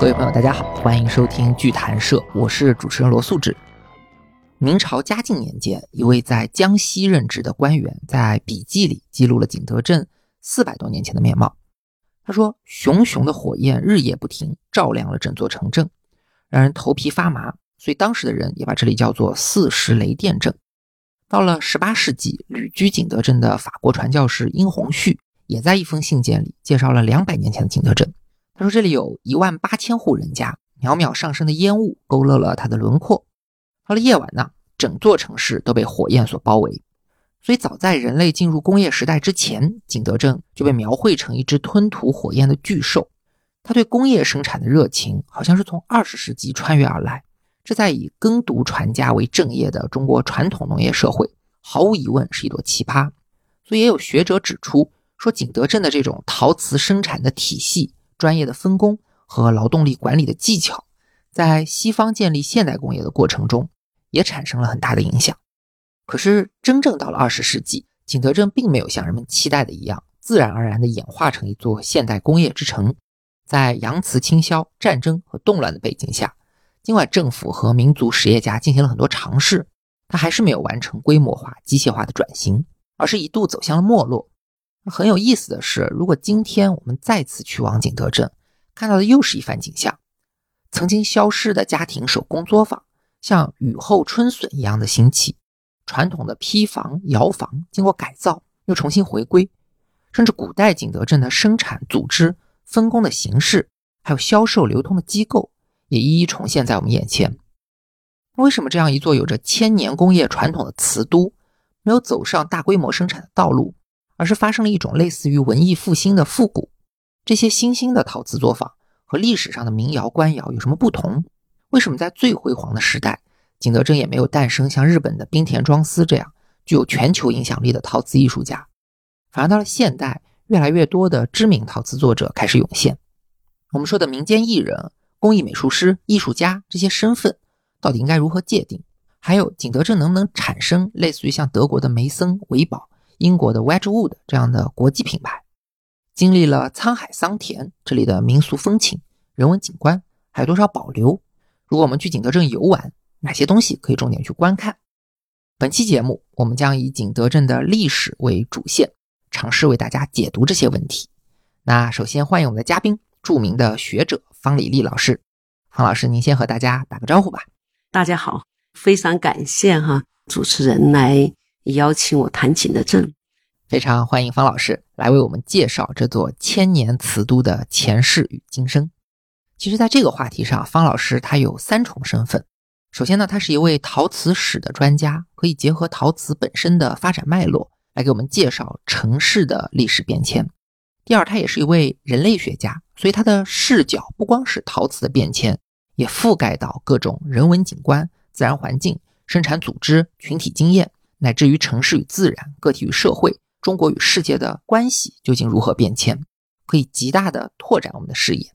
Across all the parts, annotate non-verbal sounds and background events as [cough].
各位朋友，大家好，欢迎收听剧谈社，我是主持人罗素志。明朝嘉靖年间，一位在江西任职的官员在笔记里记录了景德镇四百多年前的面貌。他说：“熊熊的火焰日夜不停，照亮了整座城镇，让人头皮发麻。所以当时的人也把这里叫做四时雷电镇。”到了十八世纪，旅居景德镇的法国传教士殷洪绪也在一封信件里介绍了两百年前的景德镇。他说：“这里有一万八千户人家，袅袅上升的烟雾勾勒了它的轮廓。到了夜晚呢，整座城市都被火焰所包围。所以，早在人类进入工业时代之前，景德镇就被描绘成一只吞吐火焰的巨兽。他对工业生产的热情，好像是从二十世纪穿越而来。这在以耕读传家为正业的中国传统农业社会，毫无疑问是一朵奇葩。所以，也有学者指出说，景德镇的这种陶瓷生产的体系。”专业的分工和劳动力管理的技巧，在西方建立现代工业的过程中，也产生了很大的影响。可是，真正到了二十世纪，景德镇并没有像人们期待的一样，自然而然地演化成一座现代工业之城。在洋瓷倾销、战争和动乱的背景下，尽管政府和民族实业家进行了很多尝试，它还是没有完成规模化、机械化的转型，而是一度走向了没落。很有意思的是，如果今天我们再次去往景德镇，看到的又是一番景象：曾经消失的家庭手工作坊，像雨后春笋一样的兴起；传统的坯房、窑房经过改造又重新回归；甚至古代景德镇的生产组织、分工的形式，还有销售流通的机构，也一一重现在我们眼前。为什么这样一座有着千年工业传统的瓷都，没有走上大规模生产的道路？而是发生了一种类似于文艺复兴的复古。这些新兴的陶瓷作坊和历史上的民窑官窑有什么不同？为什么在最辉煌的时代，景德镇也没有诞生像日本的滨田庄司这样具有全球影响力的陶瓷艺术家？反而到了现代，越来越多的知名陶瓷作者开始涌现。我们说的民间艺人、工艺美术师、艺术家这些身份，到底应该如何界定？还有景德镇能不能产生类似于像德国的梅森、维宝？英国的 Wedgwood 这样的国际品牌，经历了沧海桑田，这里的民俗风情、人文景观还有多少保留？如果我们去景德镇游玩，哪些东西可以重点去观看？本期节目，我们将以景德镇的历史为主线，尝试为大家解读这些问题。那首先欢迎我们的嘉宾，著名的学者方礼丽老师。方老师，您先和大家打个招呼吧。大家好，非常感谢哈主持人来。邀请我谈景德镇，非常欢迎方老师来为我们介绍这座千年瓷都的前世与今生。其实，在这个话题上，方老师他有三重身份。首先呢，他是一位陶瓷史的专家，可以结合陶瓷本身的发展脉络来给我们介绍城市的历史变迁。第二，他也是一位人类学家，所以他的视角不光是陶瓷的变迁，也覆盖到各种人文景观、自然环境、生产组织、群体经验。乃至于城市与自然、个体与社会、中国与世界的关系究竟如何变迁，可以极大的拓展我们的视野。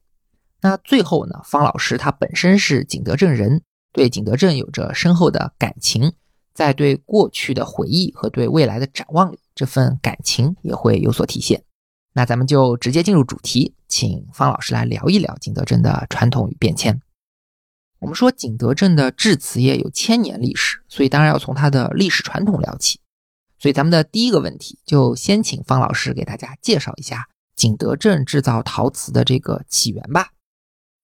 那最后呢，方老师他本身是景德镇人，对景德镇有着深厚的感情，在对过去的回忆和对未来的展望里，这份感情也会有所体现。那咱们就直接进入主题，请方老师来聊一聊景德镇的传统与变迁。我们说景德镇的制瓷业有千年历史，所以当然要从它的历史传统聊起。所以咱们的第一个问题，就先请方老师给大家介绍一下景德镇制造陶瓷的这个起源吧。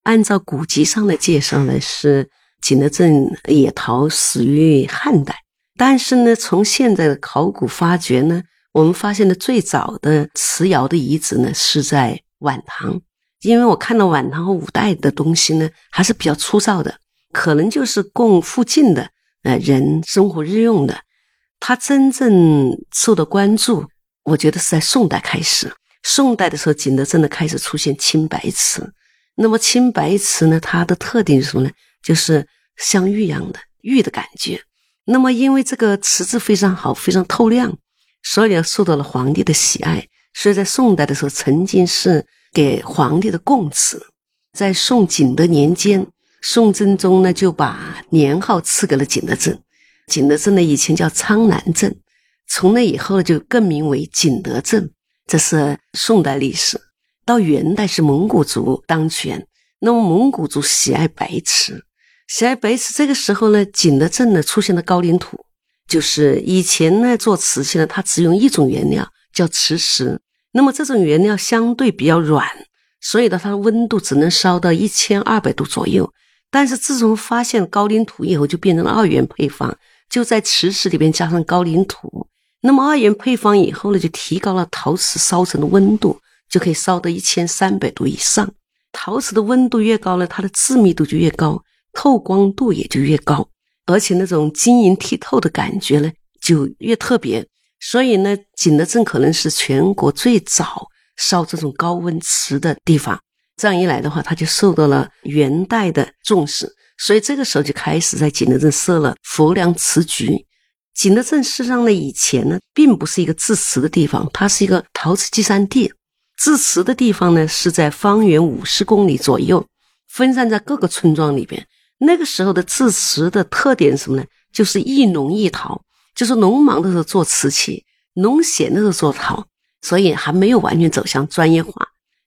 按照古籍上的介绍呢，是景德镇冶陶始于汉代，但是呢，从现在的考古发掘呢，我们发现的最早的瓷窑的遗址呢是在晚唐。因为我看到晚唐和五代的东西呢，还是比较粗糙的，可能就是供附近的呃人生活日用的。它真正受到关注，我觉得是在宋代开始。宋代的时候，景德镇的开始出现青白瓷。那么青白瓷呢，它的特点是什么呢？就是像玉一样的玉的感觉。那么因为这个瓷质非常好，非常透亮，所以呢受到了皇帝的喜爱。所以在宋代的时候，曾经是。给皇帝的供词，在宋景德年间，宋真宗呢就把年号赐给了景德镇。景德镇呢以前叫苍南镇，从那以后就更名为景德镇。这是宋代历史。到元代是蒙古族当权，那么蒙古族喜爱白瓷，喜爱白瓷。这个时候呢，景德镇呢出现了高岭土，就是以前呢做瓷器呢，它只用一种原料叫瓷石。那么这种原料相对比较软，所以呢，它的温度只能烧到一千二百度左右。但是自从发现高岭土以后，就变成了二元配方，就在瓷石里边加上高岭土。那么二元配方以后呢，就提高了陶瓷烧成的温度，就可以烧到一千三百度以上。陶瓷的温度越高呢，它的致密度就越高，透光度也就越高，而且那种晶莹剔透的感觉呢就越特别。所以呢，景德镇可能是全国最早烧这种高温瓷的地方。这样一来的话，它就受到了元代的重视。所以这个时候就开始在景德镇设了佛梁瓷局。景德镇事实上呢，以前呢并不是一个制瓷的地方，它是一个陶瓷集散地。制瓷的地方呢，是在方圆五十公里左右，分散在各个村庄里边。那个时候的制瓷的特点是什么呢？就是一农一陶，就是农忙的时候做瓷器，农闲的时候做陶，所以还没有完全走向专业化。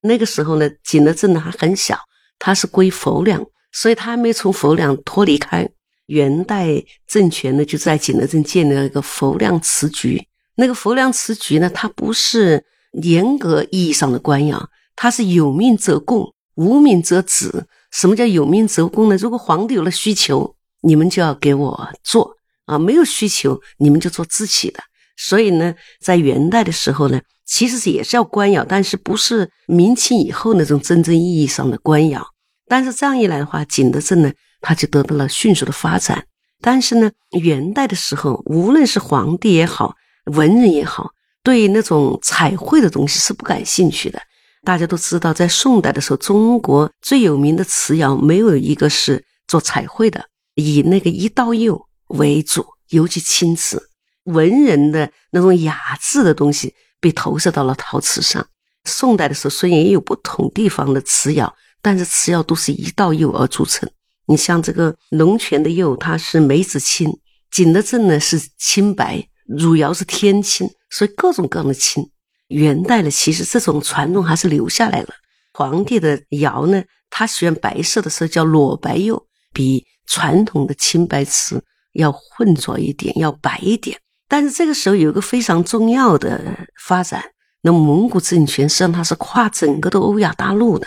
那个时候呢，景德镇呢还很小，它是归佛梁，所以它还没从佛梁脱离开。元代政权呢就在景德镇建立了一个佛梁瓷局。那个佛梁瓷局呢，它不是。严格意义上的官窑，它是有命则供，无命则止。什么叫有命则供呢？如果皇帝有了需求，你们就要给我做啊；没有需求，你们就做自己的。所以呢，在元代的时候呢，其实也是要官窑，但是不是明清以后那种真正意义上的官窑。但是这样一来的话，景德镇呢，它就得到了迅速的发展。但是呢，元代的时候，无论是皇帝也好，文人也好。对那种彩绘的东西是不感兴趣的。大家都知道，在宋代的时候，中国最有名的瓷窑没有一个是做彩绘的，以那个一道釉为主，尤其青瓷。文人的那种雅致的东西被投射到了陶瓷上。宋代的时候，虽然也有不同地方的瓷窑，但是瓷窑都是一道釉而铸成。你像这个龙泉的釉，它是梅子青；景德镇呢是青白，汝窑是天青。所以各种各样的青，元代呢，其实这种传统还是留下来了。皇帝的窑呢，他喜欢白色的时候叫裸白釉，比传统的青白瓷要浑浊一点，要白一点。但是这个时候有一个非常重要的发展，那蒙古政权实际上它是跨整个的欧亚大陆的，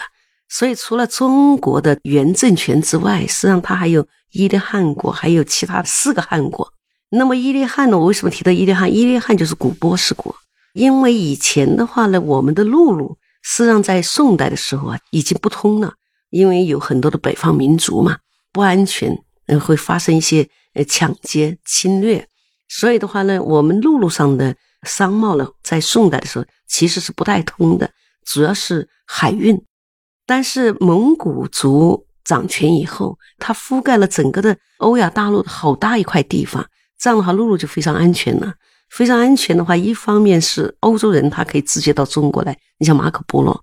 所以除了中国的元政权之外，实际上它还有伊利汗国，还有其他四个汗国。那么伊利汗呢？我为什么提到伊利汗？伊利汗就是古波斯国，因为以前的话呢，我们的陆路实际上在宋代的时候啊，已经不通了，因为有很多的北方民族嘛，不安全，嗯，会发生一些呃抢劫、侵略，所以的话呢，我们陆路上的商贸呢，在宋代的时候其实是不太通的，主要是海运。但是蒙古族掌权以后，它覆盖了整个的欧亚大陆的好大一块地方。这样的话，陆路就非常安全了。非常安全的话，一方面是欧洲人他可以直接到中国来，你像马可波罗；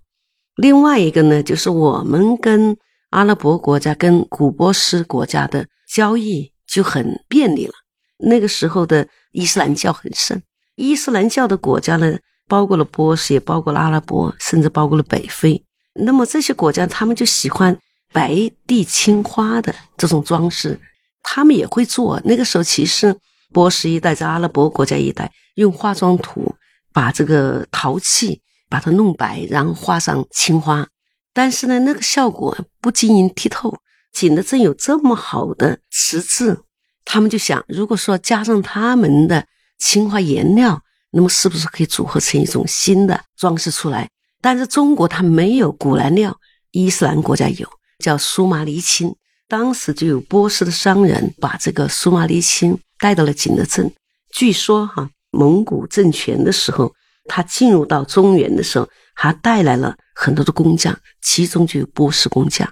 另外一个呢，就是我们跟阿拉伯国家、跟古波斯国家的交易就很便利了。那个时候的伊斯兰教很盛，伊斯兰教的国家呢，包括了波斯，也包括了阿拉伯，甚至包括了北非。那么这些国家，他们就喜欢白地青花的这种装饰。他们也会做。那个时候，其实波斯一带在阿拉伯国家一带用化妆土把这个陶器把它弄白，然后画上青花。但是呢，那个效果不晶莹剔透。景德镇有这么好的瓷质，他们就想，如果说加上他们的青花颜料，那么是不是可以组合成一种新的装饰出来？但是中国它没有古蓝料，伊斯兰国家有，叫苏麻离青。当时就有波斯的商人把这个苏麻离青带到了景德镇。据说哈，蒙古政权的时候，他进入到中原的时候，还带来了很多的工匠，其中就有波斯工匠。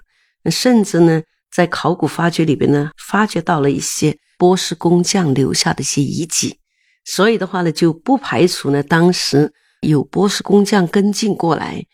甚至呢，在考古发掘里边呢，发掘到了一些波斯工匠留下的一些遗迹。所以的话呢，就不排除呢，当时有波斯工匠跟进过来。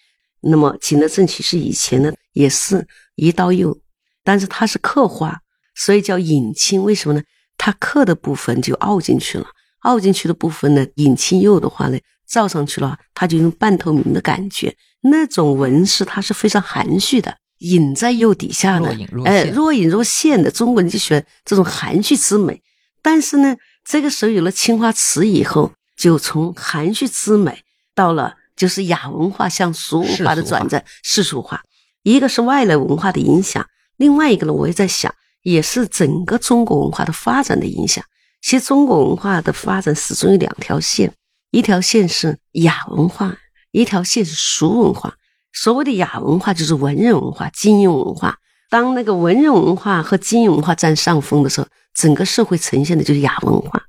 那么景德镇其实以前呢，也是一道釉。但是它是刻花，所以叫隐青。为什么呢？它刻的部分就凹进去了，凹进去的部分呢，隐青釉的话呢，照上去了，它就用半透明的感觉。那种纹饰它是非常含蓄的，隐在釉底下的哎，若隐若现的。中国人就喜欢这种含蓄之美。但是呢，这个时候有了青花瓷以后，就从含蓄之美到了就是雅文化向俗文化的转折，世俗化。一个是外来文化的影响，另外一个呢，我也在想，也是整个中国文化的发展的影响。其实中国文化的发展始终有两条线，一条线是雅文化，一条线是俗文化。所谓的雅文化就是文人文化、精英文化。当那个文人文化和精英文化占上风的时候，整个社会呈现的就是雅文化。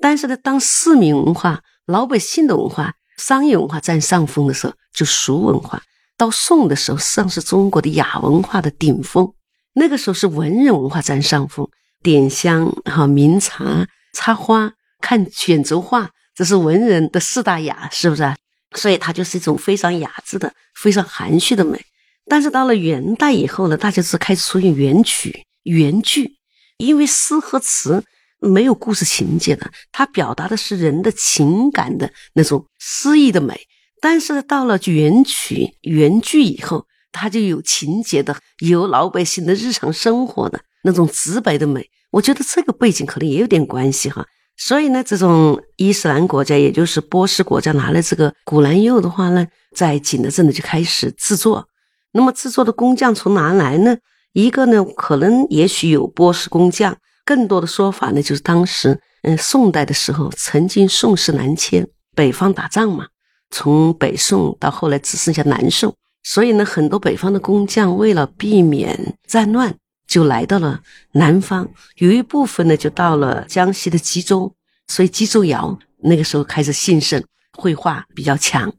但是呢，当市民文化、老百姓的文化、商业文化占上风的时候，就俗文化。到宋的时候，实际上是中国的雅文化的顶峰。那个时候是文人文化占上风，点香、哈茗茶、插花、看卷轴画，这是文人的四大雅，是不是啊？所以它就是一种非常雅致的、非常含蓄的美。但是到了元代以后呢，大家是开始出现元曲、元句，因为诗和词没有故事情节的，它表达的是人的情感的那种诗意的美。但是到了元曲、元句以后，它就有情节的，有老百姓的日常生活的那种直白的美。我觉得这个背景可能也有点关系哈。所以呢，这种伊斯兰国家，也就是波斯国家拿了这个古兰釉的话呢，在景德镇呢就开始制作。那么制作的工匠从哪来呢？一个呢，可能也许有波斯工匠，更多的说法呢，就是当时嗯宋代的时候，曾经宋室南迁，北方打仗嘛。从北宋到后来只剩下南宋，所以呢，很多北方的工匠为了避免战乱，就来到了南方。有一部分呢，就到了江西的吉州，所以吉州窑那个时候开始兴盛，绘画比较强。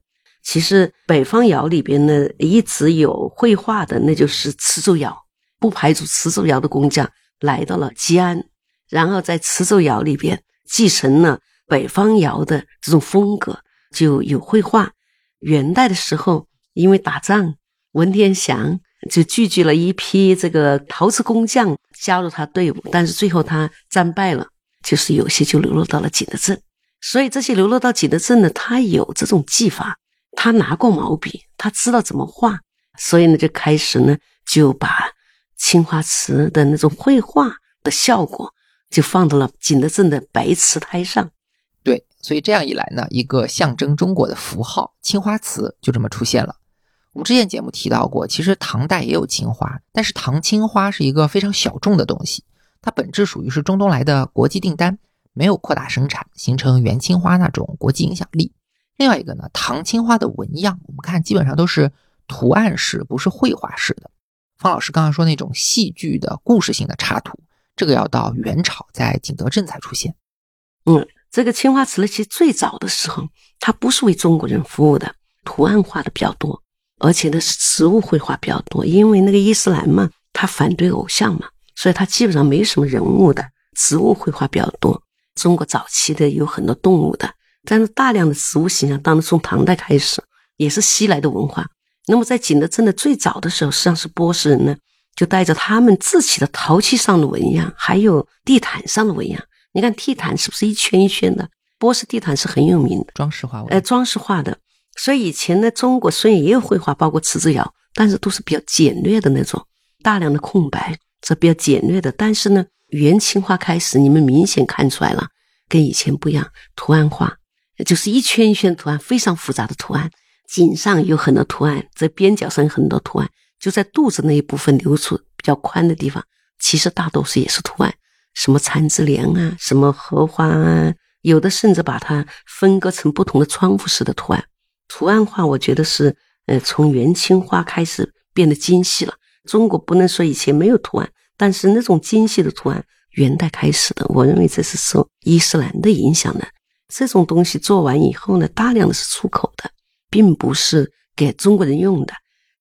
其实北方窑里边呢，一直有绘画的，那就是磁州窑，不排除磁州窑的工匠来到了吉安，然后在磁州窑里边继承了北方窑的这种风格。就有绘画。元代的时候，因为打仗，文天祥就聚集了一批这个陶瓷工匠加入他队伍，但是最后他战败了，就是有些就流落到了景德镇。所以这些流落到景德镇的，他有这种技法，他拿过毛笔，他知道怎么画，所以呢，就开始呢就把青花瓷的那种绘画的效果，就放到了景德镇的白瓷胎上。对，所以这样一来呢，一个象征中国的符号青花瓷就这么出现了。我们之前节目提到过，其实唐代也有青花，但是唐青花是一个非常小众的东西，它本质属于是中东来的国际订单，没有扩大生产，形成元青花那种国际影响力。另外一个呢，唐青花的纹样，我们看基本上都是图案式，不是绘画式的。方老师刚刚说那种戏剧的故事性的插图，这个要到元朝在景德镇才出现。嗯。这个青花瓷呢，其实最早的时候，它不是为中国人服务的，图案画的比较多，而且呢是植物绘画比较多。因为那个伊斯兰嘛，他反对偶像嘛，所以他基本上没什么人物的，植物绘画比较多。中国早期的有很多动物的，但是大量的植物形象，当然从唐代开始也是西来的文化。那么在景德镇的最早的时候，实际上是波斯人呢，就带着他们自己的陶器上的纹样，还有地毯上的纹样。你看地毯是不是一圈一圈的？波斯地毯是很有名的，装饰画，呃，装饰画的。所以以前呢，中国虽然也有绘画，包括瓷质窑，但是都是比较简略的那种，大量的空白，这比较简略的。但是呢，元青花开始，你们明显看出来了，跟以前不一样，图案画就是一圈一圈图案，非常复杂的图案，颈上有很多图案，在边角上有很多图案，就在肚子那一部分留出比较宽的地方，其实大多数也是图案。什么缠枝莲啊，什么荷花啊，有的甚至把它分割成不同的窗户式的图案。图案画，我觉得是，呃，从元青花开始变得精细了。中国不能说以前没有图案，但是那种精细的图案，元代开始的。我认为这是受伊斯兰的影响的。这种东西做完以后呢，大量的是出口的，并不是给中国人用的。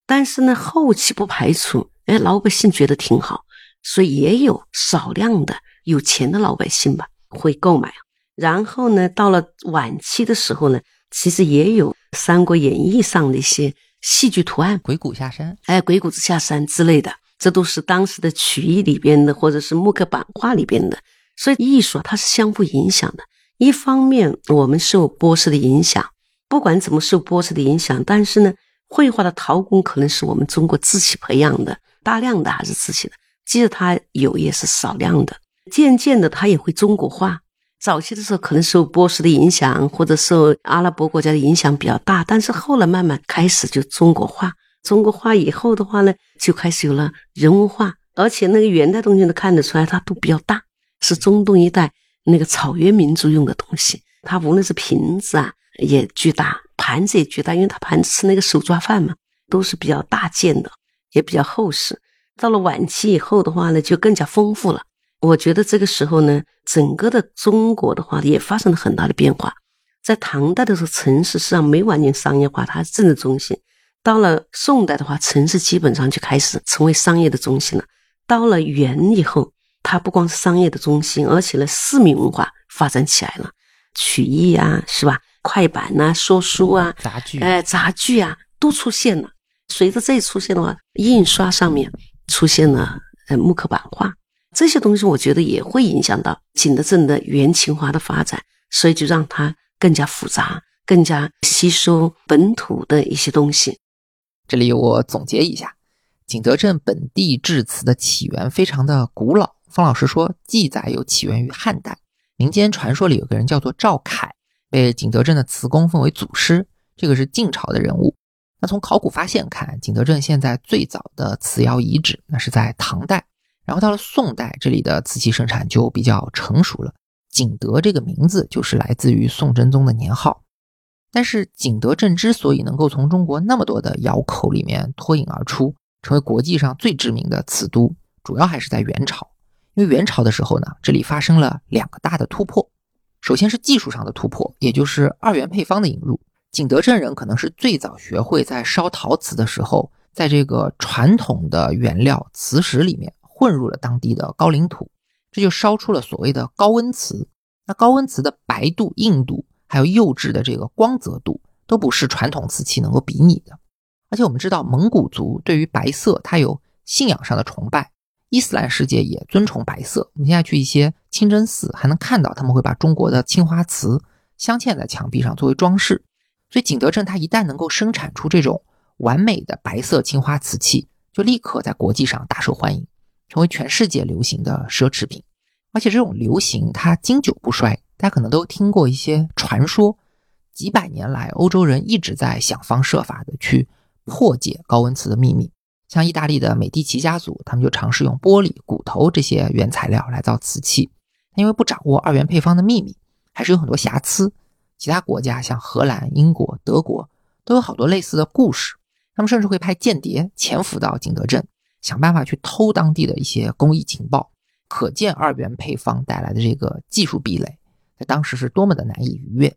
但是呢，后期不排除，哎，老百姓觉得挺好。所以也有少量的有钱的老百姓吧会购买，然后呢，到了晚期的时候呢，其实也有《三国演义》上的一些戏剧图案，鬼谷下山，哎，鬼谷子下山之类的，这都是当时的曲艺里边的，或者是木刻版画里边的。所以艺术它是相互影响的，一方面我们受波斯的影响，不管怎么受波斯的影响，但是呢，绘画的陶工可能是我们中国自己培养的，大量的还是自己的，即使他有也是少量的。渐渐的，他也会中国化。早期的时候可能受波斯的影响，或者受阿拉伯国家的影响比较大，但是后来慢慢开始就中国化。中国化以后的话呢，就开始有了人文化，而且那个元代东西都看得出来，它都比较大，是中东一带那个草原民族用的东西。它无论是瓶子啊也巨大。盘子也巨大，因为它盘子是那个手抓饭嘛，都是比较大件的，也比较厚实。到了晚期以后的话呢，就更加丰富了。我觉得这个时候呢，整个的中国的话也发生了很大的变化。在唐代的时候，城市实际上没完全商业化，它是政治中心；到了宋代的话，城市基本上就开始成为商业的中心了。到了元以后，它不光是商业的中心，而且呢，市民文化发展起来了，曲艺啊，是吧？快板呐，说书啊，杂剧，哎，杂剧啊，都出现了。随着这出现的话，印刷上面出现了呃木刻版画，这些东西我觉得也会影响到景德镇的元青花的发展，所以就让它更加复杂，更加吸收本土的一些东西。这里我总结一下，景德镇本地制瓷的起源非常的古老。方老师说，记载有起源于汉代，民间传说里有个人叫做赵凯。被景德镇的瓷工奉为祖师，这个是晋朝的人物。那从考古发现看，景德镇现在最早的瓷窑遗址，那是在唐代。然后到了宋代，这里的瓷器生产就比较成熟了。景德这个名字就是来自于宋真宗的年号。但是景德镇之所以能够从中国那么多的窑口里面脱颖而出，成为国际上最知名的瓷都，主要还是在元朝。因为元朝的时候呢，这里发生了两个大的突破。首先是技术上的突破，也就是二元配方的引入。景德镇人可能是最早学会在烧陶瓷的时候，在这个传统的原料瓷石里面混入了当地的高岭土，这就烧出了所谓的高温瓷。那高温瓷的白度、硬度，还有釉质的这个光泽度，都不是传统瓷器能够比拟的。而且我们知道，蒙古族对于白色，它有信仰上的崇拜。伊斯兰世界也尊崇白色。我们现在去一些清真寺，还能看到他们会把中国的青花瓷镶嵌在墙壁上作为装饰。所以景德镇它一旦能够生产出这种完美的白色青花瓷器，就立刻在国际上大受欢迎，成为全世界流行的奢侈品。而且这种流行它经久不衰。大家可能都听过一些传说，几百年来欧洲人一直在想方设法的去破解高温瓷的秘密。像意大利的美第奇家族，他们就尝试用玻璃、骨头这些原材料来造瓷器，因为不掌握二元配方的秘密，还是有很多瑕疵。其他国家像荷兰、英国、德国都有好多类似的故事，他们甚至会派间谍潜伏到景德镇，想办法去偷当地的一些工艺情报。可见二元配方带来的这个技术壁垒，在当时是多么的难以逾越。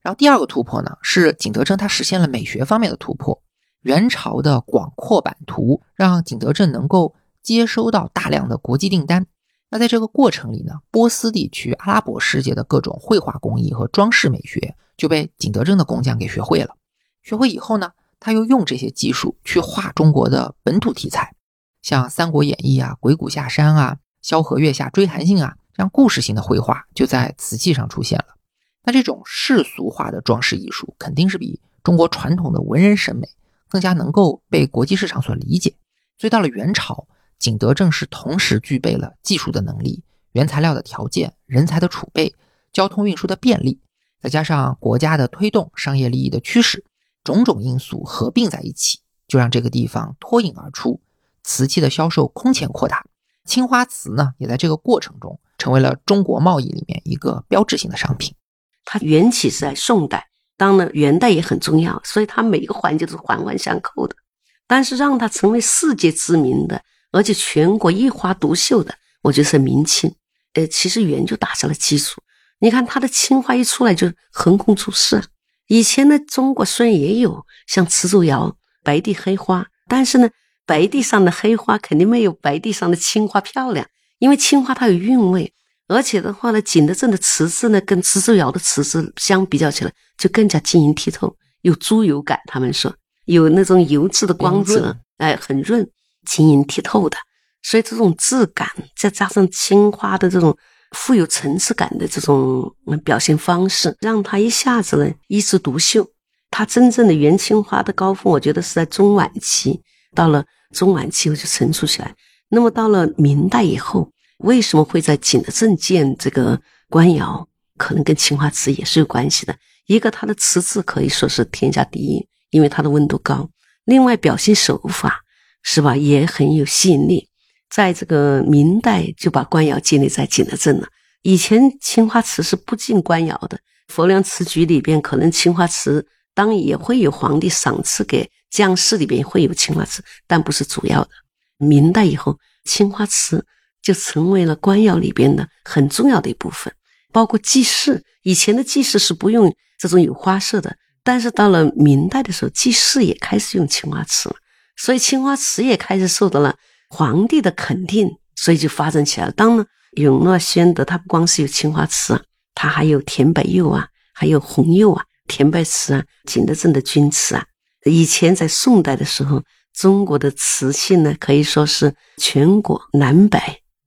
然后第二个突破呢，是景德镇它实现了美学方面的突破。元朝的广阔版图让景德镇能够接收到大量的国际订单。那在这个过程里呢，波斯地区、阿拉伯世界的各种绘画工艺和装饰美学就被景德镇的工匠给学会了。学会以后呢，他又用这些技术去画中国的本土题材，像《三国演义》啊、《鬼谷下山》啊、《萧何月下追韩信》啊这样故事性的绘画就在瓷器上出现了。那这种世俗化的装饰艺术肯定是比中国传统的文人审美。更加能够被国际市场所理解，所以到了元朝，景德镇是同时具备了技术的能力、原材料的条件、人才的储备、交通运输的便利，再加上国家的推动、商业利益的驱使，种种因素合并在一起，就让这个地方脱颖而出，瓷器的销售空前扩大。青花瓷呢，也在这个过程中成为了中国贸易里面一个标志性的商品。它缘起是在宋代。当然，元代也很重要，所以它每一个环节都是环环相扣的。但是让它成为世界知名的，而且全国一花独秀的，我觉得是明清。呃，其实元就打下了基础。你看它的青花一出来就横空出世。以前呢，中国虽然也有像磁州窑白地黑花，但是呢，白地上的黑花肯定没有白地上的青花漂亮，因为青花它有韵味。而且的话呢，景德镇的瓷质呢，跟磁州窑的瓷质相比较起来，就更加晶莹剔透，有猪油感。他们说有那种油质的光泽，哎，很润，晶莹剔透的。所以这种质感，再加上青花的这种富有层次感的这种表现方式，让它一下子呢一枝独秀。它真正的元青花的高峰，我觉得是在中晚期，到了中晚期我就成熟起来。那么到了明代以后，为什么会在景德镇建这个官窑？可能跟青花瓷也是有关系的。一个它的瓷质可以说是天下第一，因为它的温度高；另外表现手法是吧，也很有吸引力。在这个明代就把官窑建立在景德镇了。以前青花瓷是不进官窑的，佛梁瓷局里边可能青花瓷当也会有皇帝赏赐给将士，里边会有青花瓷，但不是主要的。明代以后，青花瓷就成为了官窑里边的很重要的一部分，包括祭祀。以前的祭祀是不用这种有花色的，但是到了明代的时候，祭祀也开始用青花瓷了，所以青花瓷也开始受到了皇帝的肯定，所以就发展起来了。当然。永乐宣德，它不光是有青花瓷啊，它还有甜白釉啊，还有红釉啊，甜白瓷啊，景德镇的钧瓷啊。以前在宋代的时候，中国的瓷器呢，可以说是全国南北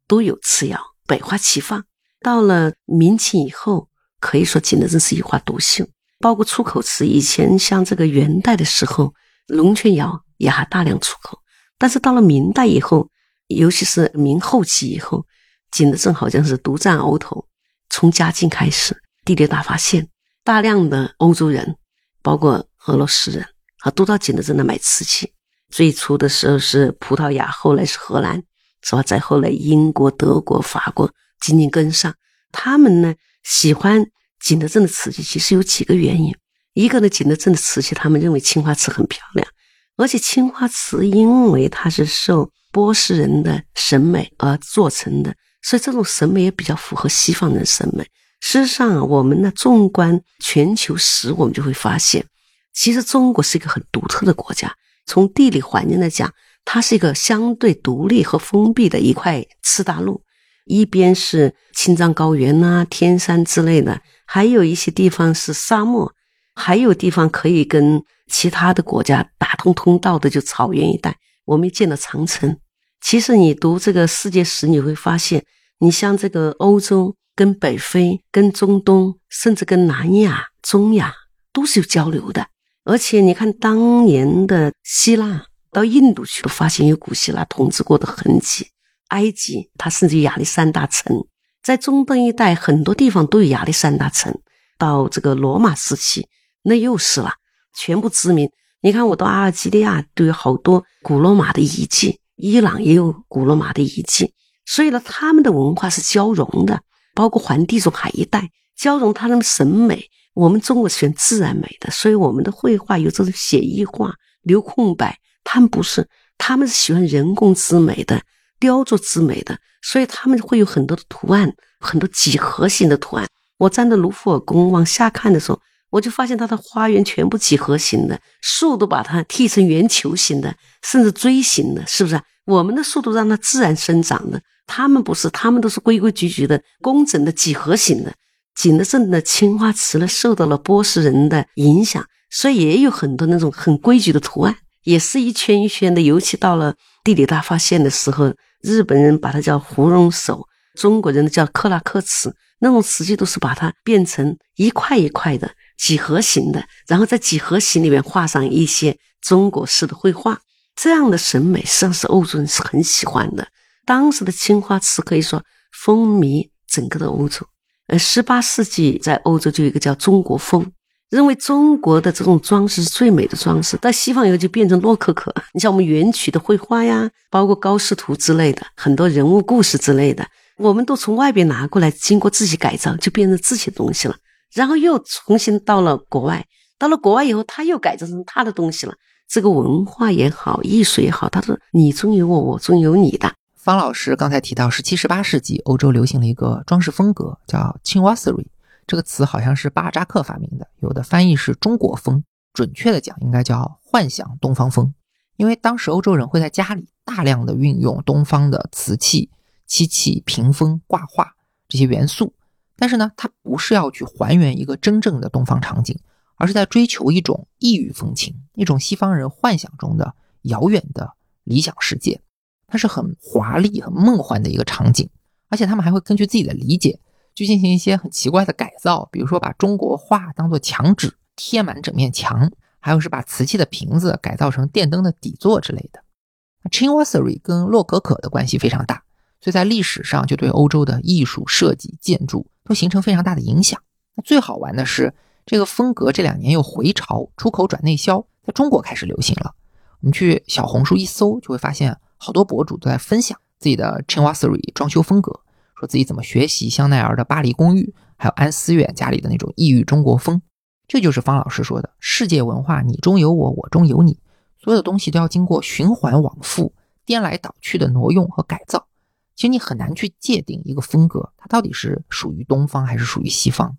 都有瓷窑，百花齐放。到了明清以后，可以说景德镇是一花独秀，包括出口瓷。以前像这个元代的时候，龙泉窑也还大量出口，但是到了明代以后，尤其是明后期以后。景德镇好像是独占鳌头，从嘉靖开始，地理大发现，大量的欧洲人，包括俄罗斯人，啊，都到景德镇来买瓷器。最初的时候是葡萄牙，后来是荷兰，是吧？再后来英国、德国、法国紧紧跟上。他们呢喜欢景德镇的瓷器，其实有几个原因。一个呢，景德镇的瓷器，他们认为青花瓷很漂亮，而且青花瓷因为它是受波斯人的审美而做成的。所以这种审美也比较符合西方人审美。事实上，我们呢纵观全球史，我们就会发现，其实中国是一个很独特的国家。从地理环境来讲，它是一个相对独立和封闭的一块次大陆。一边是青藏高原呐、天山之类的，还有一些地方是沙漠，还有地方可以跟其他的国家打通通道的，就草原一带。我们建了长城。其实你读这个世界史，你会发现。你像这个欧洲跟北非、跟中东，甚至跟南亚、中亚都是有交流的。而且你看，当年的希腊到印度去，都发现有古希腊统治过的痕迹。埃及，它甚至亚历山大城，在中东一带很多地方都有亚历山大城。到这个罗马时期，那又是了，全部殖民。你看，我到阿尔及利亚都有好多古罗马的遗迹，伊朗也有古罗马的遗迹。所以呢，他们的文化是交融的，包括环地中海一带交融，他们的审美。我们中国喜欢自然美的，所以我们的绘画有这种写意画、留空白。他们不是，他们是喜欢人工之美的、雕琢之美的，所以他们会有很多的图案，很多几何形的图案。我站在卢浮宫往下看的时候，我就发现它的花园全部几何形的，树都把它剃成圆球形的，甚至锥形的，是不是？我们的树都让它自然生长的。他们不是，他们都是规规矩矩的、工整的几何形的。景德镇的青花瓷呢，受到了波斯人的影响，所以也有很多那种很规矩的图案，也是一圈一圈的。尤其到了地理大发现的时候，日本人把它叫芙蓉手，中国人叫克拉克瓷，那种瓷器都是把它变成一块一块的几何形的，然后在几何形里面画上一些中国式的绘画。这样的审美实际上是欧洲人是很喜欢的。当时的青花瓷可以说风靡整个的欧洲，呃，十八世纪在欧洲就有一个叫中国风，认为中国的这种装饰是最美的装饰。到西方以后就变成洛可可，[laughs] 你像我们元曲的绘画呀，包括高斯图之类的很多人物故事之类的，我们都从外边拿过来，经过自己改造就变成自己的东西了。然后又重新到了国外，到了国外以后，他又改造成他的东西了。这个文化也好，艺术也好，他说你中有我，我中有你的。方老师刚才提到，十七、十八世纪欧洲流行了一个装饰风格，叫 Chinoiserie。这个词好像是巴尔扎克发明的，有的翻译是中国风，准确的讲应该叫幻想东方风。因为当时欧洲人会在家里大量的运用东方的瓷器、漆器、屏风、挂画这些元素，但是呢，它不是要去还原一个真正的东方场景，而是在追求一种异域风情，一种西方人幻想中的遥远的理想世界。它是很华丽、很梦幻的一个场景，而且他们还会根据自己的理解去进行一些很奇怪的改造，比如说把中国画当做墙纸贴满整面墙，还有是把瓷器的瓶子改造成电灯的底座之类的。Chingwassery 跟洛可可的关系非常大，所以在历史上就对欧洲的艺术设计、建筑都形成非常大的影响。那最好玩的是，这个风格这两年又回潮，出口转内销，在中国开始流行了。我们去小红书一搜，就会发现好多博主都在分享自己的 Chingwassery 装修风格，说自己怎么学习香奈儿的巴黎公寓，还有安思远家里的那种异域中国风。这就是方老师说的世界文化，你中有我，我中有你。所有的东西都要经过循环往复、颠来倒去的挪用和改造。其实你很难去界定一个风格，它到底是属于东方还是属于西方。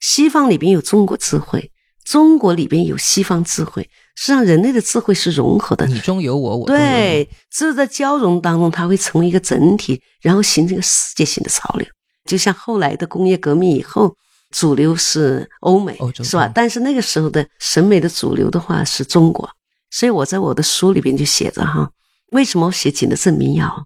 西方里边有中国智慧，中国里边有西方智慧。实际上，人类的智慧是融合的。你中有我，我对，只有在交融当中，它会成为一个整体，然后形成一个世界性的潮流。就像后来的工业革命以后，主流是欧美，是吧？但是那个时候的审美的主流的话是中国。所以我在我的书里边就写着哈，为什么我写景德镇民谣，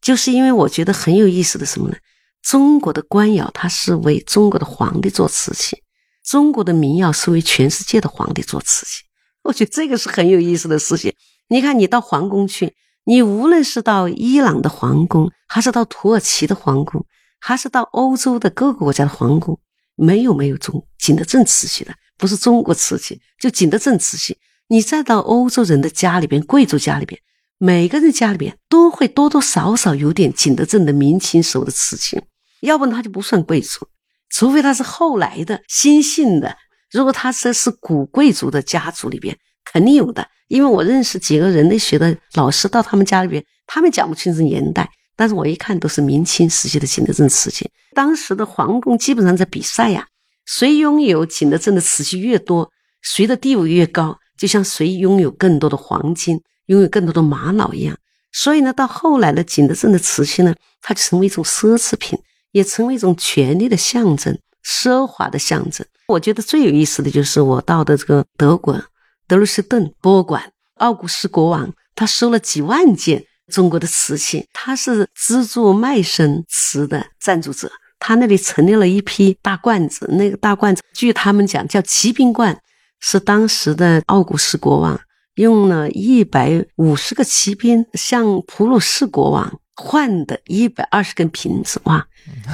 就是因为我觉得很有意思的什么呢？中国的官窑它是为中国的皇帝做瓷器，中国的民谣是为全世界的皇帝做瓷器。[laughs] 我觉得这个是很有意思的事情。你看，你到皇宫去，你无论是到伊朗的皇宫，还是到土耳其的皇宫，还是到欧洲的各个国家的皇宫，没有没有中景德镇瓷器的，不是中国瓷器，就景德镇瓷器。你再到欧洲人的家里边，贵族家里边，每个人家里边都会多多少少有点景德镇的明清时候的瓷器，要不然他就不算贵族，除非他是后来的新兴的。如果他这是古贵族的家族里边，肯定有的，因为我认识几个人类学的老师到他们家里边，他们讲不清楚年代，但是我一看都是明清时期的景德镇瓷器。当时的皇宫基本上在比赛呀，谁拥有景德镇的瓷器越多，谁的地位越高。就像谁拥有更多的黄金，拥有更多的玛瑙一样，所以呢，到后来的景德镇的瓷器呢，它就成为一种奢侈品，也成为一种权力的象征、奢华的象征。我觉得最有意思的就是我到的这个德国德累斯顿博物馆，奥古斯国王他收了几万件中国的瓷器，他是资助麦森瓷的赞助者，他那里陈列了一批大罐子，那个大罐子据他们讲叫骑兵罐。是当时的奥古斯国王用了一百五十个骑兵向普鲁士国王换的一百二十根瓶子，哇，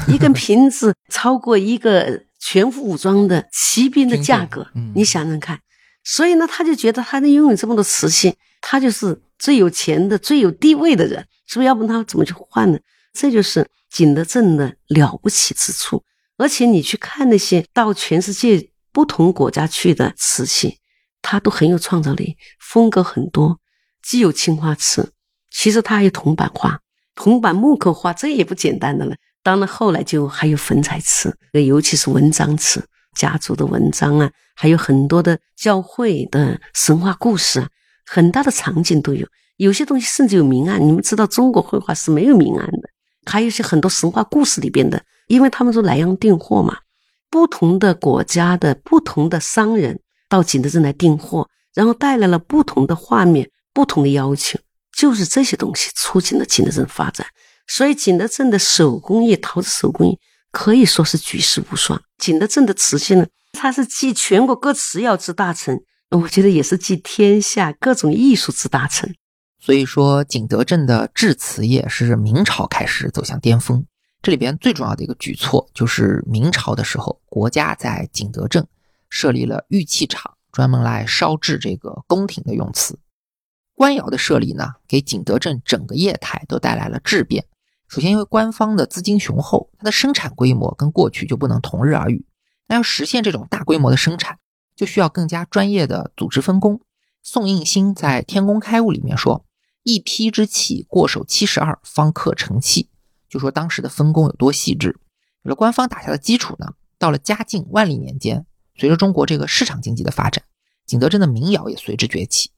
一根瓶子超过一个全副武装的骑兵的价格，你想想看。所以呢，他就觉得他能拥有这么多瓷器，他就是最有钱的、最有地位的人，是不是？要不他怎么去换呢？这就是景德镇的了不起之处。而且你去看那些到全世界。不同国家去的瓷器，它都很有创造力，风格很多，既有青花瓷，其实它还有铜版画、铜版木刻画，这也不简单的了。当然后来就还有粉彩瓷，尤其是文章瓷，家族的文章啊，还有很多的教会的神话故事啊，很大的场景都有。有些东西甚至有明暗，你们知道中国绘画是没有明暗的，还有一些很多神话故事里边的，因为他们说莱阳订货嘛。不同的国家的不同的商人到景德镇来订货，然后带来了不同的画面、不同的要求，就是这些东西促进了景德镇发展。所以，景德镇的手工艺、陶瓷手工艺可以说是举世无双。景德镇的瓷器呢，它是集全国各瓷窑之大成，我觉得也是集天下各种艺术之大成。所以说，景德镇的制瓷业是明朝开始走向巅峰。这里边最重要的一个举措，就是明朝的时候，国家在景德镇设立了玉器厂，专门来烧制这个宫廷的用瓷。官窑的设立呢，给景德镇整个业态都带来了质变。首先，因为官方的资金雄厚，它的生产规模跟过去就不能同日而语。那要实现这种大规模的生产，就需要更加专业的组织分工。宋应星在《天工开物》里面说：“一批之器过手七十二，方可成器。”就说当时的分工有多细致，有了官方打下的基础呢。到了嘉靖、万历年间，随着中国这个市场经济的发展，景德镇的民窑也随之崛起。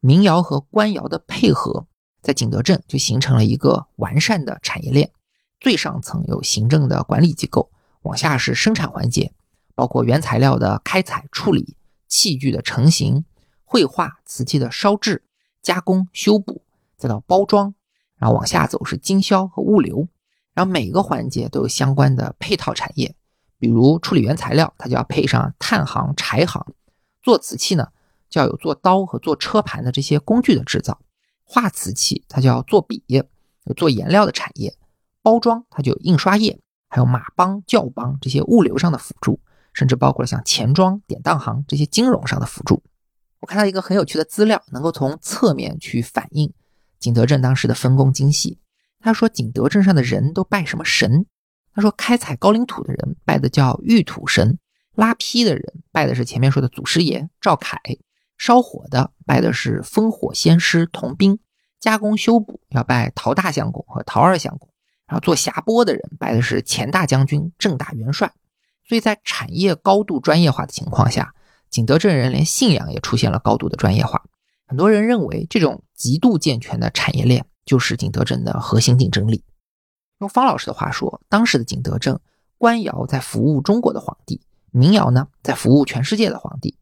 民窑和官窑的配合，在景德镇就形成了一个完善的产业链。最上层有行政的管理机构，往下是生产环节，包括原材料的开采、处理、器具的成型、绘画、瓷器的烧制、加工、修补，再到包装，然后往下走是经销和物流。然后每个环节都有相关的配套产业，比如处理原材料，它就要配上炭行、柴行；做瓷器呢，就要有做刀和做车盘的这些工具的制造；画瓷器它就要做笔，做颜料的产业；包装它就有印刷业，还有马帮、教帮这些物流上的辅助，甚至包括了像钱庄、典当行这些金融上的辅助。我看到一个很有趣的资料，能够从侧面去反映景德镇当时的分工精细。他说，景德镇上的人都拜什么神？他说，开采高岭土的人拜的叫玉土神。拉坯的人拜的是前面说的祖师爷赵凯，烧火的拜的是烽火先师童兵，加工修补要拜陶大相公和陶二相公，然后做匣钵的人拜的是钱大将军郑大元帅。所以在产业高度专业化的情况下，景德镇人连信仰也出现了高度的专业化。很多人认为这种极度健全的产业链就是景德镇的核心竞争力。用方老师的话说，当时的景德镇官窑在服务中国的皇帝。民窑呢，在服务全世界的皇帝。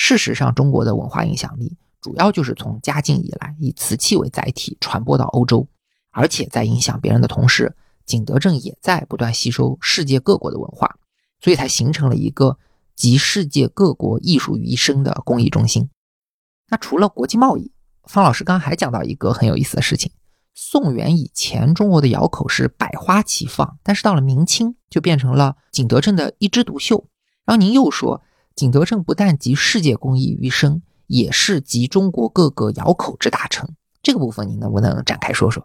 事实上，中国的文化影响力主要就是从嘉靖以来以瓷器为载体传播到欧洲，而且在影响别人的同时，景德镇也在不断吸收世界各国的文化，所以才形成了一个集世界各国艺术于一身的工艺中心。那除了国际贸易，方老师刚还讲到一个很有意思的事情：宋元以前，中国的窑口是百花齐放，但是到了明清，就变成了景德镇的一枝独秀。然后您又说，景德镇不但集世界工艺于一身，也是集中国各个窑口之大成。这个部分您能不能展开说说？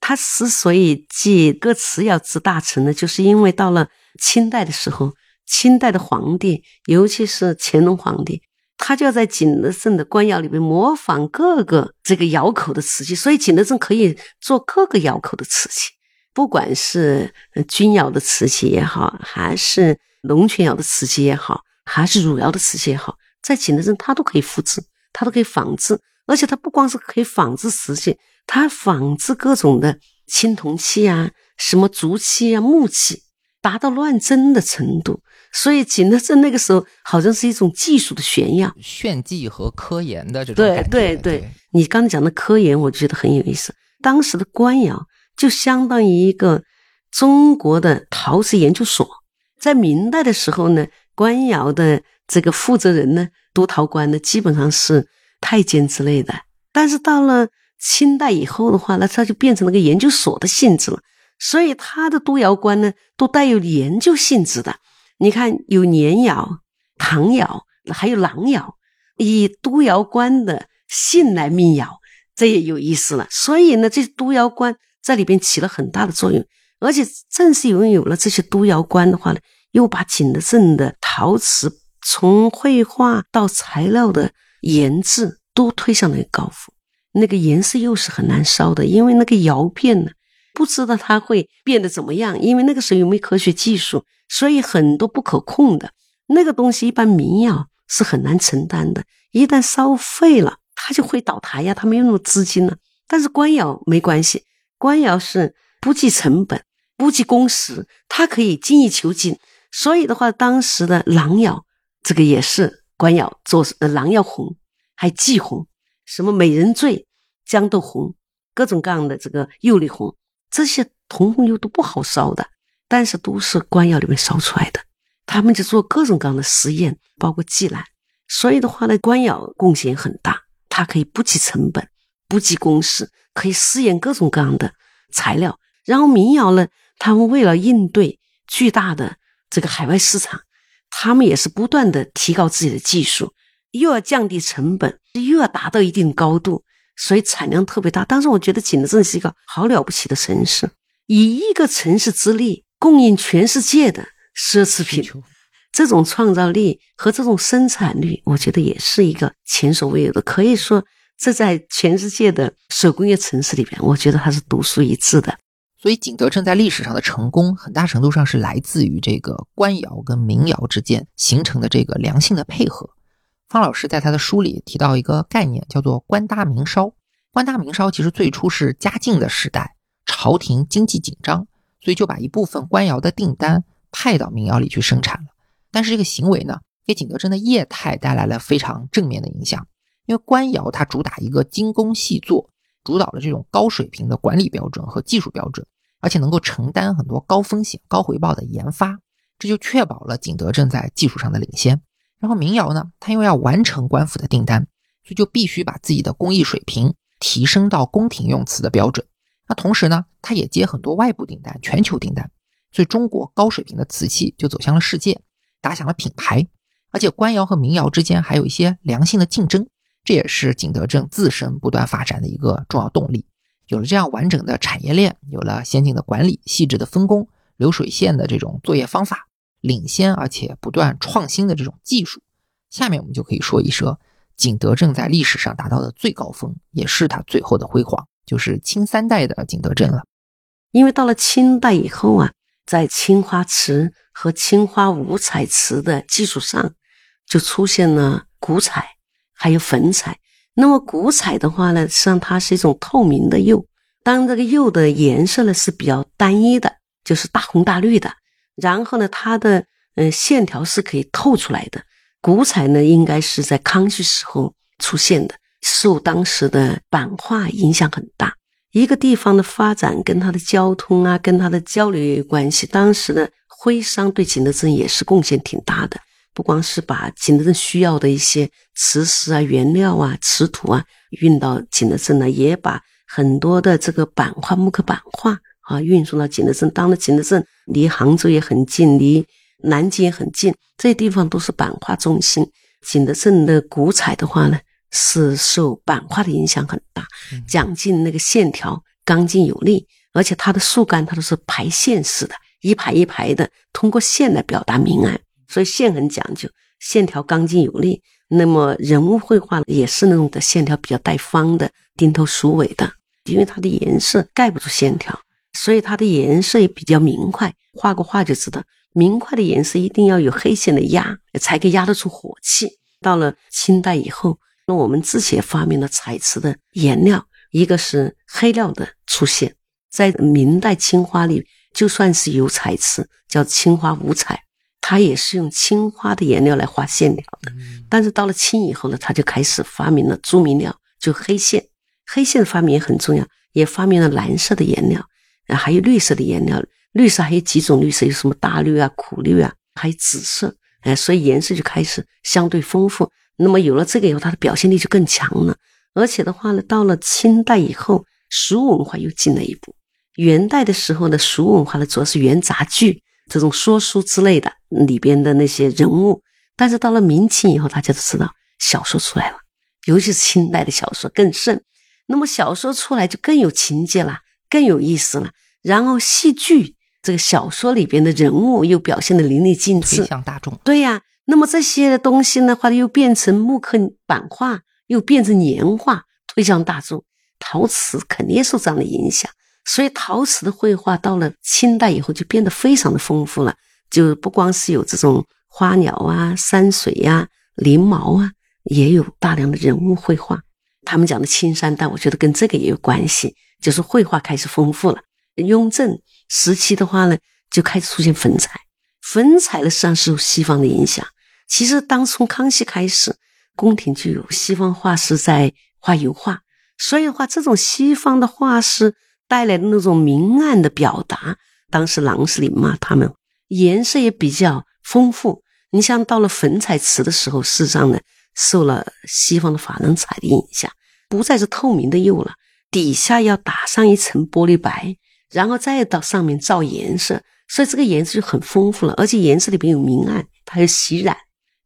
它之所以集各瓷窑之大成呢，就是因为到了清代的时候，清代的皇帝，尤其是乾隆皇帝，他就要在景德镇的官窑里面模仿各个这个窑口的瓷器，所以景德镇可以做各个窑口的瓷器，不管是钧窑的瓷器也好，还是。龙泉窑的瓷器也好，还是汝窑的瓷器也好，在景德镇它都可以复制，它都可以仿制，而且它不光是可以仿制瓷器，它仿制各种的青铜器啊，什么竹器啊、木器，达到乱真的程度。所以景德镇那个时候好像是一种技术的炫耀、炫技和科研的这种感觉。对对对，你刚才讲的科研，我觉得很有意思。当时的官窑就相当于一个中国的陶瓷研究所。在明代的时候呢，官窑的这个负责人呢，督陶官呢，基本上是太监之类的。但是到了清代以后的话，那他就变成了个研究所的性质了。所以他的督窑官呢，都带有研究性质的。你看，有年窑、唐窑，还有郎窑，以督窑官的姓来命窑，这也有意思了。所以呢，这督窑官在里边起了很大的作用。而且正是拥有了这些督窑官的话呢，又把景德镇的陶瓷从绘画到材料的研制都推上了一个高峰。那个颜色又是很难烧的，因为那个窑变呢，不知道它会变得怎么样。因为那个时候又没科学技术，所以很多不可控的那个东西，一般民窑是很难承担的。一旦烧废了，它就会倒台呀，它没有那么资金了。但是官窑没关系，官窑是不计成本。不计工时，它可以精益求精。所以的话，当时的狼窑这个也是官窑做呃狼窑红，还霁红，什么美人醉、豇豆红，各种各样的这个釉里红，这些铜红釉都不好烧的，但是都是官窑里面烧出来的。他们就做各种各样的实验，包括祭蓝。所以的话呢，官窑贡献很大，它可以不计成本、不计工时，可以试验各种各样的材料。然后民窑呢？他们为了应对巨大的这个海外市场，他们也是不断的提高自己的技术，又要降低成本，又要达到一定高度，所以产量特别大。当时我觉得景德镇是一个好了不起的城市，以一个城市之力供应全世界的奢侈品，这种创造力和这种生产率，我觉得也是一个前所未有的。可以说，这在全世界的手工业城市里边，我觉得它是独树一帜的。所以景德镇在历史上的成功，很大程度上是来自于这个官窑跟民窑之间形成的这个良性的配合。方老师在他的书里提到一个概念，叫做“官搭民烧”。官搭民烧其实最初是嘉靖的时代，朝廷经济紧张，所以就把一部分官窑的订单派到民窑里去生产了。但是这个行为呢，给景德镇的业态带来了非常正面的影响，因为官窑它主打一个精工细作，主导了这种高水平的管理标准和技术标准。而且能够承担很多高风险高回报的研发，这就确保了景德镇在技术上的领先。然后民窑呢，它因为要完成官府的订单，所以就必须把自己的工艺水平提升到宫廷用瓷的标准。那同时呢，它也接很多外部订单、全球订单，所以中国高水平的瓷器就走向了世界，打响了品牌。而且官窑和民窑之间还有一些良性的竞争，这也是景德镇自身不断发展的一个重要动力。有了这样完整的产业链，有了先进的管理、细致的分工、流水线的这种作业方法。领先而且不断创新的这种技术，下面我们就可以说一说景德镇在历史上达到的最高峰，也是它最后的辉煌，就是清三代的景德镇了。因为到了清代以后啊，在青花瓷和青花五彩瓷的基础上，就出现了古彩，还有粉彩。那么古彩的话呢，实际上它是一种透明的釉，当这个釉的颜色呢是比较单一的，就是大红大绿的。然后呢，它的嗯线条是可以透出来的。古彩呢，应该是在康熙时候出现的，受当时的版画影响很大。一个地方的发展跟它的交通啊，跟它的交流也有关系。当时的徽商对景德镇也是贡献挺大的，不光是把景德镇需要的一些瓷石啊、原料啊、瓷土啊运到景德镇呢，也把很多的这个版画、木刻版画。啊，运送到景德镇。当然景德镇离杭州也很近，离南京也很近，这些地方都是版画中心。景德镇的古彩的话呢，是受版画的影响很大，讲究那个线条刚劲有力，而且它的树干它都是排线式的，一排一排的，通过线来表达明暗，所以线很讲究，线条刚劲有力。那么人物绘画也是那种的线条比较带方的，丁头鼠尾的，因为它的颜色盖不住线条。所以它的颜色也比较明快，画过画就知道，明快的颜色一定要有黑线的压，才可以压得出火气。到了清代以后，那我们自己也发明了彩瓷的颜料，一个是黑料的出现，在明代青花里，就算是有彩瓷，叫青花五彩，它也是用青花的颜料来画线条的。但是到了清以后呢，它就开始发明了朱明料，就黑线，黑线的发明也很重要，也发明了蓝色的颜料。啊，还有绿色的颜料，绿色还有几种绿色，有什么大绿啊、苦绿啊，还有紫色，哎，所以颜色就开始相对丰富。那么有了这个以后，它的表现力就更强了。而且的话呢，到了清代以后，蜀文化又进了一步。元代的时候呢，蜀文化呢主要是元杂剧这种说书之类的里边的那些人物，但是到了明清以后，大家都知道小说出来了，尤其是清代的小说更盛。那么小说出来就更有情节了。更有意思了。然后戏剧这个小说里边的人物又表现的淋漓尽致，向大众。对呀，那么这些东西的，话又变成木刻版画，又变成年画，推向大众。陶瓷肯定受这样的影响，所以陶瓷的绘画到了清代以后就变得非常的丰富了。就不光是有这种花鸟啊、山水呀、鳞毛啊，也有大量的人物绘画。他们讲的青山代，我觉得跟这个也有关系。就是绘画开始丰富了。雍正时期的话呢，就开始出现粉彩。粉彩呢，实际上是受西方的影响。其实当从康熙开始，宫廷就有西方画师在画油画，所以的话，这种西方的画师带来的那种明暗的表达，当时郎世宁嘛，他们颜色也比较丰富。你像到了粉彩瓷的时候，事实上呢，受了西方的珐琅彩的影响，不再是透明的釉了。底下要打上一层玻璃白，然后再到上面照颜色，所以这个颜色就很丰富了。而且颜色里边有明暗，它有洗染。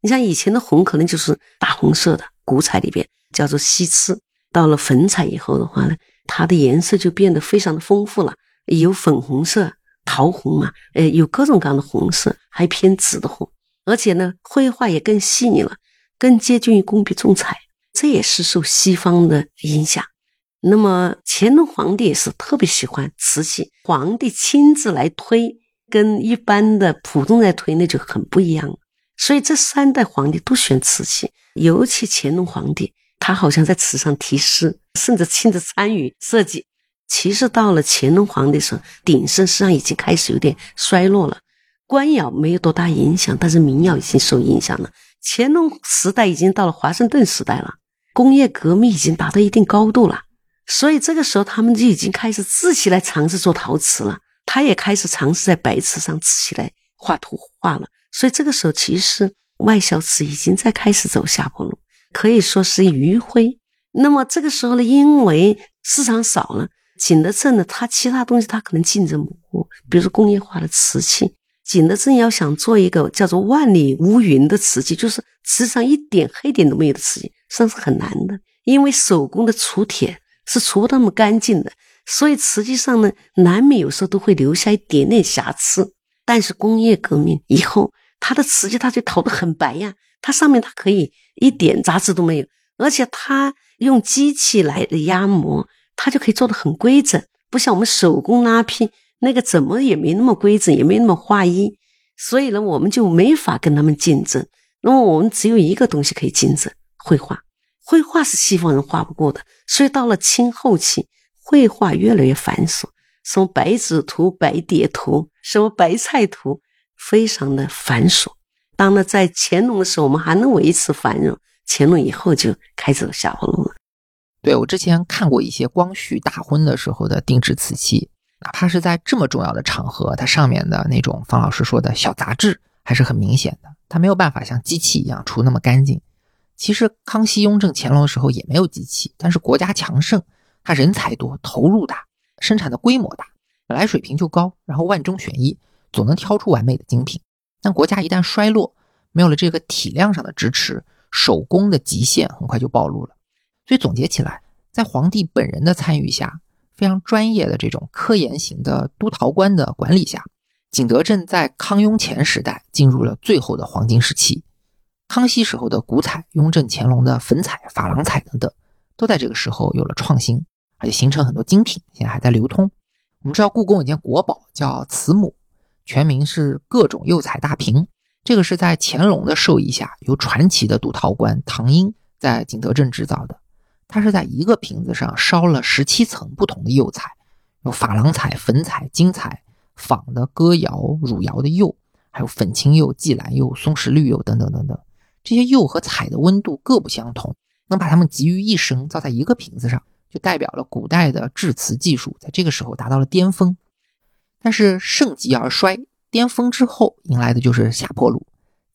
你像以前的红可能就是大红色的，古彩里边叫做稀次。到了粉彩以后的话呢，它的颜色就变得非常的丰富了，有粉红色、桃红嘛，呃，有各种各样的红色，还偏紫的红。而且呢，绘画也更细腻了，更接近于工笔重彩。这也是受西方的影响。那么乾隆皇帝也是特别喜欢瓷器，皇帝亲自来推，跟一般的普通人推那就很不一样。所以这三代皇帝都选瓷器，尤其乾隆皇帝，他好像在瓷上题诗，甚至亲自参与设计。其实到了乾隆皇帝时候，鼎盛实际上已经开始有点衰落了，官窑没有多大影响，但是民窑已经受影响了。乾隆时代已经到了华盛顿时代了，工业革命已经达到一定高度了。所以这个时候，他们就已经开始自己来尝试做陶瓷了。他也开始尝试在白瓷上自己来画图画了。所以这个时候，其实外销瓷已经在开始走下坡路，可以说是余晖。那么这个时候呢，因为市场少了，景德镇呢，它其他东西它可能竞争不过，比如说工业化的瓷器。景德镇要想做一个叫做万里无云的瓷器，就是瓷上一点黑点都没有的瓷器，实际上是很难的，因为手工的除铁是除不那么干净的，所以瓷器上呢，难免有时候都会留下一点点瑕疵。但是工业革命以后，它的瓷器它就淘的很白呀，它上面它可以一点杂质都没有，而且它用机器来的压模，它就可以做的很规整，不像我们手工拉坯那个怎么也没那么规整，也没那么划一，所以呢，我们就没法跟他们竞争。那么我们只有一个东西可以竞争，绘画。绘画是西方人画不过的，所以到了清后期，绘画越来越繁琐。什么白纸图、白碟图、什么白菜图，非常的繁琐。当然，在乾隆的时候，我们还能维持繁荣；乾隆以后就开始下坡路了。对我之前看过一些光绪大婚的时候的定制瓷器，哪怕是在这么重要的场合，它上面的那种方老师说的小杂质还是很明显的。它没有办法像机器一样除那么干净。其实康熙、雍正、乾隆的时候也没有机器，但是国家强盛，他人才多，投入大。生产的规模大，本来水平就高，然后万中选一，总能挑出完美的精品。但国家一旦衰落，没有了这个体量上的支持，手工的极限很快就暴露了。所以总结起来，在皇帝本人的参与下，非常专业的这种科研型的督陶官的管理下，景德镇在康雍乾时代进入了最后的黄金时期。康熙时候的古彩、雍正、乾隆的粉彩、珐琅彩等等，都在这个时候有了创新。而且形成很多精品，现在还在流通。我们知道故宫有件国宝叫瓷母，全名是各种釉彩大瓶。这个是在乾隆的授意下，由传奇的督陶官唐英在景德镇制造的。它是在一个瓶子上烧了十七层不同的釉彩，有珐琅彩、粉彩、金彩、仿的歌窑、汝窑的釉，还有粉青釉、霁蓝釉、松石绿釉等等等等。这些釉和彩的温度各不相同，能把它们集于一身，造在一个瓶子上。就代表了古代的制瓷技术在这个时候达到了巅峰，但是盛极而衰，巅峰之后迎来的就是下坡路。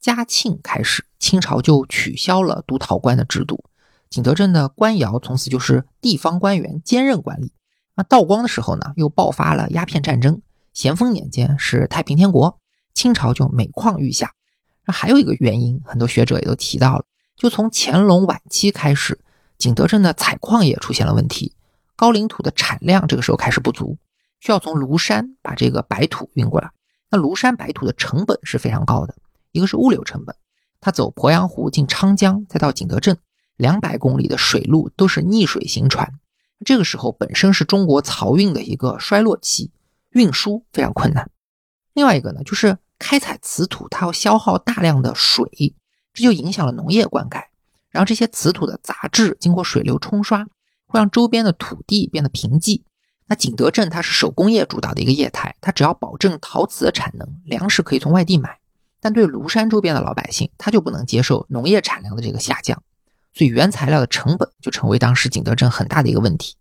嘉庆开始，清朝就取消了督陶官的制度，景德镇的官窑从此就是地方官员兼任管理。那道光的时候呢，又爆发了鸦片战争。咸丰年间是太平天国，清朝就每况愈下。那还有一个原因，很多学者也都提到了，就从乾隆晚期开始。景德镇的采矿也出现了问题，高岭土的产量这个时候开始不足，需要从庐山把这个白土运过来。那庐山白土的成本是非常高的，一个是物流成本，它走鄱阳湖进昌江，再到景德镇，两百公里的水路都是逆水行船。这个时候本身是中国漕运的一个衰落期，运输非常困难。另外一个呢，就是开采瓷土，它要消耗大量的水，这就影响了农业灌溉。然后这些瓷土的杂质经过水流冲刷，会让周边的土地变得贫瘠。那景德镇它是手工业主导的一个业态，它只要保证陶瓷的产能，粮食可以从外地买。但对庐山周边的老百姓，他就不能接受农业产量的这个下降，所以原材料的成本就成为当时景德镇很大的一个问题。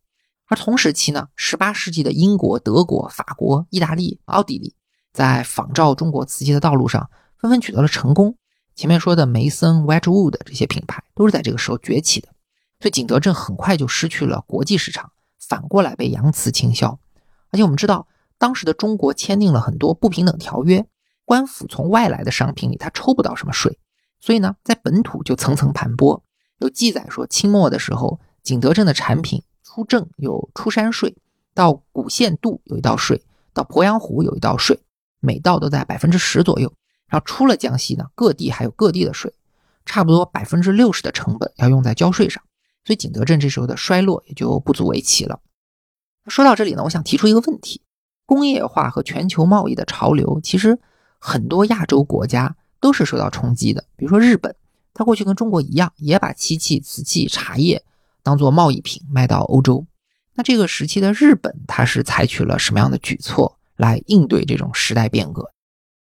而同时期呢，十八世纪的英国、德国、法国、意大利、奥地利，在仿照中国瓷器的道路上纷纷取得了成功。前面说的梅森、Wedgwood 这些品牌都是在这个时候崛起的，所以景德镇很快就失去了国际市场，反过来被洋瓷倾销。而且我们知道，当时的中国签订了很多不平等条约，官府从外来的商品里他抽不到什么税，所以呢，在本土就层层盘剥。有记载说，清末的时候，景德镇的产品出镇有出山税，到古县渡有一道税，到鄱阳湖有一道税，每道都在百分之十左右。然后出了江西呢，各地还有各地的税，差不多百分之六十的成本要用在交税上，所以景德镇这时候的衰落也就不足为奇了。说到这里呢，我想提出一个问题：工业化和全球贸易的潮流，其实很多亚洲国家都是受到冲击的。比如说日本，它过去跟中国一样，也把漆器、瓷器、茶叶当做贸易品卖到欧洲。那这个时期的日本，它是采取了什么样的举措来应对这种时代变革？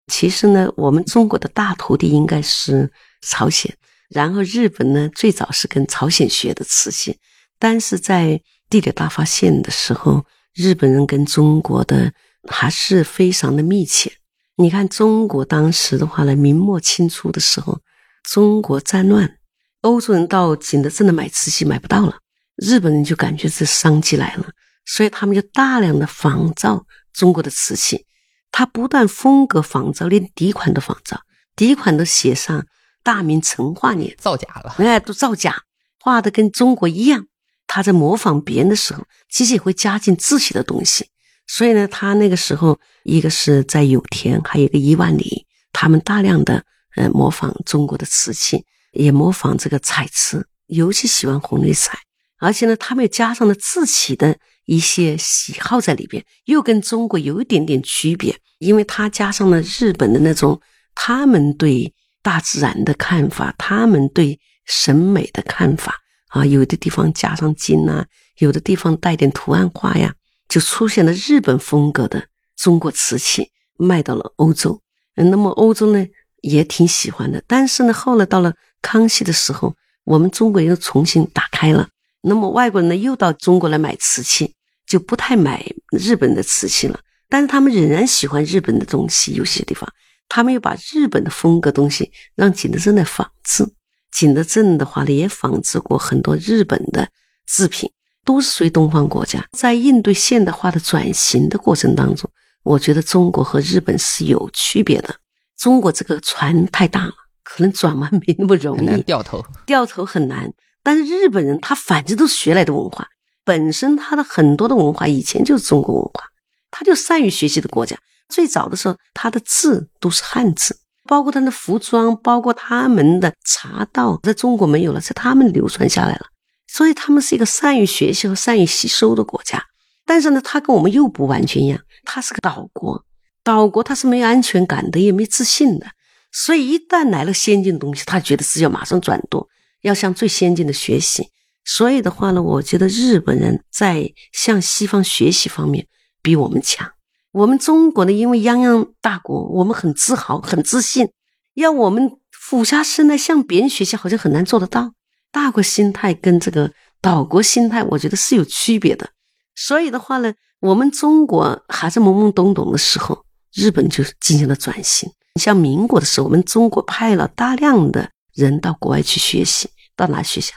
其实呢，我们中国的大徒弟应该是朝鲜，然后日本呢，最早是跟朝鲜学的瓷器，但是在地理大发现的时候，日本人跟中国的还是非常的密切。你看中国当时的话呢，明末清初的时候，中国战乱，欧洲人到景德镇的买瓷器买不到了，日本人就感觉这商机来了，所以他们就大量的仿造中国的瓷器，他不但风格仿造，连底款都仿造，底款都写上大明成化年，造假了，哎，都造假，画的跟中国一样。他在模仿别人的时候，其实也会加进自己的东西。所以呢，他那个时候，一个是在有田，还有一个伊万里，他们大量的呃模仿中国的瓷器，也模仿这个彩瓷，尤其喜欢红绿彩。而且呢，他们又加上了自己的一些喜好在里边，又跟中国有一点点区别，因为他加上了日本的那种他们对大自然的看法，他们对审美的看法啊，有的地方加上金呐，有的地方带点图案画呀。就出现了日本风格的中国瓷器，卖到了欧洲。那么欧洲呢也挺喜欢的。但是呢，后来到了康熙的时候，我们中国又重新打开了。那么外国人呢又到中国来买瓷器，就不太买日本的瓷器了。但是他们仍然喜欢日本的东西，有些地方他们又把日本的风格东西让景德镇来仿制。景德镇的话呢，也仿制过很多日本的制品。都是属于东方国家，在应对现代化的转型的过程当中，我觉得中国和日本是有区别的。中国这个船太大了，可能转弯没那么容易，掉头，掉头很难。但是日本人他反正都是学来的文化，本身他的很多的文化以前就是中国文化，他就善于学习的国家。最早的时候，他的字都是汉字，包括他的服装，包括他们的茶道，在中国没有了，在他们流传下来了。所以他们是一个善于学习和善于吸收的国家，但是呢，他跟我们又不完全一样，他是个岛国，岛国他是没有安全感的，也没自信的，所以一旦来了先进的东西，他觉得自己要马上转舵，要向最先进的学习。所以的话呢，我觉得日本人在向西方学习方面比我们强。我们中国呢，因为泱泱大国，我们很自豪、很自信，要我们俯下身来向别人学习，好像很难做得到。大国心态跟这个岛国心态，我觉得是有区别的。所以的话呢，我们中国还是懵懵懂懂的时候，日本就进行了转型。你像民国的时候，我们中国派了大量的人到国外去学习，到哪学习？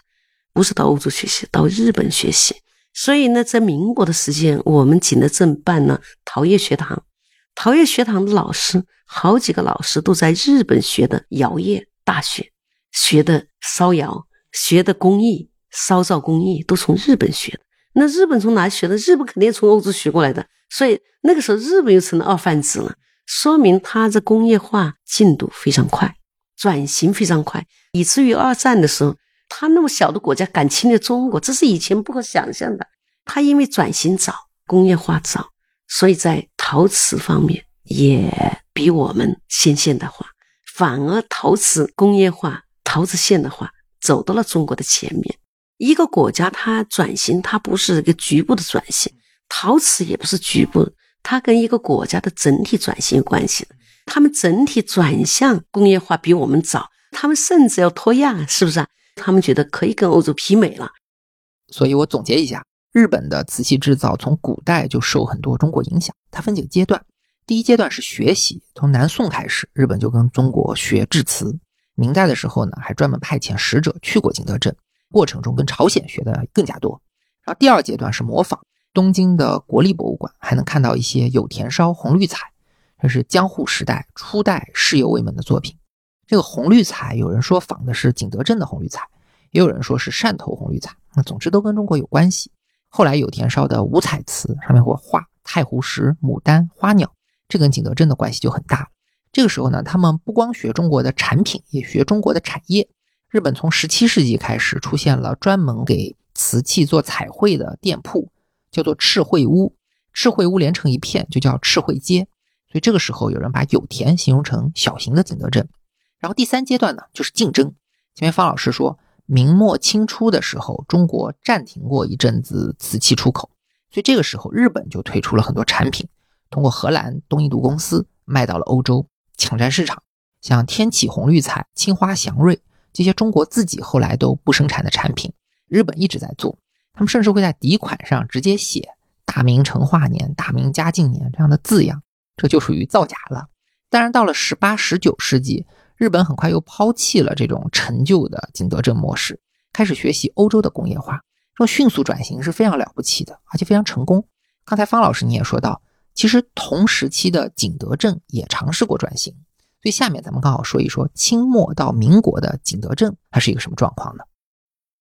不是到欧洲学习，到日本学习。所以呢，在民国的时间，我们景德镇办了陶业学堂，陶业学堂的老师好几个老师都在日本学的窑业大学，学的烧窑。学的工艺，烧造工艺都从日本学的。那日本从哪学的？日本肯定从欧洲学过来的。所以那个时候，日本又成了二贩子了，说明它这工业化进度非常快，转型非常快，以至于二战的时候，他那么小的国家敢侵略中国，这是以前不可想象的。他因为转型早，工业化早，所以在陶瓷方面也比我们先现代化，反而陶瓷工业化、陶瓷现代化。走到了中国的前面。一个国家它转型，它不是一个局部的转型，陶瓷也不是局部，它跟一个国家的整体转型有关系的。他们整体转向工业化比我们早，他们甚至要脱亚，是不是啊？他们觉得可以跟欧洲媲美了。所以我总结一下，日本的瓷器制造从古代就受很多中国影响。它分几个阶段，第一阶段是学习，从南宋开始，日本就跟中国学制瓷。明代的时候呢，还专门派遣使者去过景德镇，过程中跟朝鲜学的更加多。然后第二阶段是模仿，东京的国立博物馆还能看到一些有田烧红绿彩，这是江户时代初代世友卫门的作品。这个红绿彩，有人说仿的是景德镇的红绿彩，也有人说是汕头红绿彩。那总之都跟中国有关系。后来有田烧的五彩瓷上面会画太湖石、牡丹、花鸟，这跟景德镇的关系就很大。这个时候呢，他们不光学中国的产品，也学中国的产业。日本从十七世纪开始出现了专门给瓷器做彩绘的店铺，叫做赤绘屋。赤绘屋连成一片就叫赤绘街。所以这个时候有人把有田形容成小型的景德镇。然后第三阶段呢，就是竞争。前面方老师说，明末清初的时候，中国暂停过一阵子瓷器出口，所以这个时候日本就推出了很多产品，通过荷兰东印度公司卖到了欧洲。抢占市场，像天启红绿彩、青花祥瑞这些中国自己后来都不生产的产品，日本一直在做。他们甚至会在底款上直接写“大明成化年”“大明嘉靖年”这样的字样，这就属于造假了。当然，到了十八、十九世纪，日本很快又抛弃了这种陈旧的景德镇模式，开始学习欧洲的工业化，这种迅速转型是非常了不起的，而且非常成功。刚才方老师你也说到，其实同时期的景德镇也尝试过转型，所以下面咱们刚好说一说清末到民国的景德镇它是一个什么状况呢？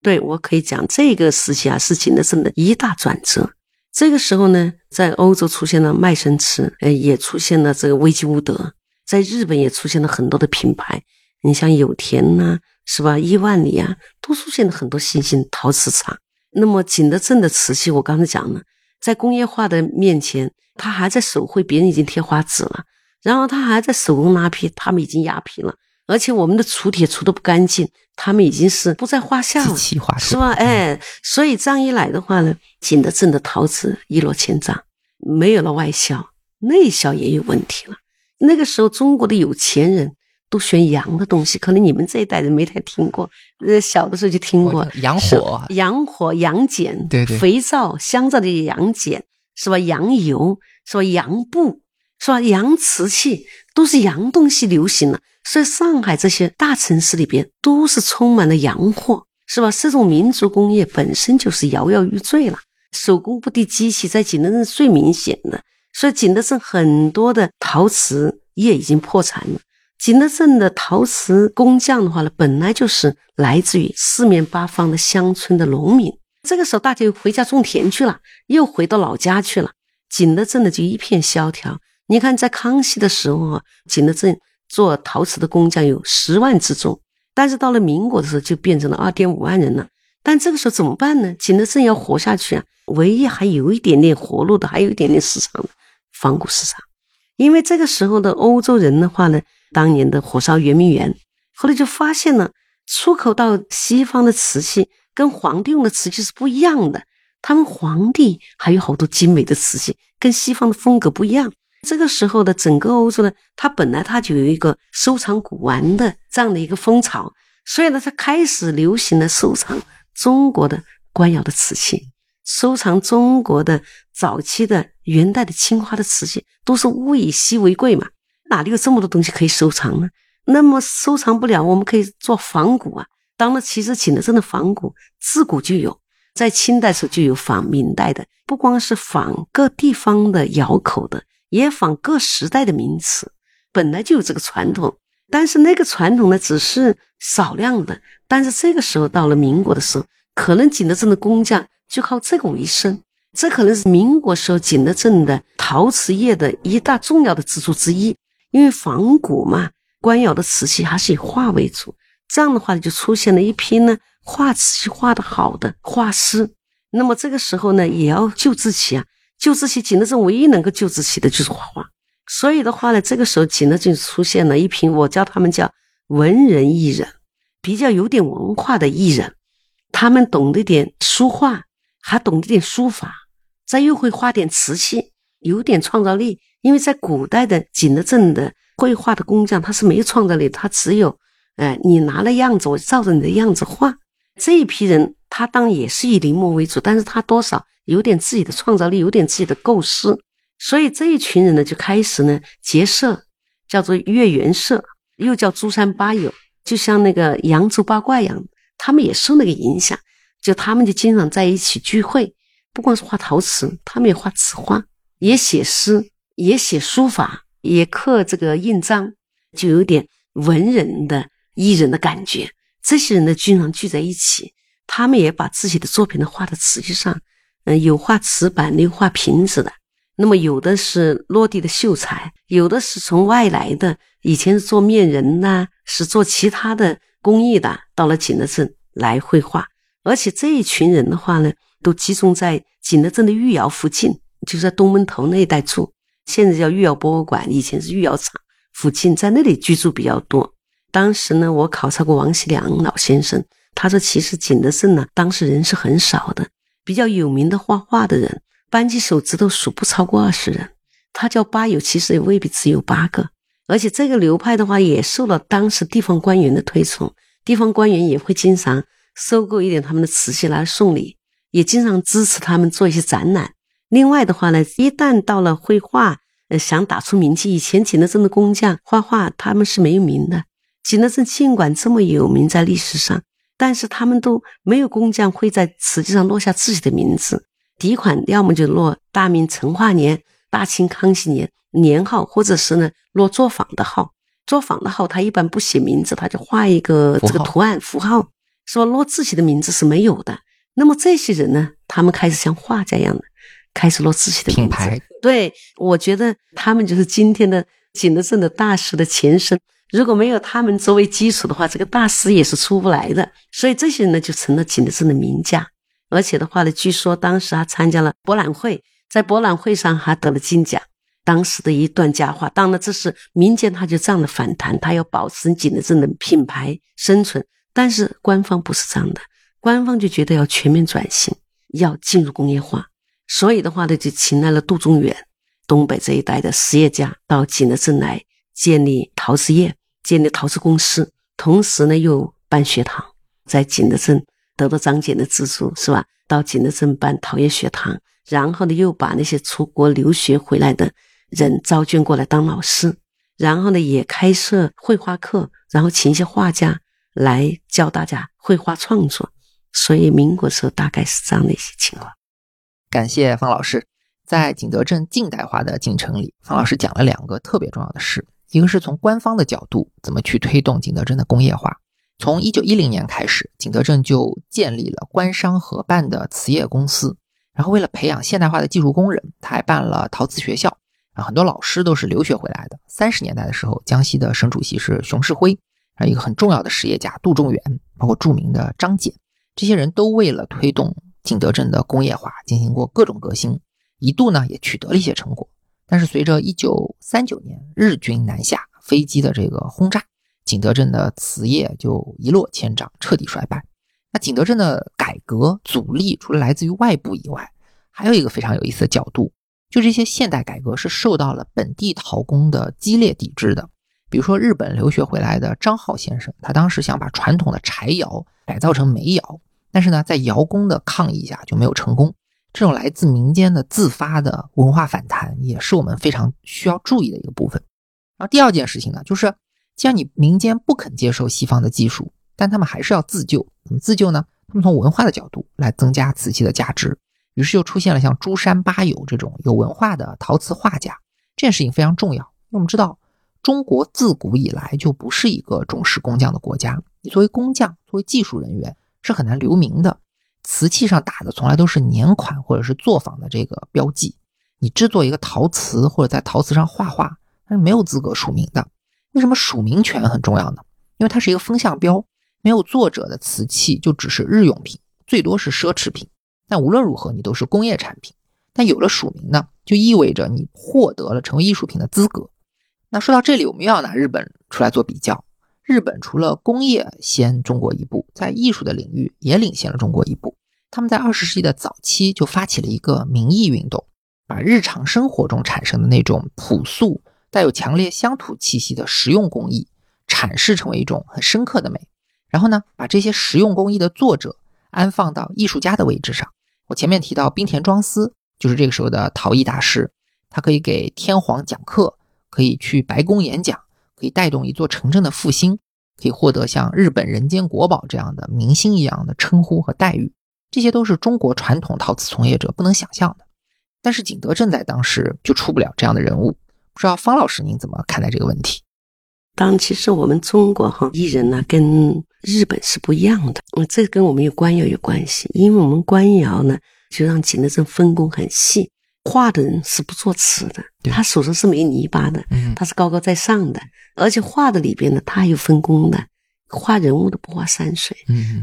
对我可以讲，这个时期啊是景德镇的一大转折。这个时候呢，在欧洲出现了麦森瓷，呃，也出现了这个危机乌德，在日本也出现了很多的品牌，你像有田呐，是吧？伊万里啊，都出现了很多新兴陶瓷厂。那么景德镇的瓷器，我刚才讲了，在工业化的面前，他还在手绘，别人已经贴花纸了，然后他还在手工拉坯，他们已经压坯了。而且我们的除铁除的不干净，他们已经是不在话下了，是吧？哎，所以这样一来的话呢，景德镇的陶瓷一落千丈，没有了外销，内销也有问题了。那个时候，中国的有钱人都选洋的东西，可能你们这一代人没太听过，呃，小的时候就听过洋火、洋火、洋碱，对对，肥皂、香皂的洋碱，是吧？洋油，是吧？洋布，是吧？洋瓷器，都是洋东西流行了。所以上海这些大城市里边都是充满了洋货，是吧？这种民族工业本身就是摇摇欲坠了。手工不的机器在景德镇最明显的，所以景德镇很多的陶瓷业已经破产了。景德镇的陶瓷工匠的话呢，本来就是来自于四面八方的乡村的农民。这个时候大家又回家种田去了，又回到老家去了，景德镇的就一片萧条。你看，在康熙的时候啊，景德镇。做陶瓷的工匠有十万之众，但是到了民国的时候就变成了二点五万人了。但这个时候怎么办呢？景德镇要活下去啊，唯一还有一点点活路的，还有一点点市场仿古市场。因为这个时候的欧洲人的话呢，当年的火烧圆明园，后来就发现了出口到西方的瓷器跟皇帝用的瓷器是不一样的，他们皇帝还有好多精美的瓷器，跟西方的风格不一样。这个时候的整个欧洲呢，它本来它就有一个收藏古玩的这样的一个风潮，所以呢，它开始流行了收藏中国的官窑的瓷器，收藏中国的早期的元代的青花的瓷器，都是物以稀为贵嘛，哪里有这么多东西可以收藏呢？那么收藏不了，我们可以做仿古啊。当然，其实景德镇的仿古自古就有，在清代时候就有仿明代的，不光是仿各地方的窑口的。也仿各时代的名词，本来就有这个传统，但是那个传统呢，只是少量的。但是这个时候到了民国的时候，可能景德镇的工匠就靠这个为生，这可能是民国时候景德镇的陶瓷业的一大重要的支柱之一。因为仿古嘛，官窑的瓷器还是以画为主，这样的话就出现了一批呢画瓷器画的好的画师。那么这个时候呢，也要救自己啊。救自己景德镇唯一能够救自己的就是画画，所以的话呢，这个时候景德镇出现了一批，我叫他们叫文人艺人，比较有点文化的艺人，他们懂得点书画，还懂得点书法，再又会画点瓷器，有点创造力。因为在古代的景德镇的绘画的工匠，他是没有创造力，他只有，哎，你拿了样子，我照着你的样子画。这一批人，他当也是以临摹为主，但是他多少。有点自己的创造力，有点自己的构思，所以这一群人呢就开始呢结社，叫做月圆社，又叫珠山八友，就像那个扬州八怪一样，他们也受那个影响，就他们就经常在一起聚会，不光是画陶瓷，他们也画瓷画，也写诗，也写书法，也刻这个印章，就有点文人的艺人的感觉。这些人呢经常聚在一起，他们也把自己的作品呢画在瓷器上。嗯，有画瓷板，有画瓶子的。那么有的是落地的秀才，有的是从外来的，以前是做面人呐，是做其他的工艺的，到了景德镇来绘画。而且这一群人的话呢，都集中在景德镇的御窑附近，就在东门头那一带住。现在叫御窑博物馆，以前是御窑厂附近，在那里居住比较多。当时呢，我考察过王锡良老先生，他说其实景德镇呢，当时人是很少的。比较有名的画画的人，扳起手指头数不超过二十人。他叫八友，其实也未必只有八个。而且这个流派的话，也受了当时地方官员的推崇，地方官员也会经常收购一点他们的瓷器来送礼，也经常支持他们做一些展览。另外的话呢，一旦到了绘画，呃，想打出名气，以前景德镇的工匠画画他们是没有名的，景德镇尽管这么有名在历史上，但是他们都没有工匠会在瓷器上落下自己的名字。底款要么就落大明成化年、大清康熙年年号，或者是呢落作坊的号。作坊的号他一般不写名字，他就画一个这个图案符号，说落自己的名字是没有的。那么这些人呢，他们开始像画家一样的开始落自己的品牌。对，我觉得他们就是今天的景德镇的大师的前身。如果没有他们作为基础的话，这个大师也是出不来的。所以这些人呢，就成了景德镇的名家。而且的话呢，据说当时还参加了博览会，在博览会上还得了金奖。当时的一段佳话，当然这是民间他就这样的反弹，他要保持景德镇的品牌生存。但是官方不是这样的，官方就觉得要全面转型，要进入工业化。所以的话呢，就请来了杜仲远，东北这一带的实业家到景德镇来建立陶瓷业，建立陶瓷公司，同时呢又办学堂，在景德镇。得到张謇的资助是吧？到景德镇办陶业学堂，然后呢，又把那些出国留学回来的人招捐过来当老师，然后呢，也开设绘画课，然后请一些画家来教大家绘画创作。所以民国时候大概是这样的一些情况。感谢方老师，在景德镇近代化的进程里，方老师讲了两个特别重要的事：一个是从官方的角度怎么去推动景德镇的工业化。从一九一零年开始，景德镇就建立了官商合办的瓷业公司。然后，为了培养现代化的技术工人，他还办了陶瓷学校。啊，很多老师都是留学回来的。三十年代的时候，江西的省主席是熊式辉，还有一个很重要的实业家杜仲远，包括著名的张謇，这些人都为了推动景德镇的工业化进行过各种革新，一度呢也取得了一些成果。但是，随着一九三九年日军南下，飞机的这个轰炸。景德镇的瓷业就一落千丈，彻底衰败。那景德镇的改革阻力，除了来自于外部以外，还有一个非常有意思的角度，就这些现代改革是受到了本地陶工的激烈抵制的。比如说，日本留学回来的张浩先生，他当时想把传统的柴窑改造成煤窑，但是呢，在窑工的抗议下就没有成功。这种来自民间的自发的文化反弹，也是我们非常需要注意的一个部分。然后第二件事情呢，就是。既然你民间不肯接受西方的技术，但他们还是要自救。怎么自救呢？他们从文化的角度来增加瓷器的价值。于是又出现了像朱山八友这种有文化的陶瓷画家。这件事情非常重要，因为我们知道中国自古以来就不是一个重视工匠的国家。你作为工匠，作为技术人员是很难留名的。瓷器上打的从来都是年款或者是作坊的这个标记。你制作一个陶瓷或者在陶瓷上画画，它是没有资格署名的。为什么署名权很重要呢？因为它是一个风向标，没有作者的瓷器就只是日用品，最多是奢侈品。但无论如何，你都是工业产品。但有了署名呢，就意味着你获得了成为艺术品的资格。那说到这里，我们又要拿日本出来做比较。日本除了工业先中国一步，在艺术的领域也领先了中国一步。他们在二十世纪的早期就发起了一个民艺运动，把日常生活中产生的那种朴素。带有强烈乡土气息的实用工艺，阐释成为一种很深刻的美。然后呢，把这些实用工艺的作者安放到艺术家的位置上。我前面提到滨田庄司，就是这个时候的陶艺大师，他可以给天皇讲课，可以去白宫演讲，可以带动一座城镇的复兴，可以获得像日本人间国宝这样的明星一样的称呼和待遇。这些都是中国传统陶瓷从业者不能想象的。但是景德镇在当时就出不了这样的人物。不知道方老师您怎么看待这个问题？当其实我们中国哈艺人呢跟日本是不一样的，嗯，这跟我们有官窑有关系，因为我们官窑呢就让景德镇分工很细，画的人是不做词的，他手上是没泥巴的，他是高高在上的，而且画的里边呢他有分工的，画人物的不画山水，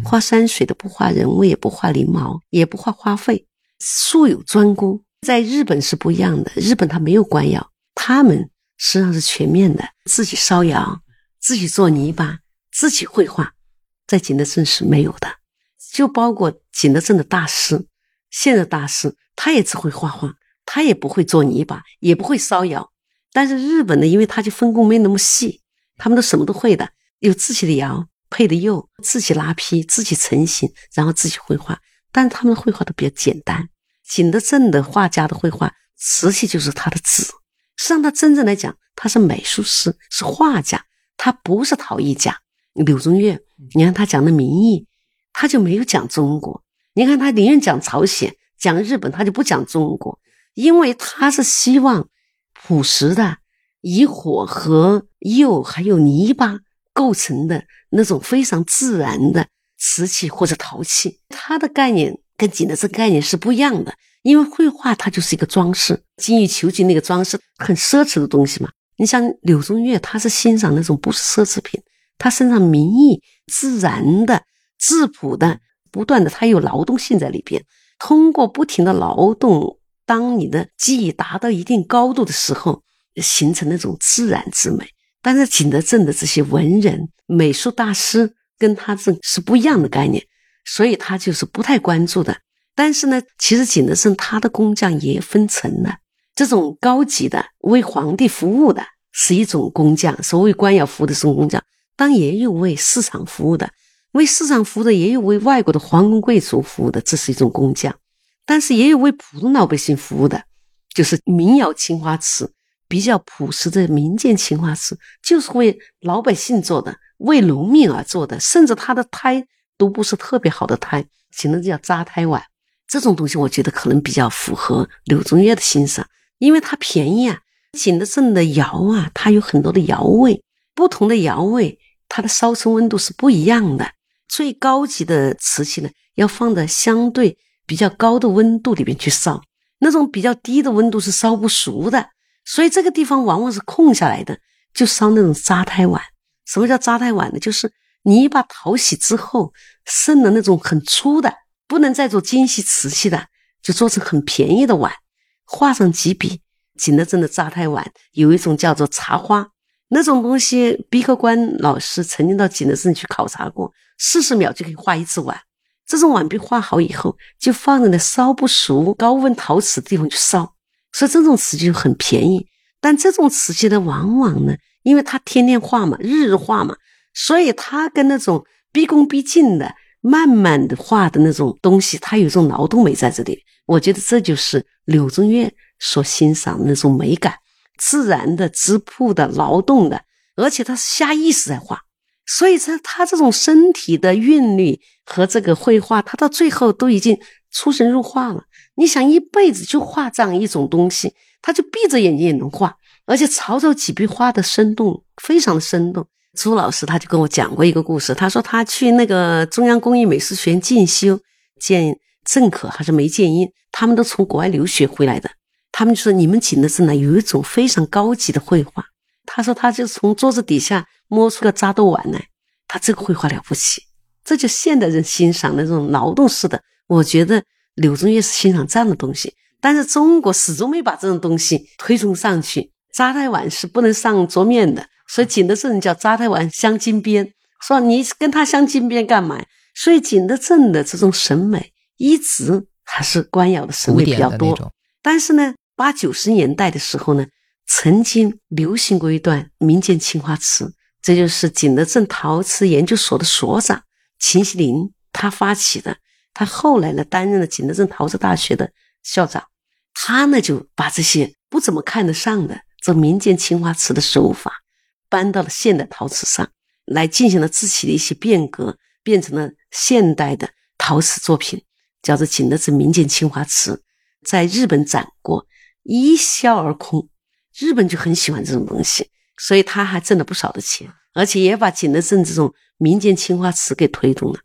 画山水的不画人物，也不画翎毛，也不画花卉，素有专攻。在日本是不一样的，日本他没有官窑。他们实际上是全面的，自己烧窑，自己做泥巴，自己绘画，在景德镇是没有的。就包括景德镇的大师，现在大师他也只会画画，他也不会做泥巴，也不会烧窑。但是日本呢，因为他就分工没那么细，他们都什么都会的，有自己的窑配的釉，自己拉坯，自己成型，然后自己绘画。但是他们的绘画都比较简单。景德镇的画家的绘画，瓷器就是他的纸。实际上，他真正来讲，他是美术师，是画家，他不是陶艺家。柳宗悦，你看他讲的民意，他就没有讲中国。你看他宁愿讲朝鲜、讲日本，他就不讲中国，因为他是希望朴实的，以火和釉还有泥巴构成的那种非常自然的瓷器或者陶器。他的概念跟景德镇概念是不一样的，因为绘画它就是一个装饰，精益求精那个装饰，很奢侈的东西嘛。你像柳宗悦，他是欣赏那种不是奢侈品。他身上民意自然的、质朴的、不断的，他有劳动性在里边。通过不停的劳动，当你的技艺达到一定高度的时候，形成那种自然之美。但是景德镇的这些文人、美术大师跟他这是不一样的概念，所以他就是不太关注的。但是呢，其实景德镇他的工匠也分层的，这种高级的为皇帝服务的是一种工匠，所谓官窑服务的这种工匠。当也有为市场服务的，为市场服务的，也有为外国的皇宫贵族服务的，这是一种工匠；但是也有为普通老百姓服务的，就是民窑青花瓷，比较朴实的民间青花瓷，就是为老百姓做的，为农民而做的，甚至它的胎都不是特别好的胎，形成叫扎胎碗。这种东西，我觉得可能比较符合柳宗悦的欣赏，因为它便宜啊。景德镇的窑啊，它有很多的窑味。不同的窑味，它的烧成温度是不一样的。最高级的瓷器呢，要放在相对比较高的温度里边去烧，那种比较低的温度是烧不熟的。所以这个地方往往是空下来的，就烧那种扎胎碗。什么叫扎胎碗呢？就是你把淘洗之后剩的那种很粗的，不能再做精细瓷器的，就做成很便宜的碗，画上几笔。景德镇的扎胎碗有一种叫做茶花。那种东西，毕克官老师曾经到景德镇去考察过，四十秒就可以画一只碗。这种碗壁画好以后，就放在那烧不熟、高温陶瓷的地方去烧，所以这种瓷器就很便宜。但这种瓷器呢，往往呢，因为它天天画嘛，日日画嘛，所以它跟那种毕恭毕敬的、慢慢的画的那种东西，它有一种劳动美在这里。我觉得这就是柳宗悦所欣赏的那种美感。自然的、质朴的、劳动的，而且他是下意识在画，所以他他这种身体的韵律和这个绘画，他到最后都已经出神入化了。你想一辈子就画这样一种东西，他就闭着眼睛也能画，而且曹操几笔画的生动，非常的生动。朱老师他就跟我讲过一个故事，他说他去那个中央工艺美术学院进修，见郑可还是梅建英，他们都从国外留学回来的。他们就说：“你们景德镇呢有一种非常高级的绘画。”他说：“他就从桌子底下摸出个扎豆碗来，他这个绘画了不起。这就现代人欣赏那种劳动式的。我觉得柳宗悦是欣赏这样的东西，但是中国始终没把这种东西推崇上去。扎胎碗是不能上桌面的，所以景德镇叫扎胎碗镶金边。说你跟他镶金边干嘛？所以景德镇的这种审美一直还是官窑的审美比较多。但是呢。”八九十年代的时候呢，曾经流行过一段民间青花瓷，这就是景德镇陶瓷研究所的所长秦锡林他发起的。他后来呢，担任了景德镇陶瓷大学的校长。他呢，就把这些不怎么看得上的这民间青花瓷的手法，搬到了现代陶瓷上来，进行了自己的一些变革，变成了现代的陶瓷作品，叫做景德镇民间青花瓷，在日本展过。一销而空，日本就很喜欢这种东西，所以他还挣了不少的钱，而且也把景德镇这种民间青花瓷给推动了。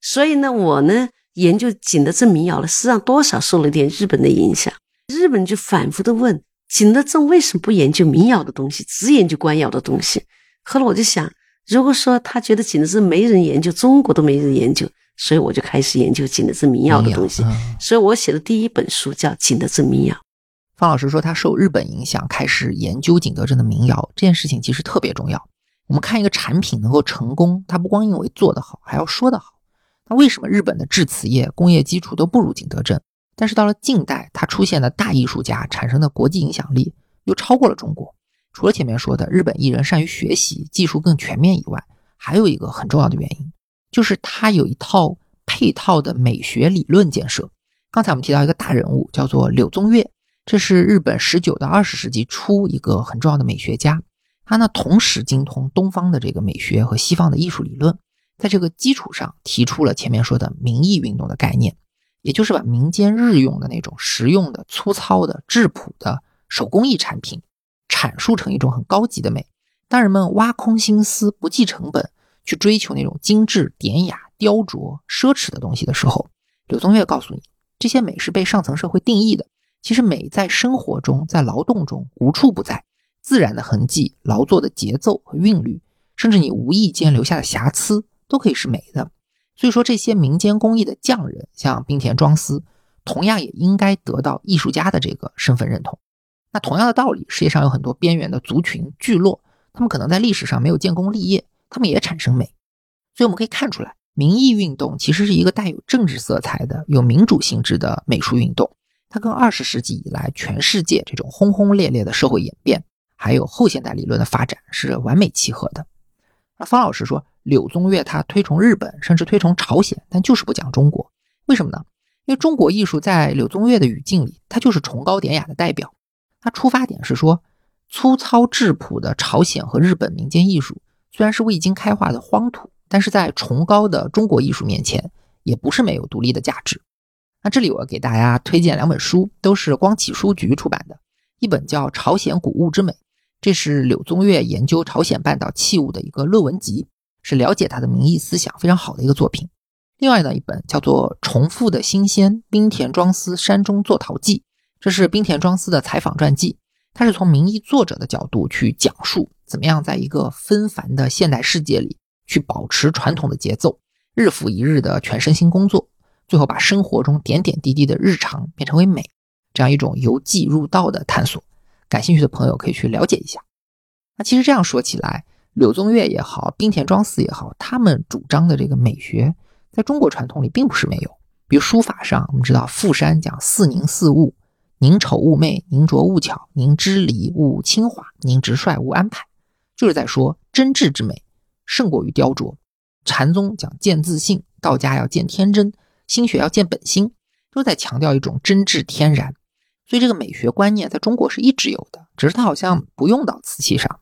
所以呢，我呢研究景德镇民谣了，实际上多少受了点日本的影响。日本就反复的问景德镇为什么不研究民谣的东西，只研究官窑的东西。后来我就想，如果说他觉得景德镇没人研究，中国都没人研究，所以我就开始研究景德镇民谣的东西。所以我写的第一本书叫《景德镇民谣》。方老师说，他受日本影响，开始研究景德镇的民谣。这件事情其实特别重要。我们看一个产品能够成功，它不光因为做得好，还要说得好。那为什么日本的制瓷业工业基础都不如景德镇？但是到了近代，它出现的大艺术家产生的国际影响力又超过了中国。除了前面说的日本艺人善于学习、技术更全面以外，还有一个很重要的原因，就是它有一套配套的美学理论建设。刚才我们提到一个大人物，叫做柳宗悦。这是日本十九到二十世纪初一个很重要的美学家。他呢同时精通东方的这个美学和西方的艺术理论，在这个基础上提出了前面说的民艺运动的概念，也就是把民间日用的那种实用的、粗糙的、质朴的手工艺产品阐述成一种很高级的美。当人们挖空心思、不计成本去追求那种精致、典雅、雕琢、奢侈的东西的时候，柳宗悦告诉你，这些美是被上层社会定义的。其实美在生活中，在劳动中无处不在。自然的痕迹、劳作的节奏和韵律，甚至你无意间留下的瑕疵，都可以是美的。所以说，这些民间工艺的匠人，像滨田庄司，同样也应该得到艺术家的这个身份认同。那同样的道理，世界上有很多边缘的族群聚落，他们可能在历史上没有建功立业，他们也产生美。所以我们可以看出来，民意运动其实是一个带有政治色彩的、有民主性质的美术运动，它跟二十世纪以来全世界这种轰轰烈烈的社会演变。还有后现代理论的发展是完美契合的。那方老师说，柳宗悦他推崇日本，甚至推崇朝鲜，但就是不讲中国。为什么呢？因为中国艺术在柳宗悦的语境里，它就是崇高典雅的代表。他出发点是说，粗糙质朴的朝鲜和日本民间艺术虽然是未经开化的荒土，但是在崇高的中国艺术面前，也不是没有独立的价值。那这里我给大家推荐两本书，都是光启书局出版的，一本叫《朝鲜古物之美》。这是柳宗悦研究朝鲜半岛器物的一个论文集，是了解他的民意思想非常好的一个作品。另外呢，一本叫做《重复的新鲜：滨田庄司山中做陶记》，这是滨田庄司的采访传记。他是从民意作者的角度去讲述，怎么样在一个纷繁的现代世界里去保持传统的节奏，日复一日的全身心工作，最后把生活中点点滴滴的日常变成为美，这样一种由技入道的探索。感兴趣的朋友可以去了解一下。那其实这样说起来，柳宗悦也好，滨田庄司也好，他们主张的这个美学，在中国传统里并不是没有。比如书法上，我们知道傅山讲“似宁似物”，“宁丑勿媚，宁拙勿巧，宁知礼勿轻华，宁直率勿安排”，就是在说真挚之美胜过于雕琢。禅宗讲“见自性”，道家要见天真，心学要见本心，都在强调一种真挚天然。所以这个美学观念在中国是一直有的，只是它好像不用到瓷器上。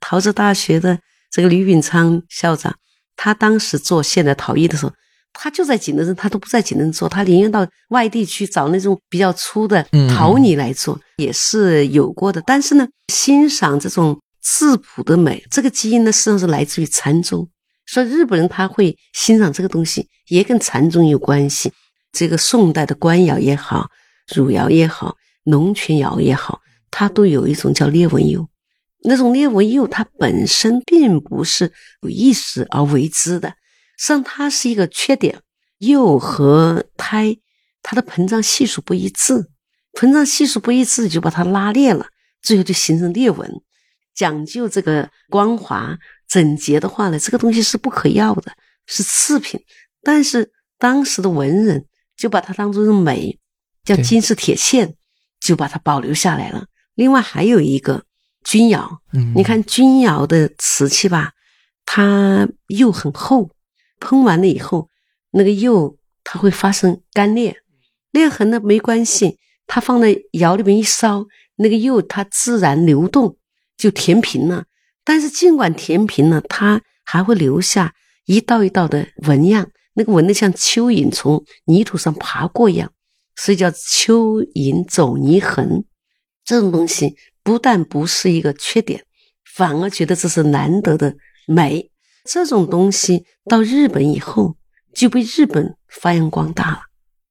陶瓷大学的这个吕炳昌校长，他当时做现代陶艺的时候，他就在景德镇，他都不在景德镇做，他宁愿到外地去找那种比较粗的陶泥来做，也是有过的。但是呢，欣赏这种质朴的美，这个基因呢，实际上是来自于禅宗。说日本人他会欣赏这个东西，也跟禅宗有关系。这个宋代的官窑也好。汝窑也好，龙泉窑也好，它都有一种叫裂纹釉。那种裂纹釉，它本身并不是有意识而为之的，实际上它是一个缺点。釉和胎它的膨胀系数不一致，膨胀系数不一致就把它拉裂了，最后就形成裂纹。讲究这个光滑整洁的话呢，这个东西是不可要的，是次品。但是当时的文人就把它当做是美。叫金丝铁线，就把它保留下来了。另外还有一个钧窑，嗯，你看钧窑的瓷器吧，它釉很厚，喷完了以后，那个釉它会发生干裂，裂痕呢没关系，它放在窑里面一烧，那个釉它自然流动，就填平了。但是尽管填平了，它还会留下一道一道的纹样，那个纹的像蚯蚓从泥土上爬过一样。所以叫蚯蚓走泥痕，这种东西不但不是一个缺点，反而觉得这是难得的美。这种东西到日本以后就被日本发扬光大了。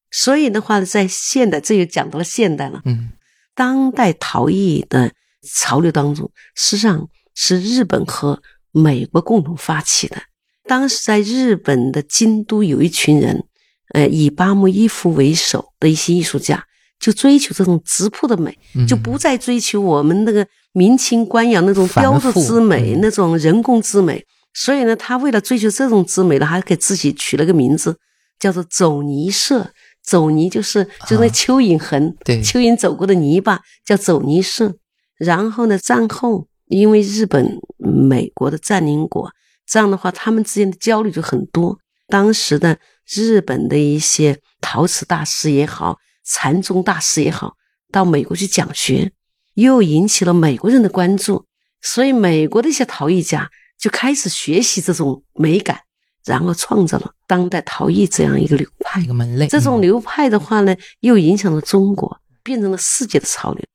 所以的话，在现代，这又讲到了现代了。嗯，当代陶艺的潮流当中，实际上是日本和美国共同发起的。当时在日本的京都，有一群人。呃，以巴木伊夫为首的一些艺术家，就追求这种质朴的美，就不再追求我们那个明清官窑那种雕塑之美、那种人工之美。所以呢，他为了追求这种之美呢，还给自己取了个名字，叫做走泥社。走泥就是就那蚯蚓痕，对，蚯蚓走过的泥巴叫走泥社。然后呢，战后因为日本、美国的占领国，这样的话，他们之间的交流就很多。当时的。日本的一些陶瓷大师也好，禅宗大师也好，到美国去讲学，又引起了美国人的关注。所以美国的一些陶艺家就开始学习这种美感，然后创造了当代陶艺这样一个流派一个门类。这种流派的话呢，又影响了中国，变成了世界的潮流。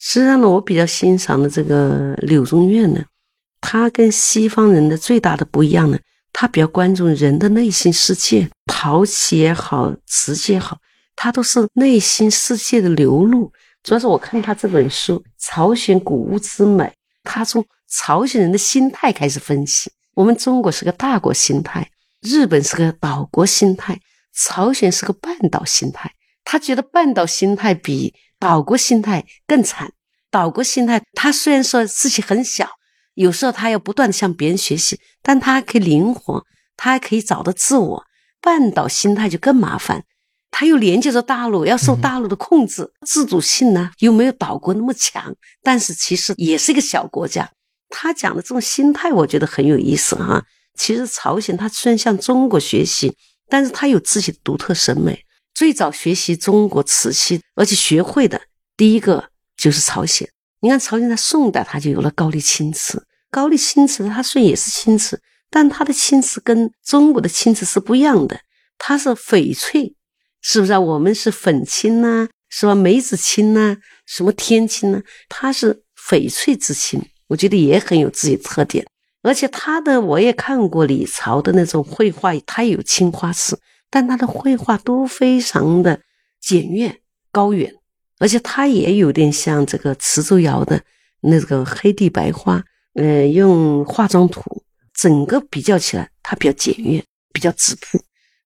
实际上呢，我比较欣赏的这个柳宗悦呢，他跟西方人的最大的不一样呢，他比较关注人的内心世界，陶器也好，瓷器也好，它都是内心世界的流露。主要是我看他这本书《朝鲜古物之美》，他从朝鲜人的心态开始分析。我们中国是个大国心态，日本是个岛国心态，朝鲜是个半岛心态。他觉得半岛心态比。岛国心态更惨。岛国心态，他虽然说自己很小，有时候他要不断的向别人学习，但他还可以灵活，他还可以找到自我。半岛心态就更麻烦，他又连接着大陆，要受大陆的控制，自主性呢又没有岛国那么强。但是其实也是一个小国家。他讲的这种心态，我觉得很有意思哈。其实朝鲜他虽然向中国学习，但是他有自己的独特审美。最早学习中国瓷器，而且学会的第一个就是朝鲜。你看，朝鲜在宋代它就有了高丽青瓷。高丽青瓷它虽然也是青瓷，但它的青瓷跟中国的青瓷是不一样的，它是翡翠，是不是啊？我们是粉青呐，是吧？梅子青呐，什么天青呢？它是翡翠之青，我觉得也很有自己特点。而且它的我也看过李朝的那种绘画，它也有青花瓷。但他的绘画都非常的简约高远，而且它也有点像这个磁州窑的那个黑地白花，呃，用化妆土，整个比较起来，它比较简约，比较质朴，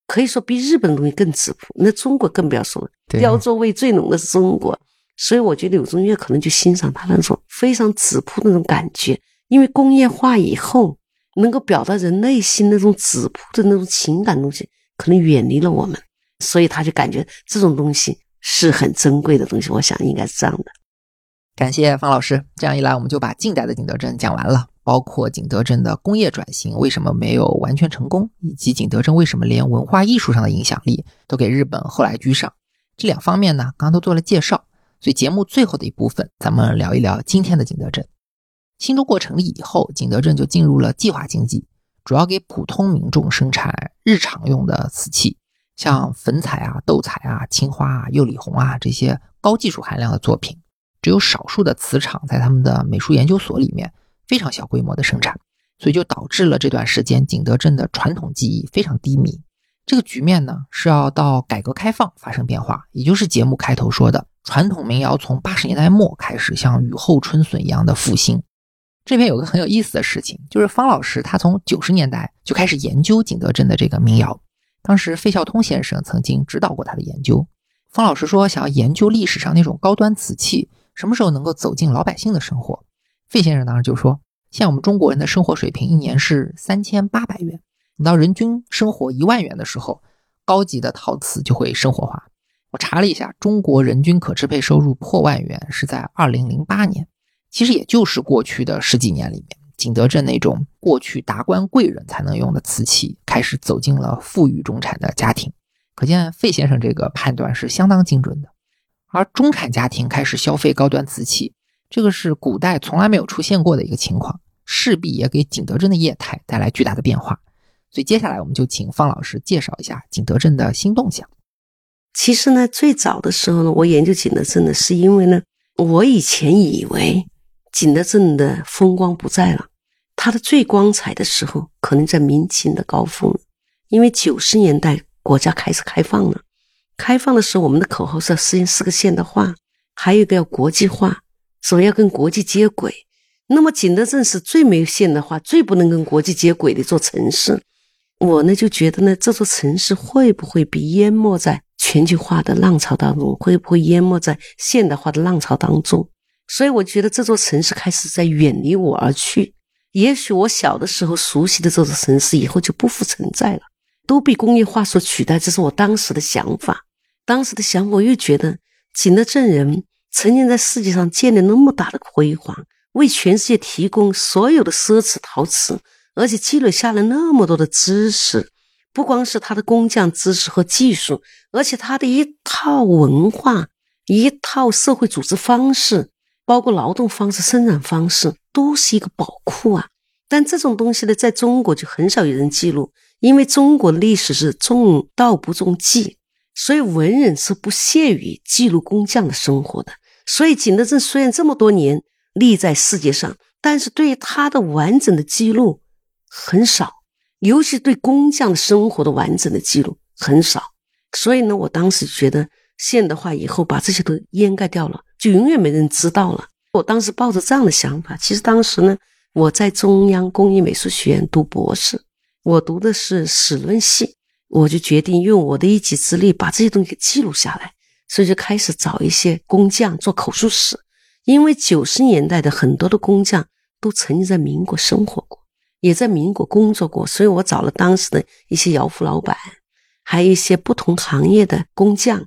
可以说比日本的东西更质朴。那中国更不要说了，雕琢味最浓的是中国，所以我觉得柳宗悦可能就欣赏他那种非常质朴那种感觉，因为工业化以后，能够表达人内心那种质朴的那种情感东西。可能远离了我们，所以他就感觉这种东西是很珍贵的东西。我想应该是这样的。感谢方老师，这样一来我们就把近代的景德镇讲完了，包括景德镇的工业转型为什么没有完全成功，以及景德镇为什么连文化艺术上的影响力都给日本后来居上。这两方面呢，刚刚都做了介绍。所以节目最后的一部分，咱们聊一聊今天的景德镇。新都过成立以后，景德镇就进入了计划经济。主要给普通民众生产日常用的瓷器，像粉彩啊、斗彩啊、青花啊、釉里红啊这些高技术含量的作品，只有少数的瓷厂在他们的美术研究所里面非常小规模的生产，所以就导致了这段时间景德镇的传统技艺非常低迷。这个局面呢是要到改革开放发生变化，也就是节目开头说的传统民谣从八十年代末开始像雨后春笋一样的复兴。这边有个很有意思的事情，就是方老师他从九十年代就开始研究景德镇的这个民谣。当时费孝通先生曾经指导过他的研究。方老师说，想要研究历史上那种高端瓷器什么时候能够走进老百姓的生活。费先生当时就说，像我们中国人的生活水平一年是三千八百元，等到人均生活一万元的时候，高级的陶瓷就会生活化。我查了一下，中国人均可支配收入破万元是在二零零八年。其实也就是过去的十几年里面，景德镇那种过去达官贵人才能用的瓷器，开始走进了富裕中产的家庭。可见费先生这个判断是相当精准的。而中产家庭开始消费高端瓷器，这个是古代从来没有出现过的一个情况，势必也给景德镇的业态带来巨大的变化。所以接下来我们就请方老师介绍一下景德镇的新动向。其实呢，最早的时候呢，我研究景德镇呢，是因为呢，我以前以为。景德镇的风光不在了，它的最光彩的时候可能在明清的高峰，因为九十年代国家开始开放了，开放的时候我们的口号是要实现四个现代化，还有一个要国际化，所以要跟国际接轨。那么景德镇是最没有现代化、最不能跟国际接轨的一座城市，我呢就觉得呢，这座城市会不会被淹没在全球化的浪潮当中，会不会淹没在现代化的浪潮当中？所以我觉得这座城市开始在远离我而去。也许我小的时候熟悉的这座城市，以后就不复存在了，都被工业化所取代。这是我当时的想法。当时的想法，我又觉得景德镇人曾经在世界上建立那么大的辉煌，为全世界提供所有的奢侈陶瓷，而且积累下了那么多的知识，不光是他的工匠知识和技术，而且他的一套文化，一套社会组织方式。包括劳动方式、生产方式，都是一个宝库啊。但这种东西呢，在中国就很少有人记录，因为中国的历史是重道不重记，所以文人是不屑于记录工匠的生活的。所以景德镇虽然这么多年立在世界上，但是对于他的完整的记录很少，尤其对工匠的生活的完整的记录很少。所以呢，我当时觉得现代化以后把这些都掩盖掉了，就永远没人知道了。我当时抱着这样的想法，其实当时呢。我在中央工艺美术学院读博士，我读的是史论系，我就决定用我的一己之力把这些东西给记录下来，所以就开始找一些工匠做口述史。因为九十年代的很多的工匠都曾经在民国生活过，也在民国工作过，所以我找了当时的一些窑铺老板，还有一些不同行业的工匠，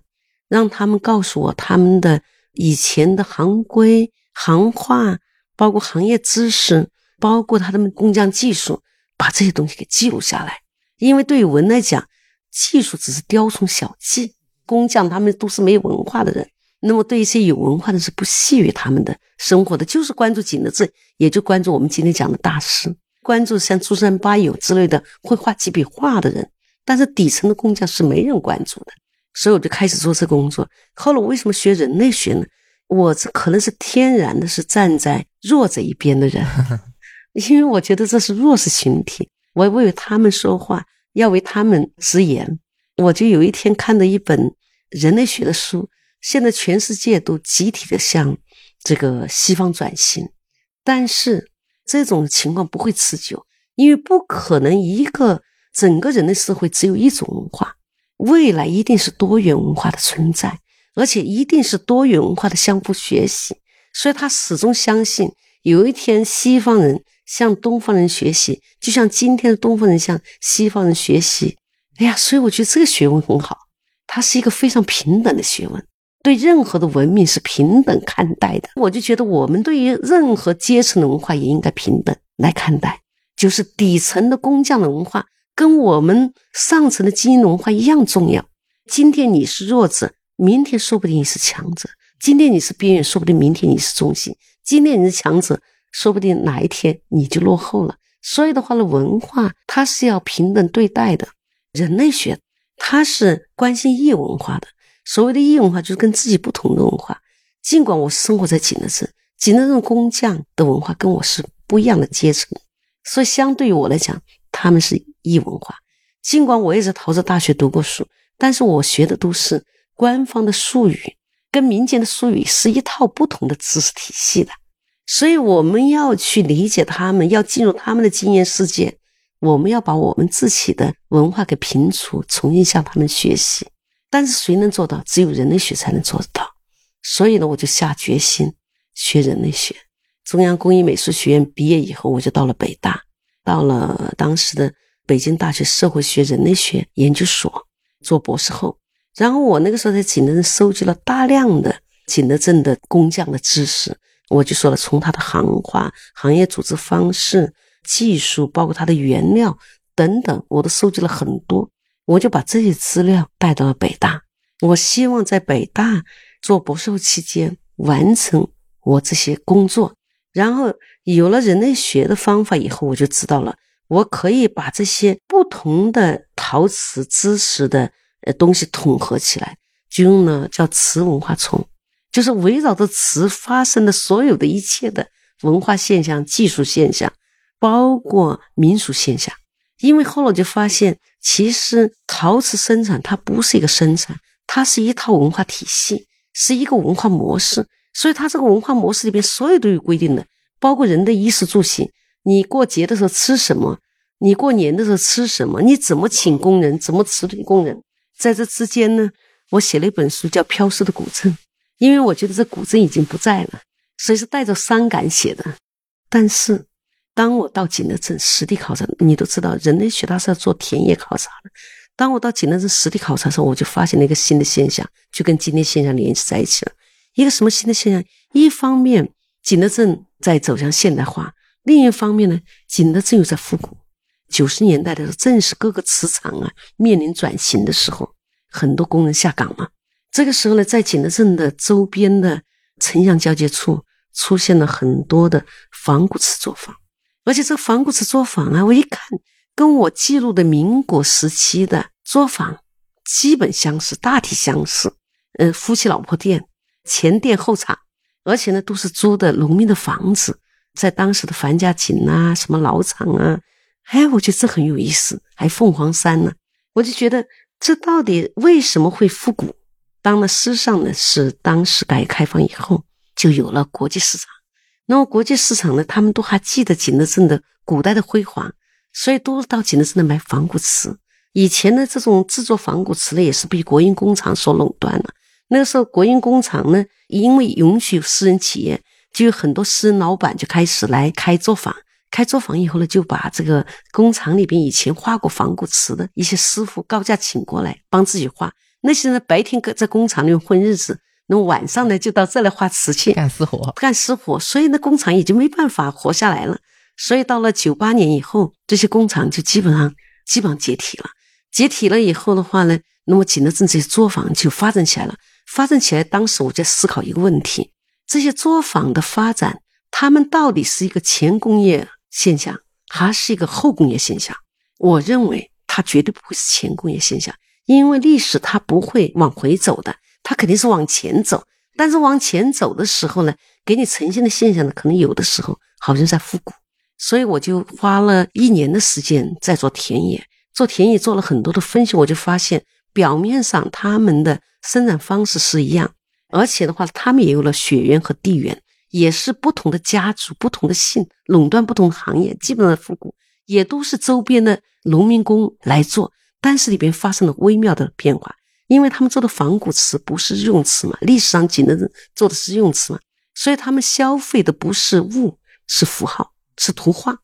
让他们告诉我他们的以前的行规、行话，包括行业知识。包括他的工匠技术，把这些东西给记录下来。因为对于文来讲，技术只是雕虫小技，工匠他们都是没有文化的人。那么对一些有文化的是不屑于他们的生活的，就是关注景德镇，也就关注我们今天讲的大师，关注像朱山八友之类的会画几笔画的人。但是底层的工匠是没人关注的，所以我就开始做这工作。后来我为什么学人类学呢？我这可能是天然的是站在弱者一边的人。[laughs] 因为我觉得这是弱势群体，我要为他们说话，要为他们直言。我就有一天看到一本人类学的书，现在全世界都集体的向这个西方转型，但是这种情况不会持久，因为不可能一个整个人类社会只有一种文化，未来一定是多元文化的存在，而且一定是多元文化的相互学习。所以他始终相信有一天西方人。向东方人学习，就像今天的东方人向西方人学习。哎呀，所以我觉得这个学问很好，它是一个非常平等的学问，对任何的文明是平等看待的。我就觉得我们对于任何阶层的文化也应该平等来看待，就是底层的工匠的文化跟我们上层的精英文化一样重要。今天你是弱者，明天说不定你是强者；今天你是边缘，说不定明天你是中心；今天你是强者。说不定哪一天你就落后了。所以的话呢，文化它是要平等对待的。人类学它是关心异文化的。所谓的异文化，就是跟自己不同的文化。尽管我生活在景德镇，景德镇工匠的文化跟我是不一样的阶层，所以相对于我来讲，他们是异文化。尽管我也在陶瓷大学读过书，但是我学的都是官方的术语，跟民间的术语是一套不同的知识体系的。所以我们要去理解他们，要进入他们的经验世界。我们要把我们自己的文化给平除，重新向他们学习。但是谁能做到？只有人类学才能做得到。所以呢，我就下决心学人类学。中央工艺美术学院毕业以后，我就到了北大，到了当时的北京大学社会学人类学研究所做博士后。然后我那个时候在景德镇收集了大量的景德镇的工匠的知识。我就说了，从他的行话、行业组织方式、技术，包括他的原料等等，我都收集了很多。我就把这些资料带到了北大。我希望在北大做博士后期间完成我这些工作。然后有了人类学的方法以后，我就知道了，我可以把这些不同的陶瓷知识的呃东西统合起来，就用了叫瓷文化丛。就是围绕着瓷发生的所有的一切的文化现象、技术现象，包括民俗现象。因为后来就发现，其实陶瓷生产它不是一个生产，它是一套文化体系，是一个文化模式。所以它这个文化模式里边，所有都有规定的，包括人的衣食住行。你过节的时候吃什么？你过年的时候吃什么？你怎么请工人？怎么辞退工人？在这之间呢，我写了一本书，叫《飘失的古镇》。因为我觉得这古镇已经不在了，所以是带着伤感写的。但是，当我到景德镇实地考察，你都知道，人类学它是要做田野考察的。当我到景德镇实地考察的时候，我就发现了一个新的现象，就跟今天现象联系在一起了。一个什么新的现象？一方面，景德镇在走向现代化；另一方面呢，景德镇又在复古。九十年代的时候，正是各个瓷厂啊面临转型的时候，很多工人下岗嘛。这个时候呢，在景德镇的周边的城乡交界处，出现了很多的仿古瓷作坊，而且这个仿古瓷作坊啊，我一看跟我记录的民国时期的作坊基本相似，大体相似。呃，夫妻老婆店，前店后厂，而且呢都是租的农民的房子，在当时的樊家井啊，什么老厂啊，哎，我觉得这很有意思，还凤凰山呢，我就觉得这到底为什么会复古？当了时尚呢，是当时改革开放以后就有了国际市场。那么国际市场呢，他们都还记得景德镇的古代的辉煌，所以都到景德镇来买仿古瓷。以前的这种制作仿古瓷呢，也是被国营工厂所垄断了。那个时候，国营工厂呢，因为允许私人企业，就有很多私人老板就开始来开作坊。开作坊以后呢，就把这个工厂里边以前画过仿古瓷的一些师傅高价请过来帮自己画。那些人白天搁在工厂里面混日子，那么晚上呢就到这来画瓷器，干私活，干私活，所以那工厂已经没办法活下来了。所以到了九八年以后，这些工厂就基本上基本上解体了。解体了以后的话呢，那么景德镇这些作坊就发展起来了。发展起来，当时我在思考一个问题：这些作坊的发展，他们到底是一个前工业现象，还是一个后工业现象？我认为它绝对不会是前工业现象。因为历史它不会往回走的，它肯定是往前走。但是往前走的时候呢，给你呈现的现象呢，可能有的时候好像在复古。所以我就花了一年的时间在做田野，做田野做了很多的分析，我就发现表面上他们的生产方式是一样，而且的话，他们也有了血缘和地缘，也是不同的家族、不同的姓垄断不同行业，基本上复古，也都是周边的农民工来做。但是里边发生了微妙的变化，因为他们做的仿古瓷不是用瓷嘛，历史上景德镇做的是用瓷嘛，所以他们消费的不是物，是符号，是图画。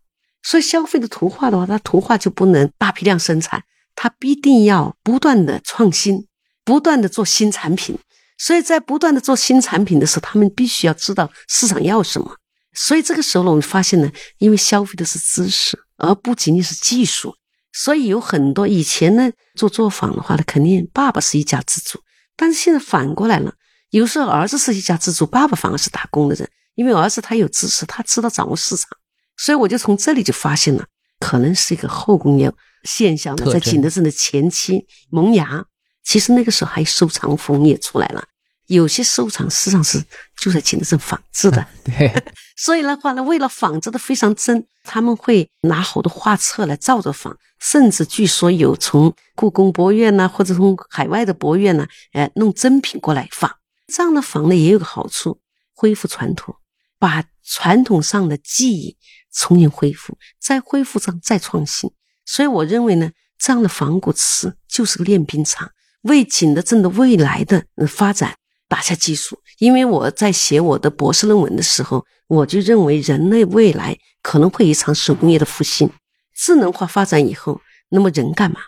所以消费的图画的话，它图画就不能大批量生产，它必定要不断的创新，不断的做新产品。所以在不断的做新产品的时候，他们必须要知道市场要什么。所以这个时候呢，我们发现呢，因为消费的是知识，而不仅仅是技术。所以有很多以前呢做作坊的话呢，肯定爸爸是一家之主，但是现在反过来了，有时候儿子是一家之主，爸爸反而是打工的人，因为儿子他有知识，他知道掌握市场，所以我就从这里就发现了，可能是一个后工业现象呢，在景德镇的前期萌芽，其实那个时候还收藏风也出来了。有些收藏实际上是就在景德镇仿制的，[laughs] 对，[laughs] 所以的话呢，为了仿制的非常真，他们会拿好多画册来照着仿，甚至据说有从故宫博物院呐，或者从海外的博物院呐，哎，弄真品过来仿。这样的仿呢，也有个好处，恢复传统，把传统上的技艺重新恢复，再恢复上再创新。所以我认为呢，这样的仿古瓷就是个练兵场，为景德镇的未来的发展。打下基础，因为我在写我的博士论文的时候，我就认为人类未来可能会一场手工业的复兴，智能化发展以后，那么人干嘛？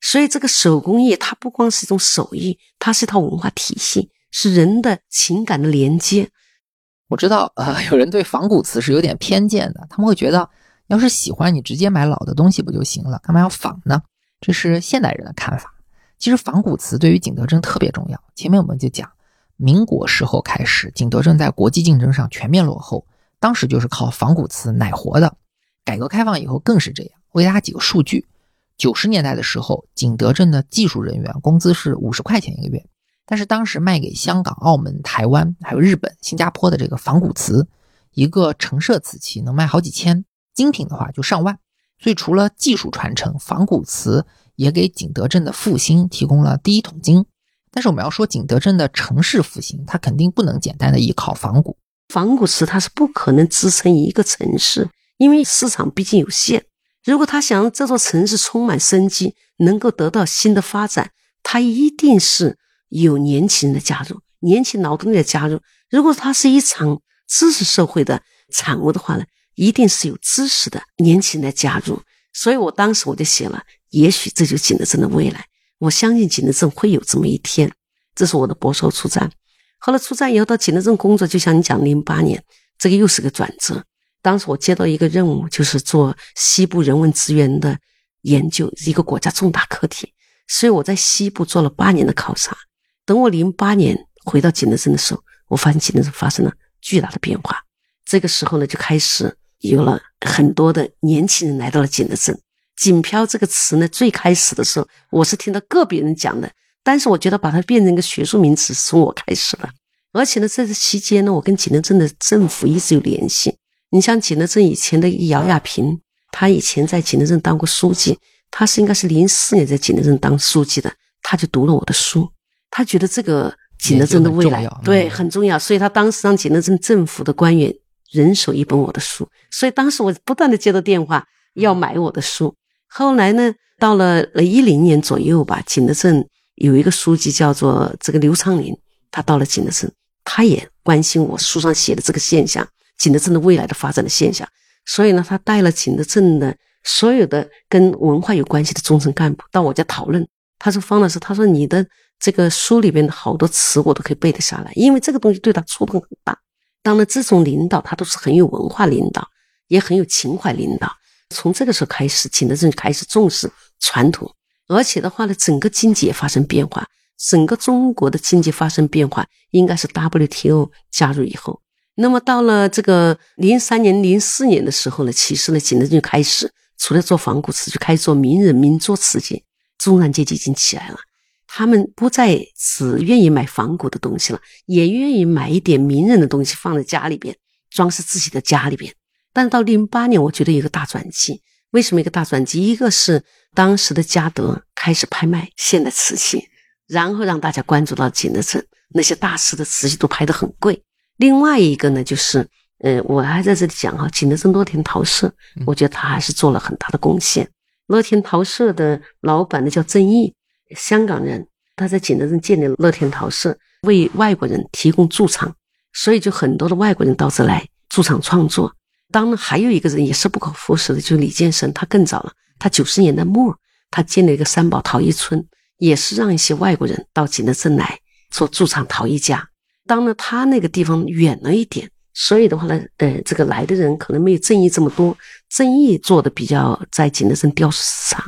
所以这个手工业它不光是一种手艺，它是一套文化体系，是人的情感的连接。我知道，呃，有人对仿古瓷是有点偏见的，他们会觉得，要是喜欢你直接买老的东西不就行了，干嘛要仿呢？这是现代人的看法。其实仿古瓷对于景德镇特别重要。前面我们就讲。民国时候开始，景德镇在国际竞争上全面落后，当时就是靠仿古瓷奶活的。改革开放以后更是这样。我给大家几个数据：九十年代的时候，景德镇的技术人员工资是五十块钱一个月，但是当时卖给香港、澳门、台湾还有日本、新加坡的这个仿古瓷，一个成色瓷器能卖好几千，精品的话就上万。所以除了技术传承，仿古瓷也给景德镇的复兴提供了第一桶金。但是我们要说景德镇的城市复兴，它肯定不能简单的依靠仿古。仿古瓷它是不可能支撑一个城市，因为市场毕竟有限。如果他想让这座城市充满生机，能够得到新的发展，他一定是有年轻人的加入，年轻劳动力的加入。如果它是一场知识社会的产物的话呢，一定是有知识的年轻人的加入。所以我当时我就写了，也许这就是景德镇的未来。我相信景德镇会有这么一天，这是我的博硕出站。后来出站以后到景德镇工作，就像你讲，零八年这个又是个转折。当时我接到一个任务，就是做西部人文资源的研究，一个国家重大课题。所以我在西部做了八年的考察。等我零八年回到景德镇的时候，我发现景德镇发生了巨大的变化。这个时候呢，就开始有了很多的年轻人来到了景德镇。锦漂这个词呢，最开始的时候我是听到个别人讲的，但是我觉得把它变成一个学术名词从我开始的。而且呢，在这期间呢，我跟景德镇的政府一直有联系。你像景德镇以前的姚亚平，他以前在景德镇当过书记，他是应该是零四年在景德镇当书记的，他就读了我的书，他觉得这个景德镇的未来对很重要，所以他当时让景德镇政府的官员人手一本我的书，所以当时我不断的接到电话要买我的书。后来呢，到了呃一零年左右吧，景德镇有一个书记叫做这个刘昌林，他到了景德镇，他也关心我书上写的这个现象，景德镇的未来的发展的现象，所以呢，他带了景德镇的所有的跟文化有关系的中层干部到我家讨论。他说：“方老师，他说你的这个书里边的好多词我都可以背得下来，因为这个东西对他触碰很大。当然，这种领导他都是很有文化领导，也很有情怀领导。”从这个时候开始，景德镇开始重视传统，而且的话呢，整个经济也发生变化，整个中国的经济发生变化，应该是 WTO 加入以后。那么到了这个零三年、零四年的时候呢，其实呢，景德镇开始除了做仿古瓷，就开始做名人名作瓷器，中产阶级已经起来了，他们不再只愿意买仿古的东西了，也愿意买一点名人的东西放在家里边，装饰自己的家里边。但是到零八年，我觉得一个大转机。为什么一个大转机？一个是当时的嘉德开始拍卖现代瓷器，然后让大家关注到景德镇那些大师的瓷器都拍得很贵。另外一个呢，就是，呃，我还在这里讲哈，景德镇乐天陶社，我觉得他还是做了很大的贡献。乐天陶社的老板呢叫曾毅，香港人，他在景德镇建立乐天陶社，为外国人提供驻场，所以就很多的外国人到这来驻场创作。当然，还有一个人也是不可忽视的，就是李建生。他更早了，他九十年代末，他建了一个三宝陶艺村，也是让一些外国人到景德镇来做驻场陶艺家。当然，他那个地方远了一点，所以的话呢，呃，这个来的人可能没有正义这么多。正义做的比较在景德镇雕塑市场，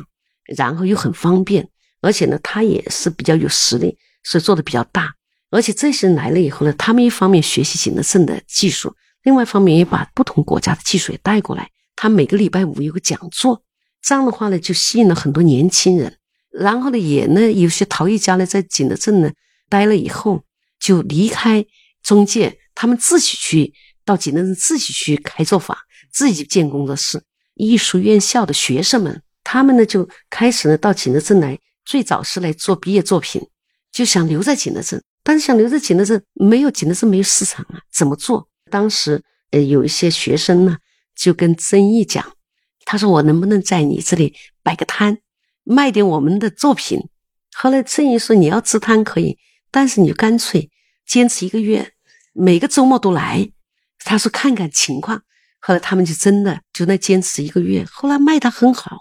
然后又很方便，而且呢，他也是比较有实力，所以做的比较大。而且这些人来了以后呢，他们一方面学习景德镇的技术。另外一方面，也把不同国家的技术也带过来。他每个礼拜五有个讲座，这样的话呢，就吸引了很多年轻人。然后呢，也呢，有些陶艺家呢，在景德镇呢待了以后，就离开中介，他们自己去到景德镇，自己去开作坊，自己建工作室。艺术院校的学生们，他们呢就开始呢到景德镇来，最早是来做毕业作品，就想留在景德镇，但是想留在景德镇，没有景德镇没有市场啊，怎么做？当时，呃，有一些学生呢，就跟曾毅讲，他说：“我能不能在你这里摆个摊，卖点我们的作品？”后来曾毅说：“你要支摊可以，但是你就干脆坚持一个月，每个周末都来。”他说：“看看情况。”后来他们就真的就那坚持一个月，后来卖的很好。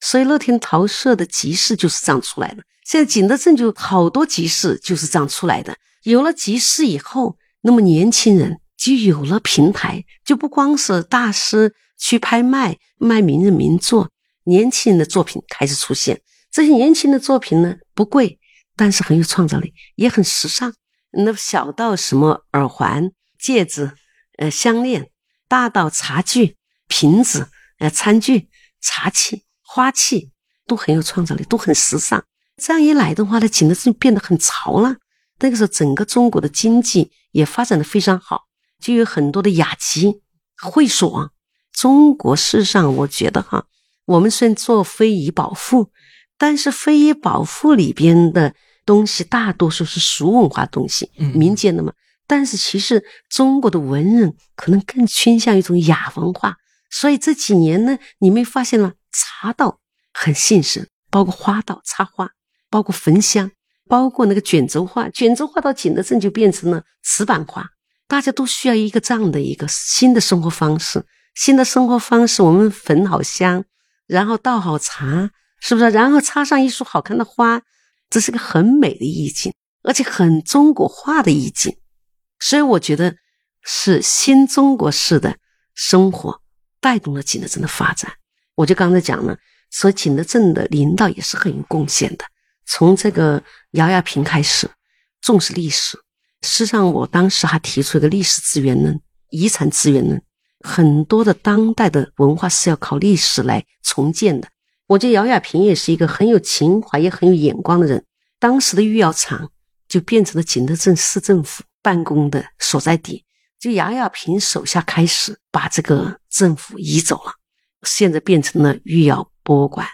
所以乐天陶社的集市就是这样出来的。现在景德镇就好多集市就是这样出来的。有了集市以后，那么年轻人。就有了平台，就不光是大师去拍卖卖名人名作，年轻人的作品开始出现。这些年轻的作品呢，不贵，但是很有创造力，也很时尚。那小到什么耳环、戒指、呃项链，大到茶具、瓶子、呃餐具、茶器、花器，都很有创造力，都很时尚。这样一来的话呢，景德镇变得很潮了。那个时候，整个中国的经济也发展的非常好。就有很多的雅集会所。中国事实上，我觉得哈，我们虽然做非遗保护，但是非遗保护里边的东西大多数是俗文化东西，民间的嘛。但是其实中国的文人可能更倾向一种雅文化。所以这几年呢，你没发现吗茶道很兴盛，包括花道插花，包括焚香，包括那个卷轴画。卷轴画到景德镇就变成了瓷板画。大家都需要一个这样的一个新的生活方式，新的生活方式，我们焚好香，然后倒好茶，是不是？然后插上一束好看的花，这是个很美的意境，而且很中国化的意境。所以我觉得是新中国式的生活带动了景德镇的发展。我就刚才讲了，说景德镇的领导也是很有贡献的，从这个姚亚平开始重视历史。实际上，我当时还提出一个历史资源论、遗产资源论，很多的当代的文化是要靠历史来重建的。我觉得姚亚平也是一个很有情怀也很有眼光的人。当时的御窑厂就变成了景德镇市政府办公的所在地，就姚亚平手下开始把这个政府移走了，现在变成了御窑博物馆。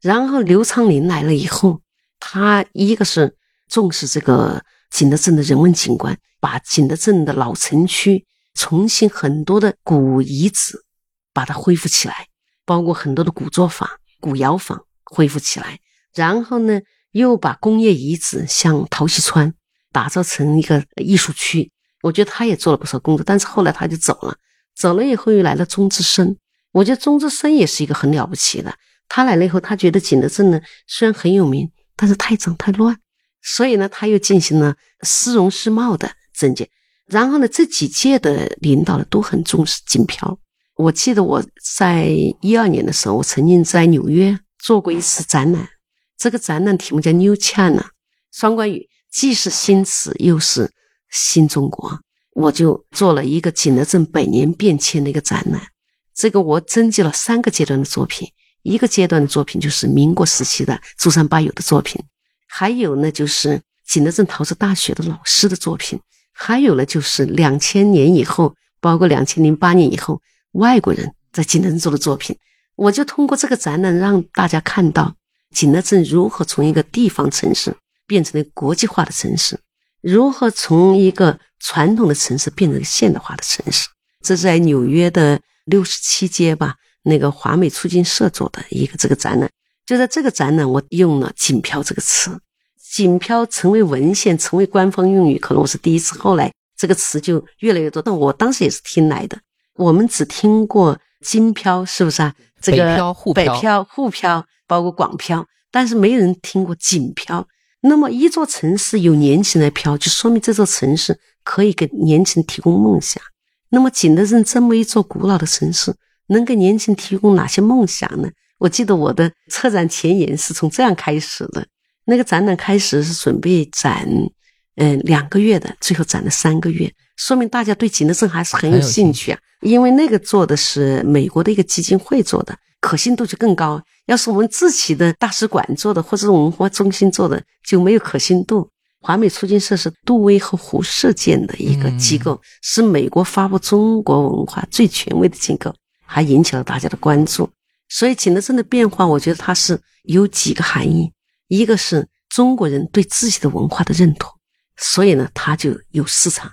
然后刘昌龄来了以后，他一个是重视这个景德镇的人文景观，把景德镇的老城区重新很多的古遗址把它恢复起来，包括很多的古作坊。古窑坊恢复起来，然后呢，又把工业遗址像陶溪川打造成一个艺术区。我觉得他也做了不少工作，但是后来他就走了，走了以后又来了钟志生。我觉得钟志生也是一个很了不起的。他来了以后，他觉得景德镇呢虽然很有名，但是太脏太乱，所以呢，他又进行了丝绒丝帽的整建。然后呢，这几届的领导呢都很重视锦标。我记得我在一二年的时候，我曾经在纽约做过一次展览。这个展览题目叫 “New China”，双关语，既是新词又是新中国。我就做了一个景德镇百年变迁的一个展览。这个我征集了三个阶段的作品，一个阶段的作品就是民国时期的诸山八友的作品，还有呢就是景德镇陶瓷大学的老师的作品，还有呢就是两千年以后，包括两千零八年以后。外国人在景德镇做的作品，我就通过这个展览让大家看到景德镇如何从一个地方城市变成了国际化的城市，如何从一个传统的城市变成现代化的城市。这是在纽约的六十七街吧，那个华美促进社做的一个这个展览。就在这个展览，我用了“锦漂”这个词，“锦漂”成为文献，成为官方用语，可能我是第一次。后来这个词就越来越多，但我当时也是听来的。我们只听过京漂，是不是啊？这个北漂、沪漂，包括广漂，但是没有人听过锦漂。那么一座城市有年轻人漂，就说明这座城市可以给年轻人提供梦想。那么景德镇这么一座古老的城市，能给年轻人提供哪些梦想呢？我记得我的策展前言是从这样开始的。那个展览开始是准备展，嗯，两个月的，最后展了三个月，说明大家对景德镇还是很有兴趣啊。因为那个做的是美国的一个基金会做的，可信度就更高。要是我们自己的大使馆做的，或者文化中心做的，就没有可信度。华美促进社是杜威和胡适建的一个机构，是美国发布中国文化最权威的机构，还引起了大家的关注。所以景德镇的变化，我觉得它是有几个含义：一个是中国人对自己的文化的认同，所以呢，它就有市场，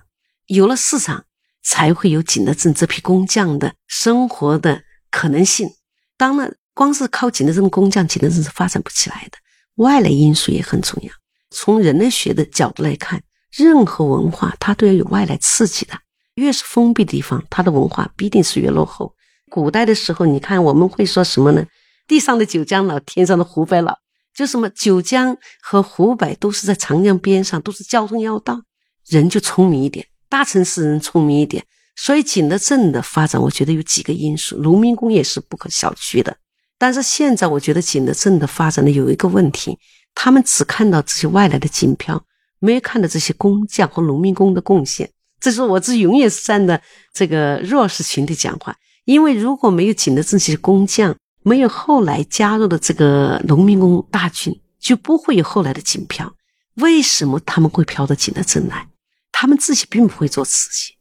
有了市场。才会有景德镇这批工匠的生活的可能性。当然，光是靠景德镇工匠，景德镇是发展不起来的。外来因素也很重要。从人类学的角度来看，任何文化它都要有外来刺激的。越是封闭的地方，它的文化必定是越落后。古代的时候，你看我们会说什么呢？地上的九江老，天上的湖北佬，就什么九江和湖北都是在长江边上，都是交通要道，人就聪明一点。大城市人聪明一点，所以景德镇的发展，我觉得有几个因素，农民工也是不可小觑的。但是现在，我觉得景德镇的发展呢，有一个问题，他们只看到这些外来的锦漂，没有看到这些工匠和农民工的贡献。这是我这永远是站在这个弱势群体讲话，因为如果没有景德镇这些工匠，没有后来加入的这个农民工大军，就不会有后来的锦漂。为什么他们会漂到景德镇来？他们自己并不会做瓷器，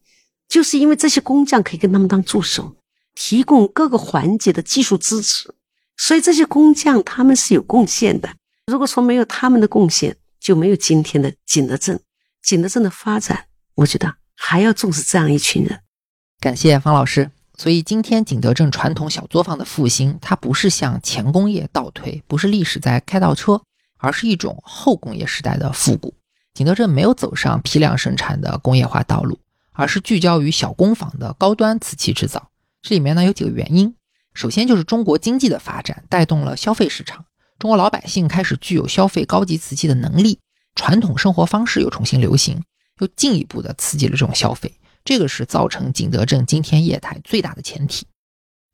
就是因为这些工匠可以跟他们当助手，提供各个环节的技术支持，所以这些工匠他们是有贡献的。如果说没有他们的贡献，就没有今天的景德镇。景德镇的发展，我觉得还要重视这样一群人。感谢方老师。所以今天景德镇传统小作坊的复兴，它不是向前工业倒退，不是历史在开倒车，而是一种后工业时代的复古。景德镇没有走上批量生产的工业化道路，而是聚焦于小工坊的高端瓷器制造。这里面呢有几个原因，首先就是中国经济的发展带动了消费市场，中国老百姓开始具有消费高级瓷器的能力，传统生活方式又重新流行，又进一步的刺激了这种消费。这个是造成景德镇今天业态最大的前提。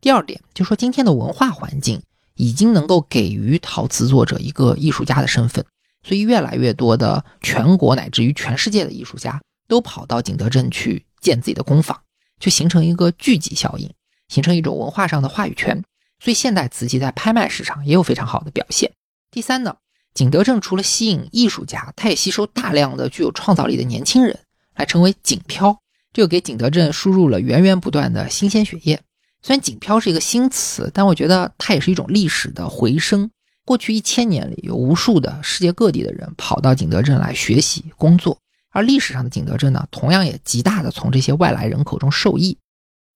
第二点就说今天的文化环境已经能够给予陶瓷作者一个艺术家的身份。所以，越来越多的全国乃至于全世界的艺术家都跑到景德镇去建自己的工坊，就形成一个聚集效应，形成一种文化上的话语权。所以现代瓷器在拍卖市场也有非常好的表现。第三呢，景德镇除了吸引艺术家，它也吸收大量的具有创造力的年轻人来成为景漂，就给景德镇输入了源源不断的新鲜血液。虽然景漂是一个新词，但我觉得它也是一种历史的回声。过去一千年里，有无数的世界各地的人跑到景德镇来学习工作，而历史上的景德镇呢，同样也极大的从这些外来人口中受益。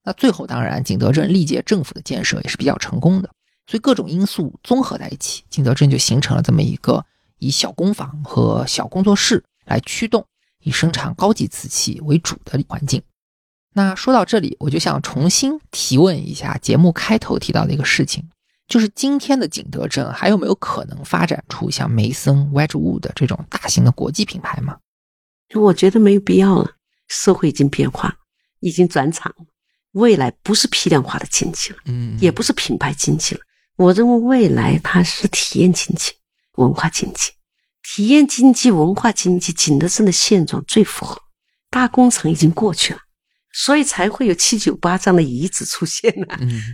那最后，当然，景德镇历届政府的建设也是比较成功的，所以各种因素综合在一起，景德镇就形成了这么一个以小工坊和小工作室来驱动，以生产高级瓷器为主的环境。那说到这里，我就想重新提问一下节目开头提到的一个事情，就是今天的景德镇还有没有可能发展出像梅森、Wedgwood 这种大型的国际品牌吗？我觉得没有必要了，社会已经变化，已经转场了。未来不是批量化的经济了，嗯，也不是品牌经济了。我认为未来它是体验经济、文化经济。体验经济、文化经济，景德镇的现状最符合。大工程已经过去了，所以才会有七九八这样的遗址出现呢，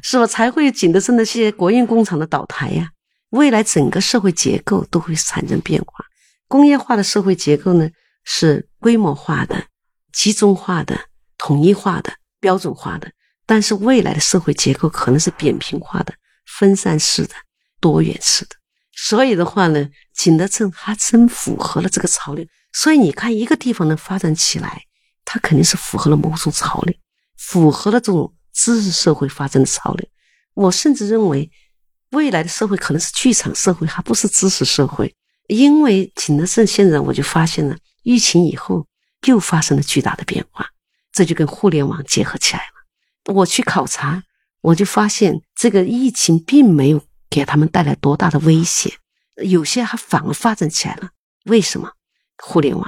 是吧？才会有景德镇的这些国营工厂的倒台呀。未来整个社会结构都会产生变化。工业化的社会结构呢，是规模化的、集中化的、统一化的。标准化的，但是未来的社会结构可能是扁平化的、分散式的、多元式的。所以的话呢，景德镇还真符合了这个潮流。所以你看，一个地方能发展起来，它肯定是符合了某种潮流，符合了这种知识社会发展的潮流。我甚至认为，未来的社会可能是剧场社会，还不是知识社会。因为景德镇现在我就发现了，疫情以后又发生了巨大的变化。这就跟互联网结合起来了。我去考察，我就发现这个疫情并没有给他们带来多大的威胁，有些还反而发展起来了。为什么？互联网，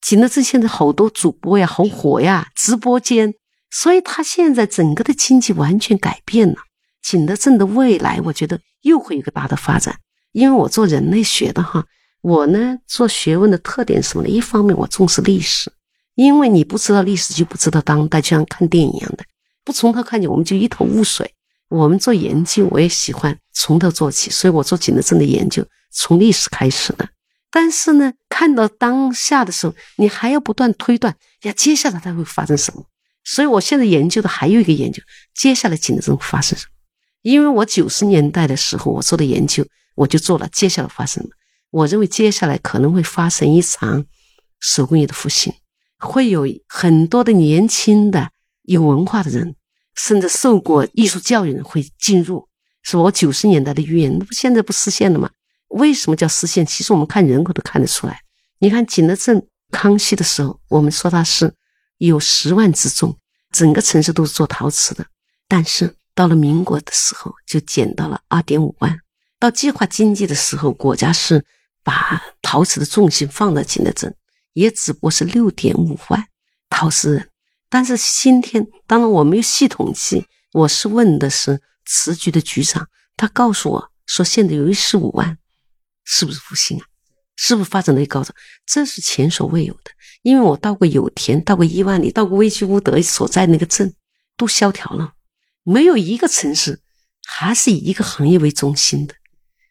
景德镇现在好多主播呀，好火呀，直播间，所以他现在整个的经济完全改变了。景德镇的未来，我觉得又会有个大的发展。因为我做人类学的哈，我呢做学问的特点什么呢？一方面我重视历史。因为你不知道历史，就不知道当代，就像看电影一样的，不从头看起，我们就一头雾水。我们做研究，我也喜欢从头做起，所以我做景德镇的研究，从历史开始的。但是呢，看到当下的时候，你还要不断推断，呀，接下来它会发生什么？所以我现在研究的还有一个研究，接下来景德镇会发生什么？因为我九十年代的时候我做的研究，我就做了接下来发生什么？我认为接下来可能会发生一场手工业的复兴。会有很多的年轻的有文化的人，甚至受过艺术教育的人会进入。是我九十年代的预言，那不现在不实现了吗？为什么叫实现？其实我们看人口都看得出来。你看景德镇康熙的时候，我们说它是有十万之众，整个城市都是做陶瓷的。但是到了民国的时候，就减到了二点五万。到计划经济的时候，国家是把陶瓷的重心放在景德镇。也只不过是六点五万陶瓷人，但是今天当然我没有系统记，我是问的是瓷局的局长，他告诉我说现在有一十五万，是不是复兴啊？是不是发展的高涨？这是前所未有的。因为我到过有田，到过伊万里，到过威居乌德所在那个镇，都萧条了，没有一个城市还是以一个行业为中心的。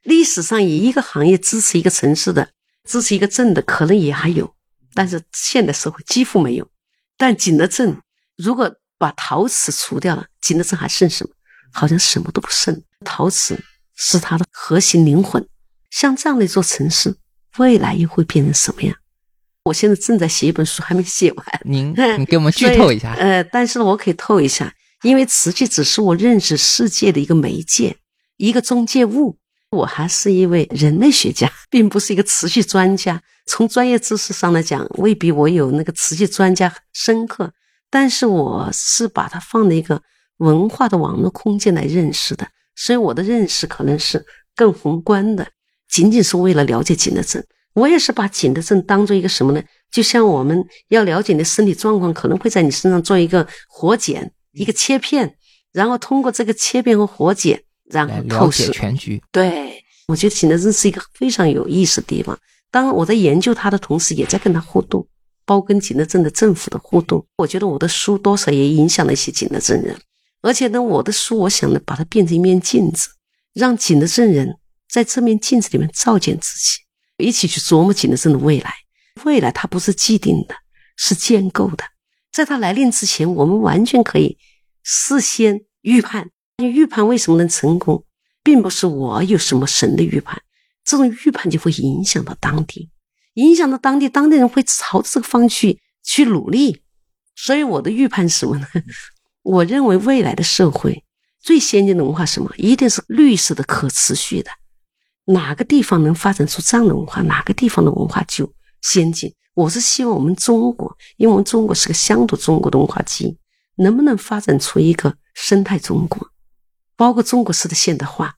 历史上以一个行业支持一个城市的，支持一个镇的，可能也还有。但是现代社会几乎没有，但景德镇如果把陶瓷除掉了，景德镇还剩什么？好像什么都不剩。陶瓷是它的核心灵魂。像这样的一座城市，未来又会变成什么样？我现在正在写一本书，还没写完。[laughs] 您，[laughs] 你给我们剧透一下。呃，但是我可以透一下，因为瓷器只是我认识世界的一个媒介，一个中介物。我还是一位人类学家，并不是一个瓷器专家。从专业知识上来讲，未必我有那个瓷器专家深刻。但是我是把它放在一个文化的网络空间来认识的，所以我的认识可能是更宏观的，仅仅是为了了解景德镇。我也是把景德镇当做一个什么呢？就像我们要了解你的身体状况，可能会在你身上做一个活检，一个切片，然后通过这个切片和活检。然后透视全局，对我觉得景德镇是一个非常有意思的地方。当我在研究他的同时，也在跟他互动。包括跟景德镇的政府的互动。我觉得我的书多少也影响了一些景德镇人，而且呢，我的书我想呢，把它变成一面镜子，让景德镇人在这面镜子里面照见自己，一起去琢磨景德镇的未来。未来它不是既定的，是建构的。在它来临之前，我们完全可以事先预判。预判为什么能成功，并不是我有什么神的预判，这种预判就会影响到当地，影响到当地，当地人会朝这个方去去努力。所以我的预判是什么呢？[laughs] 我认为未来的社会最先进的文化什么？一定是绿色的、可持续的。哪个地方能发展出这样的文化，哪个地方的文化就先进。我是希望我们中国，因为我们中国是个乡土中国的文化基因，能不能发展出一个生态中国，包括中国式的现代化？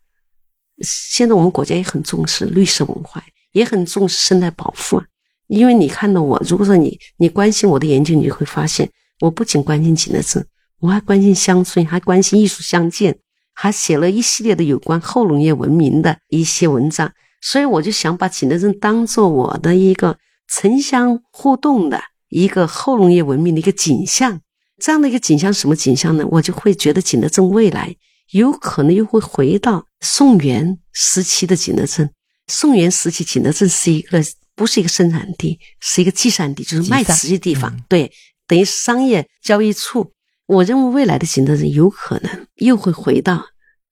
现在我们国家也很重视绿色文化，也很重视生态保护啊。因为你看到我，如果说你你关心我的研究，你会发现，我不仅关心景德镇，我还关心乡村，还关心艺术相见，还写了一系列的有关后农业文明的一些文章。所以我就想把景德镇当做我的一个。城乡互动的一个后农业文明的一个景象，这样的一个景象，什么景象呢？我就会觉得景德镇未来有可能又会回到宋元时期的景德镇。宋元时期景德镇是一个不是一个生产地，是一个集散地，就是卖瓷的地方。对，等于商业交易处。我认为未来的景德镇有可能又会回到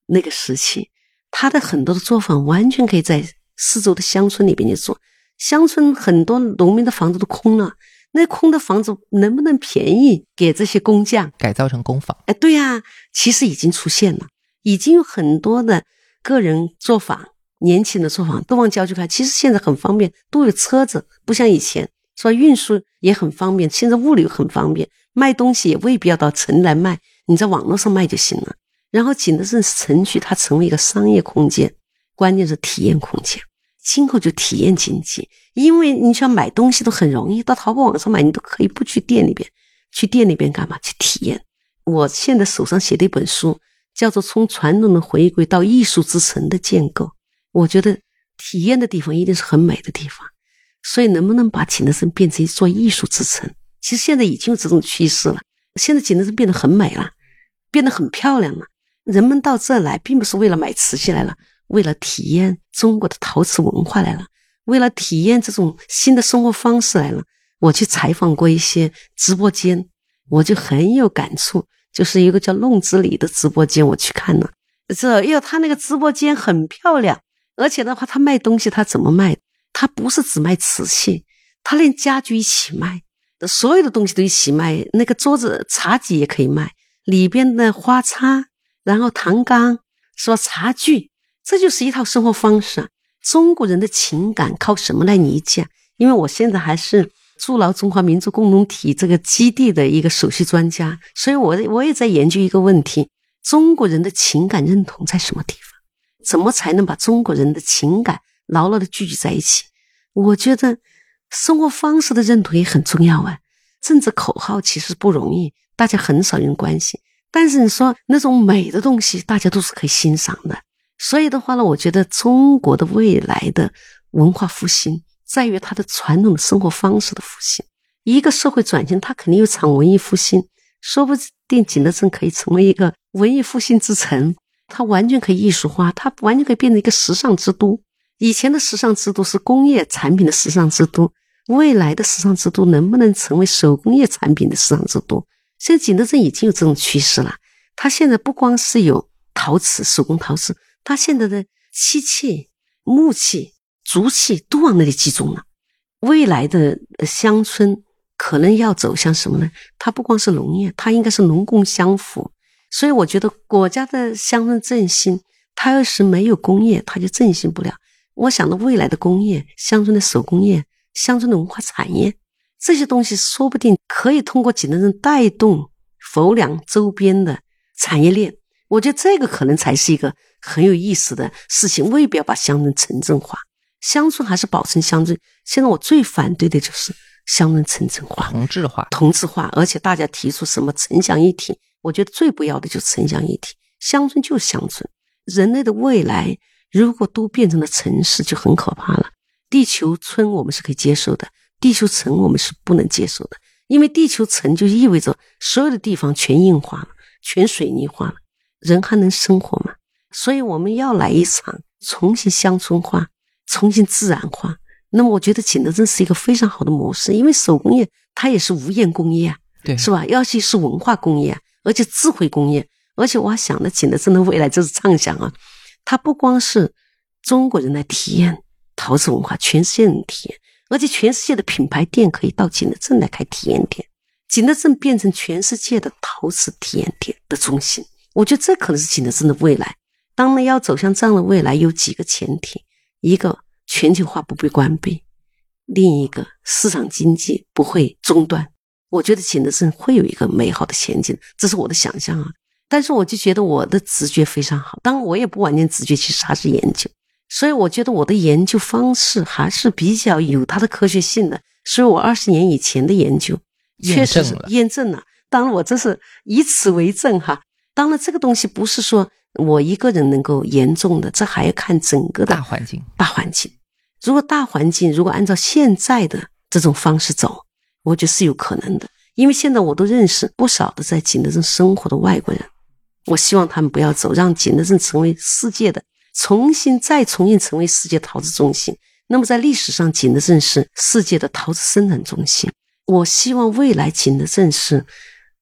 那个时期，他的很多的作坊完全可以在四周的乡村里边去做。乡村很多农民的房子都空了，那空的房子能不能便宜给这些工匠改造成工坊？哎，对呀，其实已经出现了，已经有很多的个人作坊、年轻的作坊都往郊区开。其实现在很方便，都有车子，不像以前说运输也很方便。现在物流很方便，卖东西也未必要到城来卖，你在网络上卖就行了。然后景德镇城区它成为一个商业空间，关键是体验空间。今后就体验经济，因为你想买东西都很容易，到淘宝网上买，你都可以不去店里边，去店里边干嘛？去体验。我现在手上写的一本书叫做《从传统的回归到艺术之城的建构》，我觉得体验的地方一定是很美的地方。所以，能不能把景德镇变成一座艺术之城？其实现在已经有这种趋势了。现在景德镇变得很美了，变得很漂亮了。人们到这来，并不是为了买瓷器来了。为了体验中国的陶瓷文化来了，为了体验这种新的生活方式来了。我去采访过一些直播间，我就很有感触。就是一个叫弄子里的直播间，我去看了。这哟，他那个直播间很漂亮，而且的话，他卖东西，他怎么卖？他不是只卖瓷器，他连家具一起卖，所有的东西都一起卖。那个桌子、茶几也可以卖，里边的花插，然后唐缸，说茶具。这就是一套生活方式啊！中国人的情感靠什么来理解？因为我现在还是筑牢中华民族共同体这个基地的一个首席专家，所以我我也在研究一个问题：中国人的情感认同在什么地方？怎么才能把中国人的情感牢牢的聚集在一起？我觉得生活方式的认同也很重要啊！政治口号其实不容易，大家很少人关心，但是你说那种美的东西，大家都是可以欣赏的。所以的话呢，我觉得中国的未来的文化复兴在于它的传统的生活方式的复兴。一个社会转型，它肯定有场文艺复兴，说不定景德镇可以成为一个文艺复兴之城。它完全可以艺术化，它完全可以变成一个时尚之都。以前的时尚之都是工业产品的时尚之都，未来的时尚之都能不能成为手工业产品的时尚之都？现在景德镇已经有这种趋势了。它现在不光是有陶瓷、手工陶瓷。他现在的漆器、木器、竹器都往那里集中了。未来的乡村可能要走向什么呢？它不光是农业，它应该是农工相辅。所以我觉得国家的乡村振兴，它要是没有工业，它就振兴不了。我想到未来的工业、乡村的手工业、乡村的文化产业这些东西，说不定可以通过济南人带动佛梁周边的产业链。我觉得这个可能才是一个。很有意思的事情，未必要把乡村城镇化，乡村还是保存乡村。现在我最反对的就是乡村城镇化、同质化、同质化，而且大家提出什么城乡一体，我觉得最不要的就是城乡一体。乡村就是乡村，人类的未来如果都变成了城市，就很可怕了。地球村我们是可以接受的，地球城我们是不能接受的，因为地球城就意味着所有的地方全硬化了，全水泥化了，人还能生活吗？所以我们要来一场重新乡村化、重新自然化。那么我觉得景德镇是一个非常好的模式，因为手工业它也是无烟工业啊，对，是吧？而且是文化工业，而且智慧工业，而且我还想的景德镇的未来就是畅想啊，它不光是中国人来体验陶瓷文化，全世界人体验，而且全世界的品牌店可以到景德镇来开体验店，景德镇变成全世界的陶瓷体验店的中心，我觉得这可能是景德镇的未来。当然，要走向这样的未来，有几个前提：一个全球化不被关闭，另一个市场经济不会中断。我觉得景德镇会有一个美好的前景，这是我的想象啊。但是我就觉得我的直觉非常好，当然我也不完全直觉，其实还是研究。所以我觉得我的研究方式还是比较有它的科学性的。所以我二十年以前的研究确实是验证了。当然我这是以此为证哈。当然这个东西不是说。我一个人能够严重的，这还要看整个大环境。大环境，如果大环境如果按照现在的这种方式走，我觉得是有可能的。因为现在我都认识不少的在景德镇生活的外国人，我希望他们不要走，让景德镇成为世界的重新再重新成为世界陶瓷中心。那么在历史上，景德镇是世界的陶瓷生产中心。我希望未来景德镇是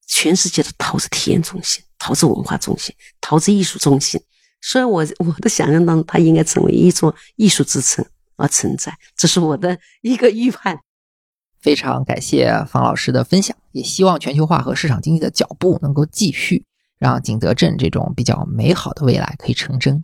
全世界的陶瓷体验中心。陶瓷文化中心、陶瓷艺术中心，所以我我的想象当中，它应该成为一座艺术之城而存在，这是我的一个预判。非常感谢方老师的分享，也希望全球化和市场经济的脚步能够继续，让景德镇这种比较美好的未来可以成真。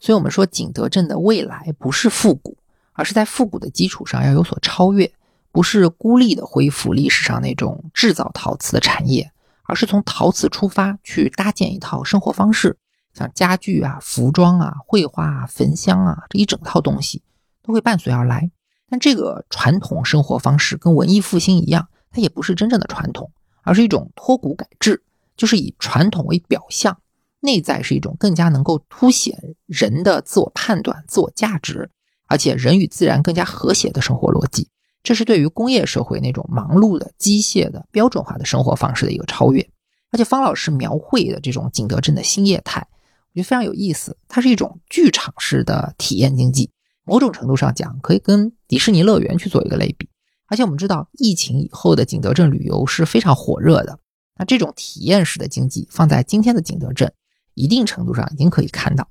所以，我们说景德镇的未来不是复古，而是在复古的基础上要有所超越，不是孤立的恢复历史上那种制造陶瓷的产业。而是从陶瓷出发去搭建一套生活方式，像家具啊、服装啊、绘画啊、焚香啊这一整套东西都会伴随而来。但这个传统生活方式跟文艺复兴一样，它也不是真正的传统，而是一种脱古改制，就是以传统为表象，内在是一种更加能够凸显人的自我判断、自我价值，而且人与自然更加和谐的生活逻辑。这是对于工业社会那种忙碌的、机械的、标准化的生活方式的一个超越。而且方老师描绘的这种景德镇的新业态，我觉得非常有意思。它是一种剧场式的体验经济，某种程度上讲，可以跟迪士尼乐园去做一个类比。而且我们知道，疫情以后的景德镇旅游是非常火热的。那这种体验式的经济放在今天的景德镇，一定程度上已经可以看到。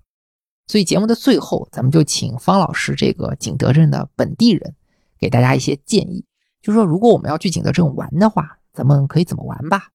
所以节目的最后，咱们就请方老师这个景德镇的本地人。给大家一些建议，就是说，如果我们要去景德镇玩的话，咱们可以怎么玩吧？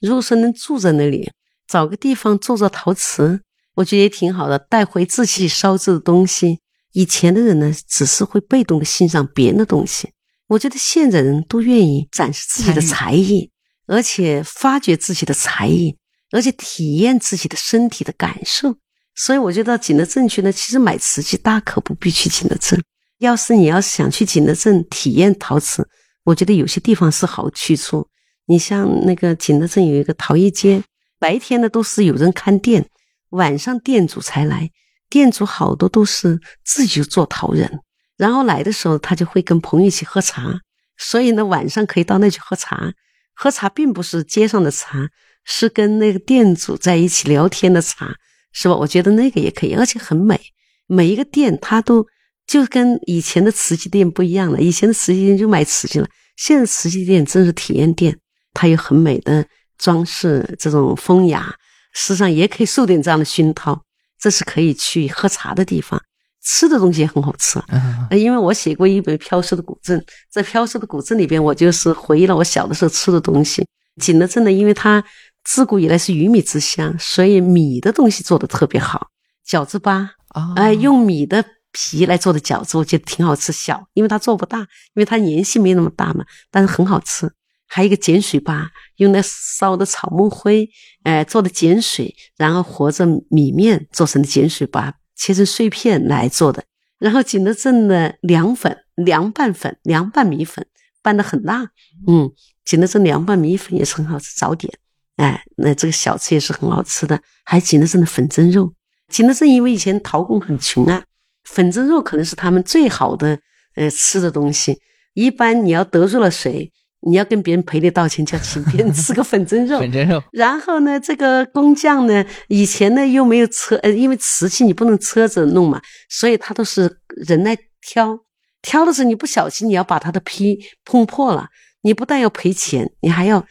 如果说能住在那里，找个地方做做陶瓷，我觉得也挺好的，带回自己烧制的东西。以前的人呢，只是会被动的欣赏别人的东西，我觉得现在人都愿意展示自己的才艺，而且发掘自己的才艺，而且体验自己的身体的感受。所以我觉得景德镇去呢，其实买瓷器大可不必去景德镇。要是你要想去景德镇体验陶瓷，我觉得有些地方是好去处。你像那个景德镇有一个陶艺街，白天呢都是有人看店，晚上店主才来。店主好多都是自己做陶人，然后来的时候他就会跟朋友一起喝茶，所以呢晚上可以到那去喝茶。喝茶并不是街上的茶，是跟那个店主在一起聊天的茶，是吧？我觉得那个也可以，而且很美。每一个店它都。就跟以前的瓷器店不一样了，以前的瓷器店就卖瓷器了，现在瓷器店真是体验店，它有很美的装饰，这种风雅，实际上也可以受点这样的熏陶，这是可以去喝茶的地方，吃的东西也很好吃。嗯，因为我写过一本《飘失的古镇》，在《飘失的古镇》里边，我就是回忆了我小的时候吃的东西。景德镇呢，因为它自古以来是鱼米之乡，所以米的东西做的特别好，饺子吧，哎，用米的。皮来做的饺子，我觉得挺好吃。小，因为它做不大，因为它年纪没那么大嘛，但是很好吃。还有一个碱水粑，用那烧的草木灰，哎，做的碱水，然后和着米面做成的碱水粑，切成碎片来做的。然后景德镇的凉粉，凉拌粉，凉拌米粉，拌的很辣。嗯，景德镇凉拌米粉也是很好吃，早点。哎，那这个小吃也是很好吃的。还有景德镇的粉蒸肉，景德镇因为以前陶工很穷啊。粉蒸肉可能是他们最好的呃吃的东西，一般你要得罪了谁，你要跟别人赔礼道歉，就要请别人吃个粉蒸肉。粉蒸肉，[laughs] 然后呢，这个工匠呢，以前呢又没有车，呃，因为瓷器你不能车子弄嘛，所以他都是人来挑。挑的时候你不小心，你要把他的坯碰破了，你不但要赔钱，你还要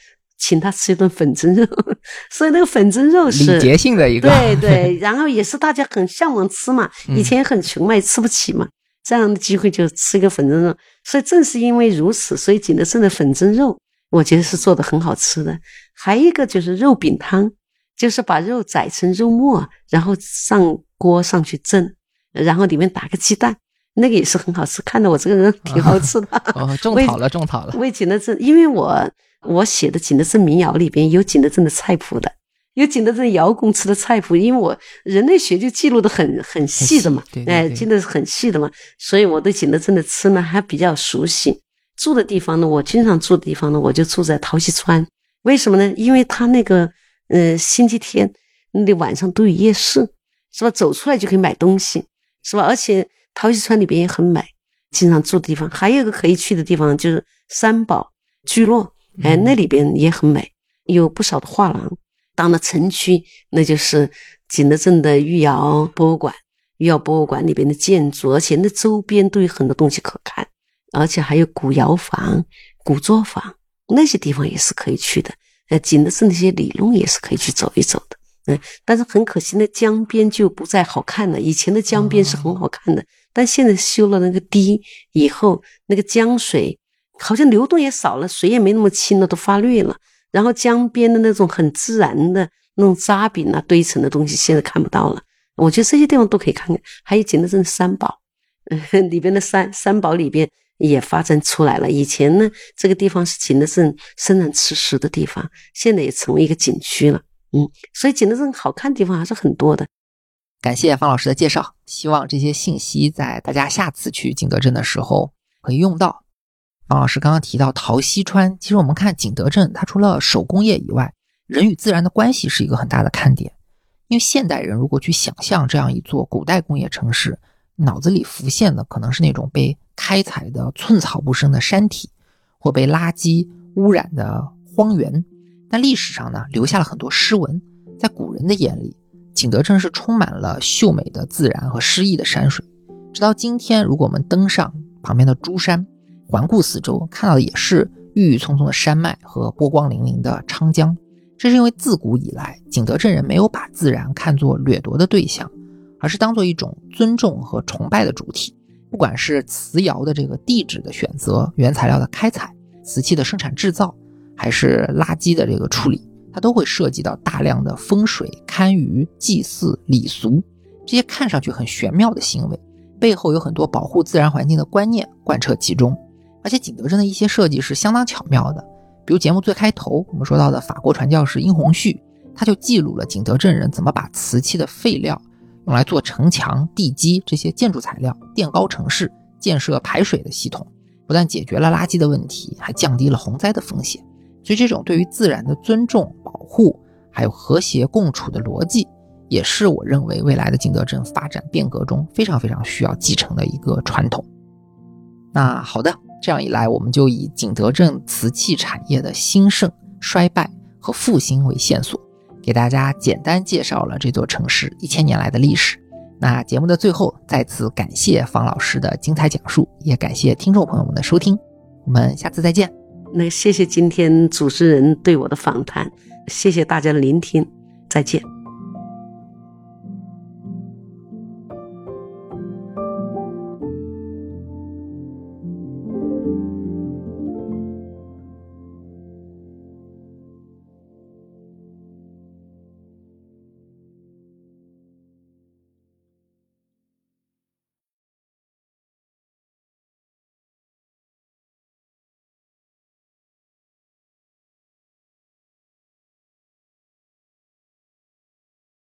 请他吃一顿粉蒸肉。[laughs] 所以那个粉蒸肉是礼节性的一个，对对，然后也是大家很向往吃嘛，以前也很穷嘛，也吃不起嘛，这样的机会就吃个粉蒸肉。所以正是因为如此，所以景德镇的粉蒸肉，我觉得是做的很好吃的。还一个就是肉饼汤，就是把肉宰成肉末，然后上锅上去蒸，然后里面打个鸡蛋，那个也是很好吃。看得我这个人挺好吃的。哦，[laughs] 种草了，种草了。为景德镇，因为我我写的景德镇民谣里边有景德镇的菜谱的。有景德镇窑工吃的菜谱，因为我人类学就记录的很很细的嘛，哎，记得很细的嘛，所以我对景德镇的吃呢还比较熟悉。住的地方呢，我经常住的地方呢，我就住在陶溪川。为什么呢？因为它那个，呃，星期天那晚上都有夜市，是吧？走出来就可以买东西，是吧？而且陶溪川里边也很美，经常住的地方。还有一个可以去的地方就是三宝聚落，哎，那里边也很美，有不少的画廊。到了城区，那就是景德镇的御窑博物馆。御窑博物馆里边的建筑，而且那周边都有很多东西可看，而且还有古窑房、古作坊，那些地方也是可以去的。呃，景德镇那些里弄也是可以去走一走的。嗯，但是很可惜，那江边就不再好看了。以前的江边是很好看的，但现在修了那个堤以后，那个江水好像流动也少了，水也没那么清了，都发绿了。然后江边的那种很自然的那种渣饼啊堆成的东西，现在看不到了。我觉得这些地方都可以看看。还有景德镇三宝，嗯 [laughs] 里边的三三宝里边也发展出来了。以前呢，这个地方是景德镇生产吃食的地方，现在也成为一个景区了。嗯，所以景德镇好看的地方还是很多的。感谢方老师的介绍，希望这些信息在大家下次去景德镇的时候可以用到。王老师刚刚提到陶溪川，其实我们看景德镇，它除了手工业以外，人与自然的关系是一个很大的看点。因为现代人如果去想象这样一座古代工业城市，脑子里浮现的可能是那种被开采的寸草不生的山体，或被垃圾污染的荒原。但历史上呢，留下了很多诗文，在古人的眼里，景德镇是充满了秀美的自然和诗意的山水。直到今天，如果我们登上旁边的珠山，环顾四周，看到的也是郁郁葱葱的山脉和波光粼粼的长江。这是因为自古以来，景德镇人没有把自然看作掠夺的对象，而是当做一种尊重和崇拜的主体。不管是瓷窑的这个地址的选择、原材料的开采、瓷器的生产制造，还是垃圾的这个处理，它都会涉及到大量的风水、堪舆、祭祀、礼俗这些看上去很玄妙的行为，背后有很多保护自然环境的观念贯彻其中。而且景德镇的一些设计是相当巧妙的，比如节目最开头我们说到的法国传教士殷洪绪，他就记录了景德镇人怎么把瓷器的废料用来做城墙、地基这些建筑材料，垫高城市，建设排水的系统，不但解决了垃圾的问题，还降低了洪灾的风险。所以，这种对于自然的尊重、保护，还有和谐共处的逻辑，也是我认为未来的景德镇发展变革中非常非常需要继承的一个传统。那好的。这样一来，我们就以景德镇瓷器产业的兴盛、衰败和复兴为线索，给大家简单介绍了这座城市一千年来的历史。那节目的最后，再次感谢方老师的精彩讲述，也感谢听众朋友们的收听。我们下次再见。那谢谢今天主持人对我的访谈，谢谢大家的聆听，再见。